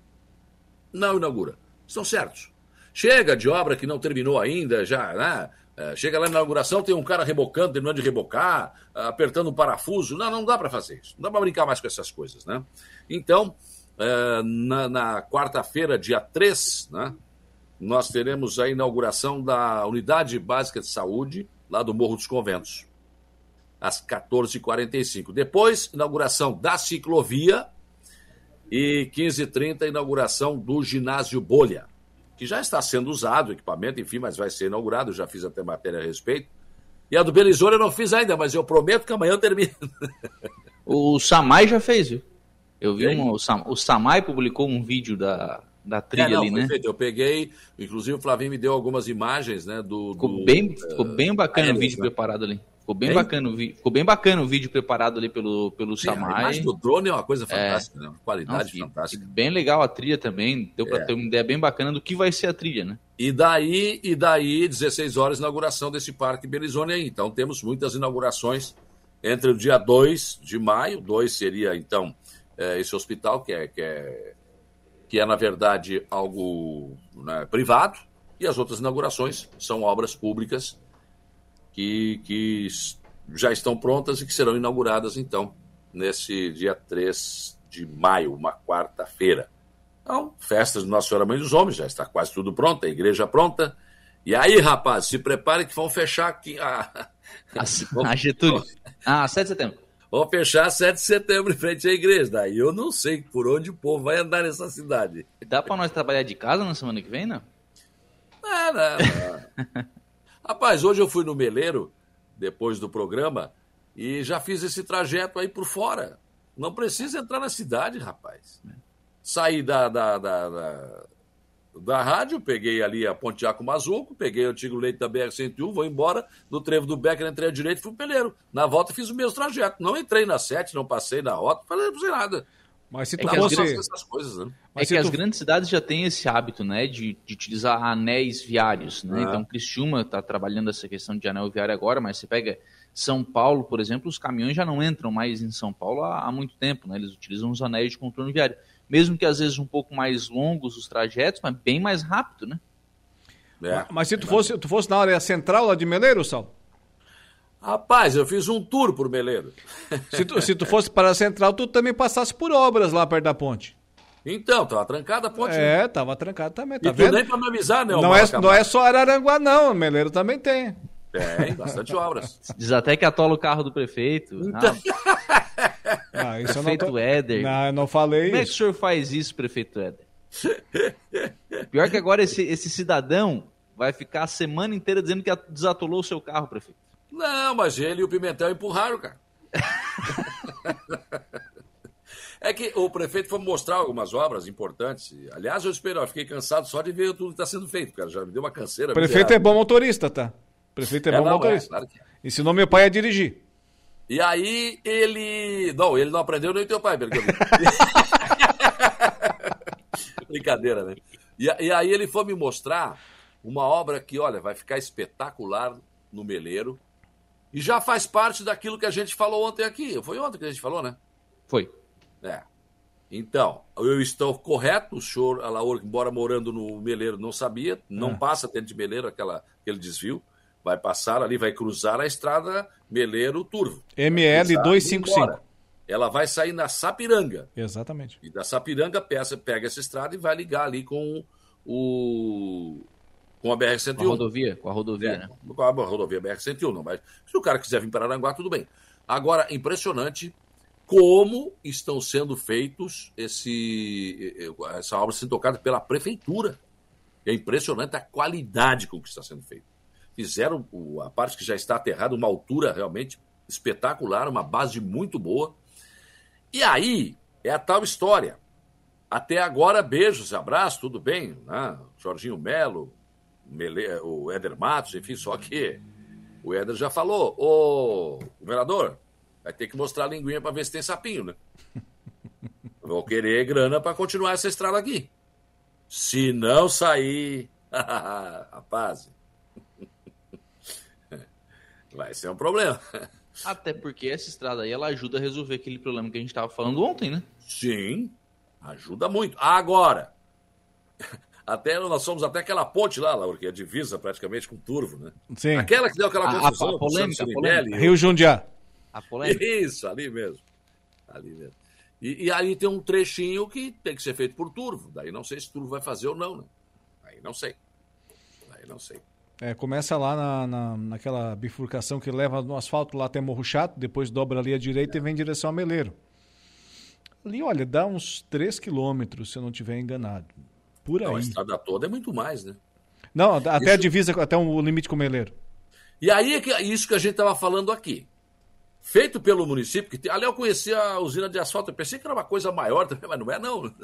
Não inaugura. Estão certos. Chega de obra que não terminou ainda, já, né? É, chega lá na inauguração, tem um cara rebocando, terminando de rebocar, apertando um parafuso. Não, não dá para fazer isso. Não dá para brincar mais com essas coisas, né? Então, é, na, na quarta-feira, dia 3, né? Nós teremos a inauguração da Unidade Básica de Saúde, lá do Morro dos Conventos, às 14h45. Depois, inauguração da ciclovia e 15h30, inauguração do ginásio Bolha, que já está sendo usado o equipamento, enfim, mas vai ser inaugurado, já fiz até matéria a respeito. E a do Belisouro eu não fiz ainda, mas eu prometo que amanhã termina. O Samai já fez, viu? Eu vi um, o, Sam, o Samai publicou um vídeo da, da trilha é, não, ali, né? Feito. Eu peguei, inclusive o Flavinho me deu algumas imagens, né? Do, ficou, do, bem, uh, ficou bem bacana o vídeo né? preparado ali. Ficou bem, bacana, o ficou bem bacana o vídeo preparado ali pelo, pelo Sim, Samai. A imagem do drone é uma coisa fantástica, é, né? Uma qualidade não, fantástica. Bem legal a trilha também, deu para é. ter uma ideia bem bacana do que vai ser a trilha, né? E daí, e daí 16 horas, inauguração desse Parque Belizone aí. Então temos muitas inaugurações entre o dia 2 de maio, 2 seria então é, esse hospital, que é, que é que é, na verdade, algo né, privado, e as outras inaugurações são obras públicas que, que já estão prontas e que serão inauguradas, então, nesse dia 3 de maio, uma quarta-feira. Então, festas de Nossa Senhora Mãe dos Homens, já está quase tudo pronto, a igreja pronta. E aí, rapaz, se prepare que vão fechar aqui a. A, a Getúlio. Ah, 7 de setembro. Vão fechar 7 de setembro em frente à igreja. Daí eu não sei por onde o povo vai andar nessa cidade. Dá para nós trabalhar de casa na semana que vem, não? Não, não, não. Rapaz, hoje eu fui no Meleiro, depois do programa, e já fiz esse trajeto aí por fora. Não precisa entrar na cidade, rapaz. Saí da, da, da, da da rádio, peguei ali a Pontiaco Mazuco, peguei o antigo leite da BR-101, vou embora, no trevo do Becker, entrei à direita e fui peleiro. Na volta fiz o mesmo trajeto. Não entrei na 7, não passei na rota, falei, não sei nada. Mas se tu é fosse... essas coisas, né? Mas é que tu... as grandes cidades já têm esse hábito, né, de, de utilizar anéis viários, né? Ah. Então, Criciúma está trabalhando essa questão de anel viário agora, mas você pega São Paulo, por exemplo, os caminhões já não entram mais em São Paulo há, há muito tempo, né? Eles utilizam os anéis de contorno viário mesmo que às vezes um pouco mais longos os trajetos, mas bem mais rápido, né? É. Mas se tu fosse, tu fosse na área central lá de Meleiro, Sal? Rapaz, eu fiz um tour por Meleiro. Se tu, se tu fosse para a central, tu também passasse por obras lá perto da ponte. Então, tava trancada a ponte. É, né? tava trancada também. Tá e vendo? nem para me avisar, né? Não é, não é só Araranguá, não. Meleiro também tem. Tem, bastante obras. Diz até que atola o carro do prefeito. Então... Ah, isso prefeito eu não tô... Éder. Não, eu não falei Como é que o senhor faz isso, prefeito Éder? Pior que agora esse, esse cidadão vai ficar a semana inteira dizendo que desatolou o seu carro, prefeito. Não, mas ele e o Pimentel empurraram, cara. É que o prefeito foi mostrar algumas obras importantes. Aliás, eu espero, eu fiquei cansado só de ver tudo que está sendo feito, cara. Já me deu uma canseira. O prefeito miserável. é bom motorista, tá? O prefeito é, é bom não, é, motorista. É, claro que é. Ensinou meu pai a dirigir. E aí ele. Não, ele não aprendeu nem teu pai, pelo Brincadeira, né? E, e, aí ele foi me mostrar Uma obra que, olha, vai ficar espetacular no Meleiro. E já faz parte daquilo que a gente falou ontem aqui. Foi ontem que a gente falou, né? Foi. É. Então, eu estou correto, o senhor Alaor, embora morando no Meleiro, não sabia, não É. passa dentro de Meleiro aquela, aquele desvio, vai passar ali, vai cruzar a estrada Meleiro-Turvo. ML Vai cruzar e ir 255. embora. Ela vai sair na Sapiranga. Exatamente. E da Sapiranga peça, pega essa estrada e vai ligar ali com o com a BR-101. Com a rodovia, com a rodovia, É, né? Com a rodovia BR-101. Não, mas se o cara quiser vir para Aranguá, tudo bem. Agora, impressionante como estão sendo feitos esse, essa obra sendo tocada pela prefeitura. É impressionante a qualidade com que está sendo feito. Fizeram a parte que já está aterrada, uma altura realmente espetacular, uma base muito boa. E aí é a tal história. Até agora, beijos, abraços, tudo bem, né? Jorginho Melo, o Éder Matos, enfim, só que o Éder já falou, ô governador, vai ter que mostrar a linguinha para ver se tem sapinho, né? Vou querer grana para continuar essa estrada aqui. Se não sair, rapaz, vai ser um problema. Até porque essa estrada aí ela ajuda a resolver aquele problema que a gente estava falando ontem, né? Sim, ajuda muito. Agora, até nós somos até aquela ponte lá, Laura, que é divisa praticamente com Turvo, né? Sim. Aquela que deu aquela A- a- confusão. a o polêmica, a polêmica. Rio Jundiá. A polêmica. Isso, ali mesmo. Ali mesmo. E, e aí tem um trechinho que tem que ser feito por Turvo. Daí não sei se Turvo vai fazer ou não, né? Aí não sei. Aí não sei. É, começa lá na, na- naquela bifurcação que leva no asfalto lá até Morro Chato, depois dobra ali à direita e vem em direção a Meleiro. Ali, olha, dá uns 3 quilômetros, se eu não estiver enganado. Por Não, a aí. estrada toda é muito mais, né? Não, até a Isso- divisa, até o limite com o Meleiro. E aí é que, isso que a gente estava falando aqui. Feito pelo município, que tem, ali eu conheci a usina de asfalto, eu pensei que era uma coisa maior também, mas não é não.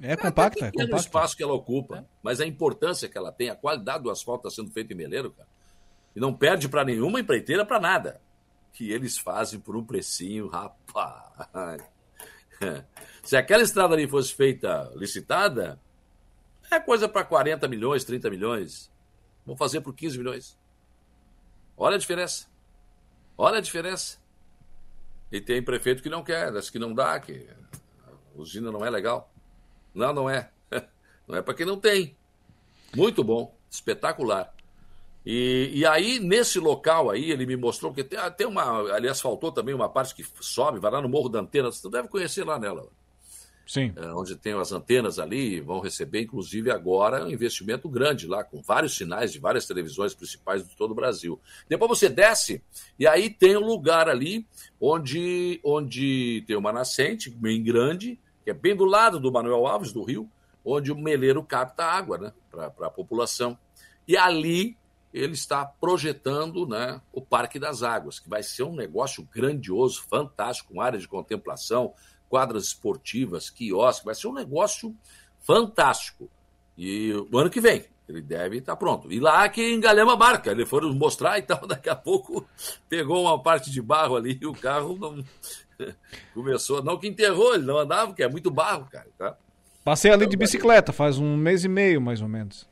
É compacta, é compacta. espaço que ela ocupa, mas a importância que ela tem, a qualidade do asfalto está sendo feito em Meleiro, cara. E não perde para nenhuma empreiteira, para nada. Que eles fazem por um precinho, rapaz. Se aquela estrada ali fosse feita licitada, é coisa para 40 milhões, 30 milhões. Vão fazer por 15 milhões. Olha a diferença. Olha a diferença. E tem prefeito que não quer, que não dá, que a usina não é legal. Não, não é. Não é para quem não tem. Muito bom, espetacular. E, e aí, nesse local aí, ele me mostrou, porque tem, tem uma. Ali asfaltou também uma parte que sobe, vai lá no Morro da Antena, você deve conhecer lá nela. Sim. É, onde tem as antenas ali, vão receber, inclusive, agora um investimento grande lá, com vários sinais de várias televisões principais de todo o Brasil. Depois você desce, e aí tem um lugar ali onde, onde tem uma nascente bem grande, que é bem do lado do Manuel Alves, do Rio, onde o meleiro capta água né, para a população. E ali ele está projetando né, o Parque das Águas, que vai ser um negócio grandioso, fantástico, com área de contemplação, quadras esportivas, quiosque, vai ser um negócio fantástico. E o ano que vem, ele deve estar pronto. E lá que engalhama a barca, eles foram mostrar e tal, daqui a pouco pegou uma parte de barro ali e o carro não começou, não que enterrou, ele não andava, porque é muito barro, cara, tá? Passei ali de bicicleta, faz um mês e meio, mais ou menos.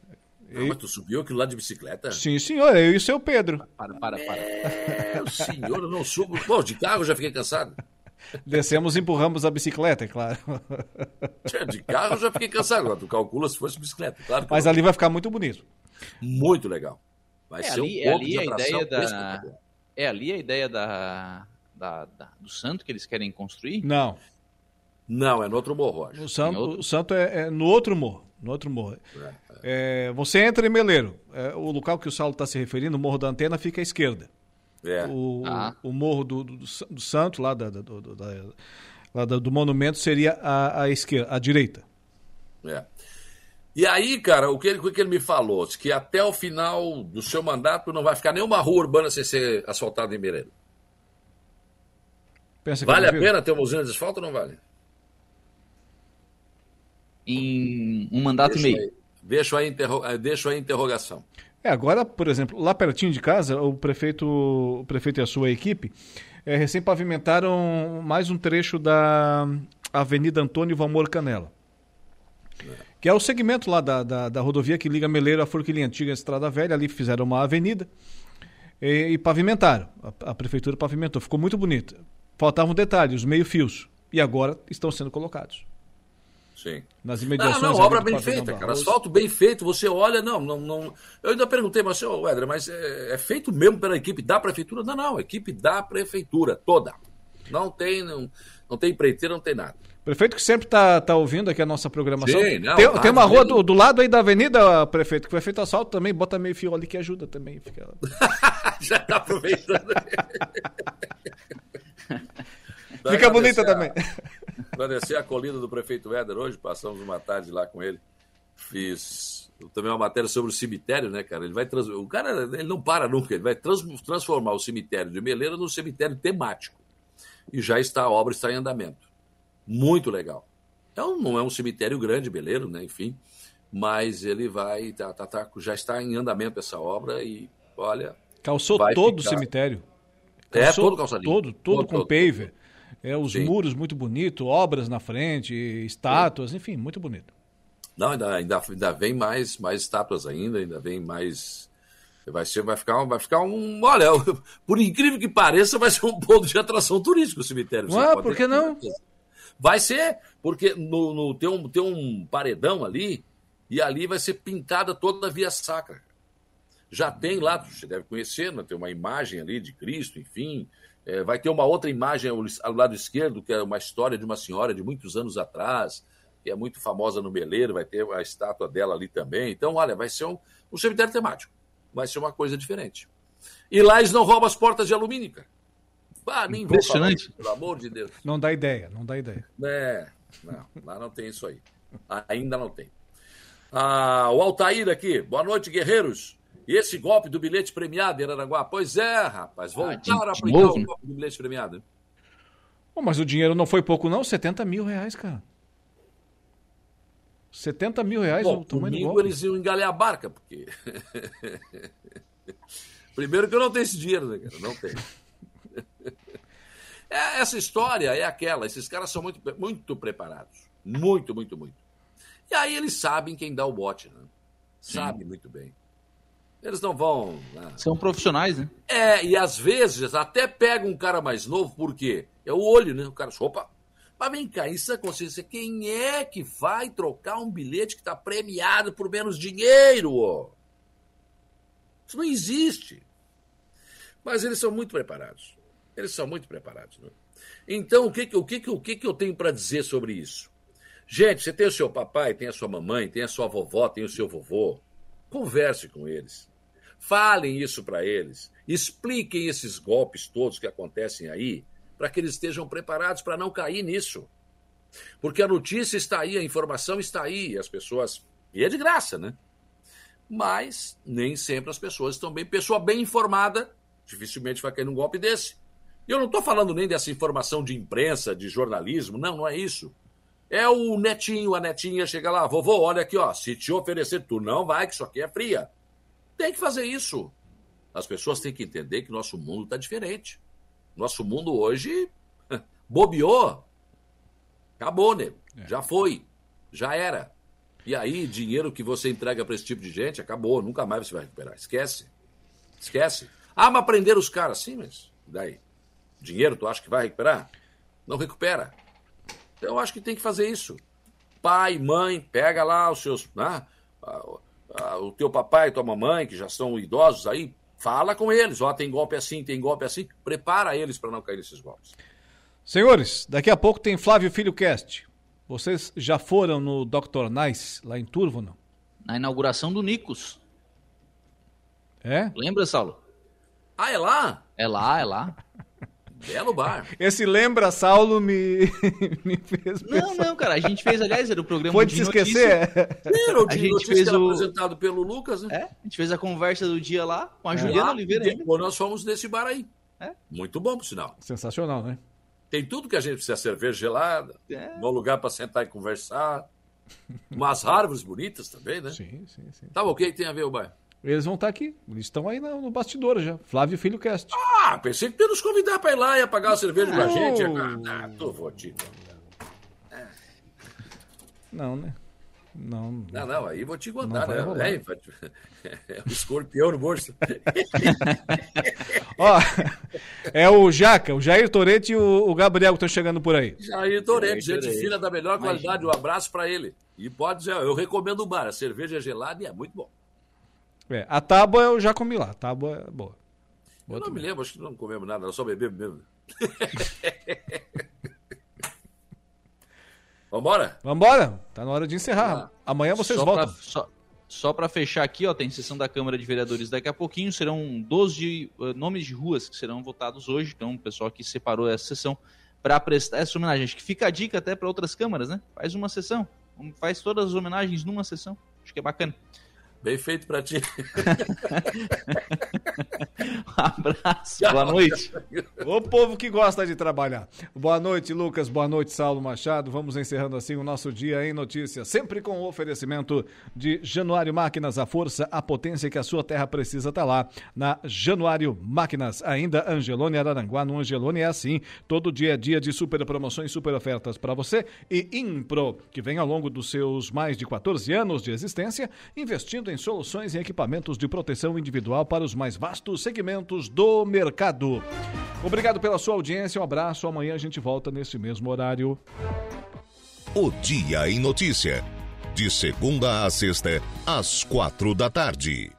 Ah, mas tu subiu aquilo lá de bicicleta? Sim, senhor, eu e o seu Pedro. Para, para, para. É, o senhor, eu não subo. Bom, de carro eu já fiquei cansado. Descemos e empurramos a bicicleta, é claro. De carro eu já fiquei cansado. Agora, tu calcula se fosse bicicleta. Claro Mas não. ali vai ficar muito bonito. Muito legal. Vai É ser ali, um é ponto ali de a atração ideia da. É ali a ideia da, da, da- do santo que eles querem construir? Não. Não, é no outro morro, acho. O santo, o santo é, é no outro morro. No outro morro. É, você entra em Meleiro. É, o local que o Saulo está se referindo, o Morro da Antena, fica à esquerda. É. O, Ah. o morro do, do, do Sa- do Santo, lá, da, do, do- da- lá do monumento, seria a, a esquerda, a direita. É. E aí, cara, o que, ele, o que ele me falou? Diz Que até o final do seu mandato não vai ficar nenhuma rua urbana sem ser asfaltada em Meleiro. Pensa que Vale a pena ter uma usina de asfalto ou não vale? Em um mandato e meio. Aí, deixo, aí interro, eh, deixo aí a interrogação. É, agora, por exemplo, lá pertinho de casa, o prefeito, o prefeito e a sua equipe é, recém pavimentaram mais um trecho da Avenida Antônio Valmor Canela. Que é o segmento lá da, da, da rodovia que liga Meleiro à Forquilinha Antiga, Estrada Velha. Ali fizeram uma avenida e, e pavimentaram. A, a, prefeitura pavimentou. Ficou muito bonito. Faltavam detalhes, os meio-fios. E agora estão sendo colocados. Sim. Nas imediações. Não, não, obra bem feita, cara. Asfalto bem feito, você olha, não, não, não. Eu ainda perguntei, mas, senhor Edra, mas é, é, feito mesmo pela equipe da prefeitura? Não, não, equipe da prefeitura, toda. Não tem, não, não tem empreiteira, não tem nada. Prefeito que sempre está tá ouvindo aqui a nossa programação. Sim, não, tem, tem uma rua do, do, lado aí da avenida, prefeito, que foi feito assalto também, bota meio fio ali que ajuda também. Fica... Já está aproveitando. Fica bonita também. Descer a colina do prefeito Éder hoje, passamos uma tarde lá com ele. Fiz também uma matéria sobre o cemitério, né, cara? Ele vai trans... O cara ele não para nunca, ele vai trans... transformar o cemitério de Meleira num cemitério temático. E já está, a obra está em andamento. Muito legal. É um, não é um cemitério grande, Meleiro, né? Enfim. Mas ele vai. Tá, tá, tá, já está em andamento essa obra e, olha. Calçou todo ficar... o cemitério. Calçou é, todo calçadinho. Todo, todo, todo com todo, paver. Todo. É, os Sim. muros muito bonito, obras na frente, estátuas, Sim. enfim, muito bonito. Não, ainda, ainda, ainda vem mais, mais estátuas ainda, ainda vem mais. Vai, ser, vai, ficar, vai ficar um. Olha, por incrível que pareça, vai ser um ponto de atração turístico o cemitério. Ah, por que não? Vai ser, porque no, no, tem, um, tem um paredão ali, e ali vai ser pintada toda a via sacra. Já tem lá, você deve conhecer, né? tem uma imagem ali de Cristo, enfim, é, vai ter uma outra imagem ao, ao, lado esquerdo, que é uma história de uma senhora de muitos anos atrás, que é muito famosa no Meleiro, vai ter a estátua dela ali também. Então, olha, vai ser um, um cemitério temático. Vai ser uma coisa diferente. E lá eles não roubam as portas de alumínio, cara. Ah, nem Impressionante. Falar, pelo amor de Deus. Não dá ideia, não dá ideia. É, não, lá não tem isso aí. Ainda não tem. Ah, o Altair aqui. Boa noite, guerreiros. E esse golpe do bilhete premiado em Araranguá? Pois é, rapaz, ah, voltaram ah, a aplicar novo, o golpe do bilhete premiado. Oh, mas o dinheiro não foi pouco, não? 70 mil reais, cara. 70 mil reais Bom, o tamanho comigo do golpe. eles iam engalar a barca, porque. Primeiro que eu não tenho esse dinheiro, né, cara? Não tenho. É, essa história é aquela, esses caras são muito, muito preparados. Muito, muito, muito. E aí eles sabem quem dá o bote, né? Sabe muito bem. Eles não vão. Né? São profissionais, né? É, e às vezes até pega um cara mais novo, por quê? É o olho, né? O cara, opa. Mas vem cá, isso é consciência. Quem é que vai trocar um bilhete que está premiado por menos dinheiro? Ó? Isso não existe. Mas eles são muito preparados. Eles são muito preparados. Né? Então, o que, o, que, o que, eu tenho para dizer sobre isso? Gente, você tem o seu papai, tem a sua mamãe, tem a sua vovó, tem o seu vovô. Converse com eles. Falem isso para eles. Expliquem esses golpes todos que acontecem aí, para que eles estejam preparados para não cair nisso. Porque a notícia está aí, a informação está aí, as pessoas. E é de graça, né? Mas nem sempre as pessoas estão bem. Pessoa bem informada dificilmente vai cair num golpe desse. E eu não estou falando nem dessa informação de imprensa, de jornalismo, não, não é isso. É o netinho, a netinha chega lá, vovô, olha aqui, ó, se te oferecer, tu não vai, que isso aqui é fria. Tem que fazer isso. As pessoas têm que entender que nosso mundo está diferente. Nosso mundo hoje bobeou. Acabou, né? É. Já foi. Já era. E aí, dinheiro que você entrega para esse tipo de gente, acabou. Nunca mais você vai recuperar. Esquece. Esquece. Ah, mas prender os caras. Sim, mas daí? Dinheiro, tu acha que vai recuperar? Não recupera. Então, eu acho que tem que fazer isso. Pai, mãe, pega lá os seus. Né? O teu papai e tua mamãe, que já são idosos aí, fala com eles. Ó, tem golpe assim, tem golpe assim. Prepara eles para não cair nesses golpes. Senhores, daqui a pouco tem Flávio Filho Cast. Vocês já foram no Dr. Nice, lá em Turvo, não? Na inauguração do Nicos. É? Lembra, Saulo? Ah, é lá? É lá, é lá. Belo bar. Esse lembra, Saulo, me, me fez pensar. Não, não, cara. A gente fez, aliás, era o programa Foi de se esquecer? Era o a gente fez o... apresentado pelo Lucas, né? É, a gente fez a conversa do dia lá com a é. Juliana Oliveira. Depois nós fomos nesse bar aí. É. Muito bom, por sinal. Sensacional, né? Tem tudo que a gente precisa. Cerveja gelada, é. um bom lugar para sentar e conversar. Umas árvores bonitas também, né? Sim, sim, sim. Tá, o que tem a ver o bar? Eles vão estar tá aqui. Eles estão aí no, no bastidor já. Flávio Filho Cast. Ah, pensei que ia nos convidar para ir lá e apagar a cerveja com a gente. Ah, tô fodido. Não, né? Não, não, não, aí vou te contar, não né? É, é o escorpião no bolso. Ó, é o Jaca, o Jair Torete e o, o Gabriel que estão chegando por aí. Jair Torete, gente fina da melhor qualidade, um abraço para ele. E pode dizer, eu recomendo o bar, a cerveja é gelada e é muito bom. É, a tábua eu já comi lá, a tábua é boa. boa eu não também. me lembro, acho que não comemos nada, só bebemos mesmo. Vambora? Vambora, tá na hora de encerrar. Ah, Amanhã vocês só voltam. Pra, só, só para fechar aqui, ó, tem sessão da Câmara de Vereadores daqui a pouquinho, serão 12 uh, nomes de ruas que serão votados hoje, então o pessoal aqui separou essa sessão para prestar essa homenagem. Acho que fica a dica até para outras câmaras, né? Faz uma sessão, faz todas as homenagens numa sessão, acho que é bacana. Bem feito para ti. um abraço, boa noite. O povo que gosta de trabalhar. Boa noite, Lucas. Boa noite, Saulo Machado. Vamos encerrando assim o nosso dia em notícias, sempre com o oferecimento de Januário Máquinas, a força, a potência que a sua terra precisa tá lá na Januário Máquinas. Ainda Angelone Araranguá, no Angelone é assim, todo dia é dia de super promoções, super ofertas para você e Impro, que vem ao longo dos seus mais de 14 anos de existência, investindo em soluções e equipamentos de proteção individual para os mais vastos segmentos do mercado. Obrigado pela sua audiência, um abraço. Amanhã a gente volta nesse mesmo horário. O Dia em Notícia. De segunda a sexta, às quatro da tarde.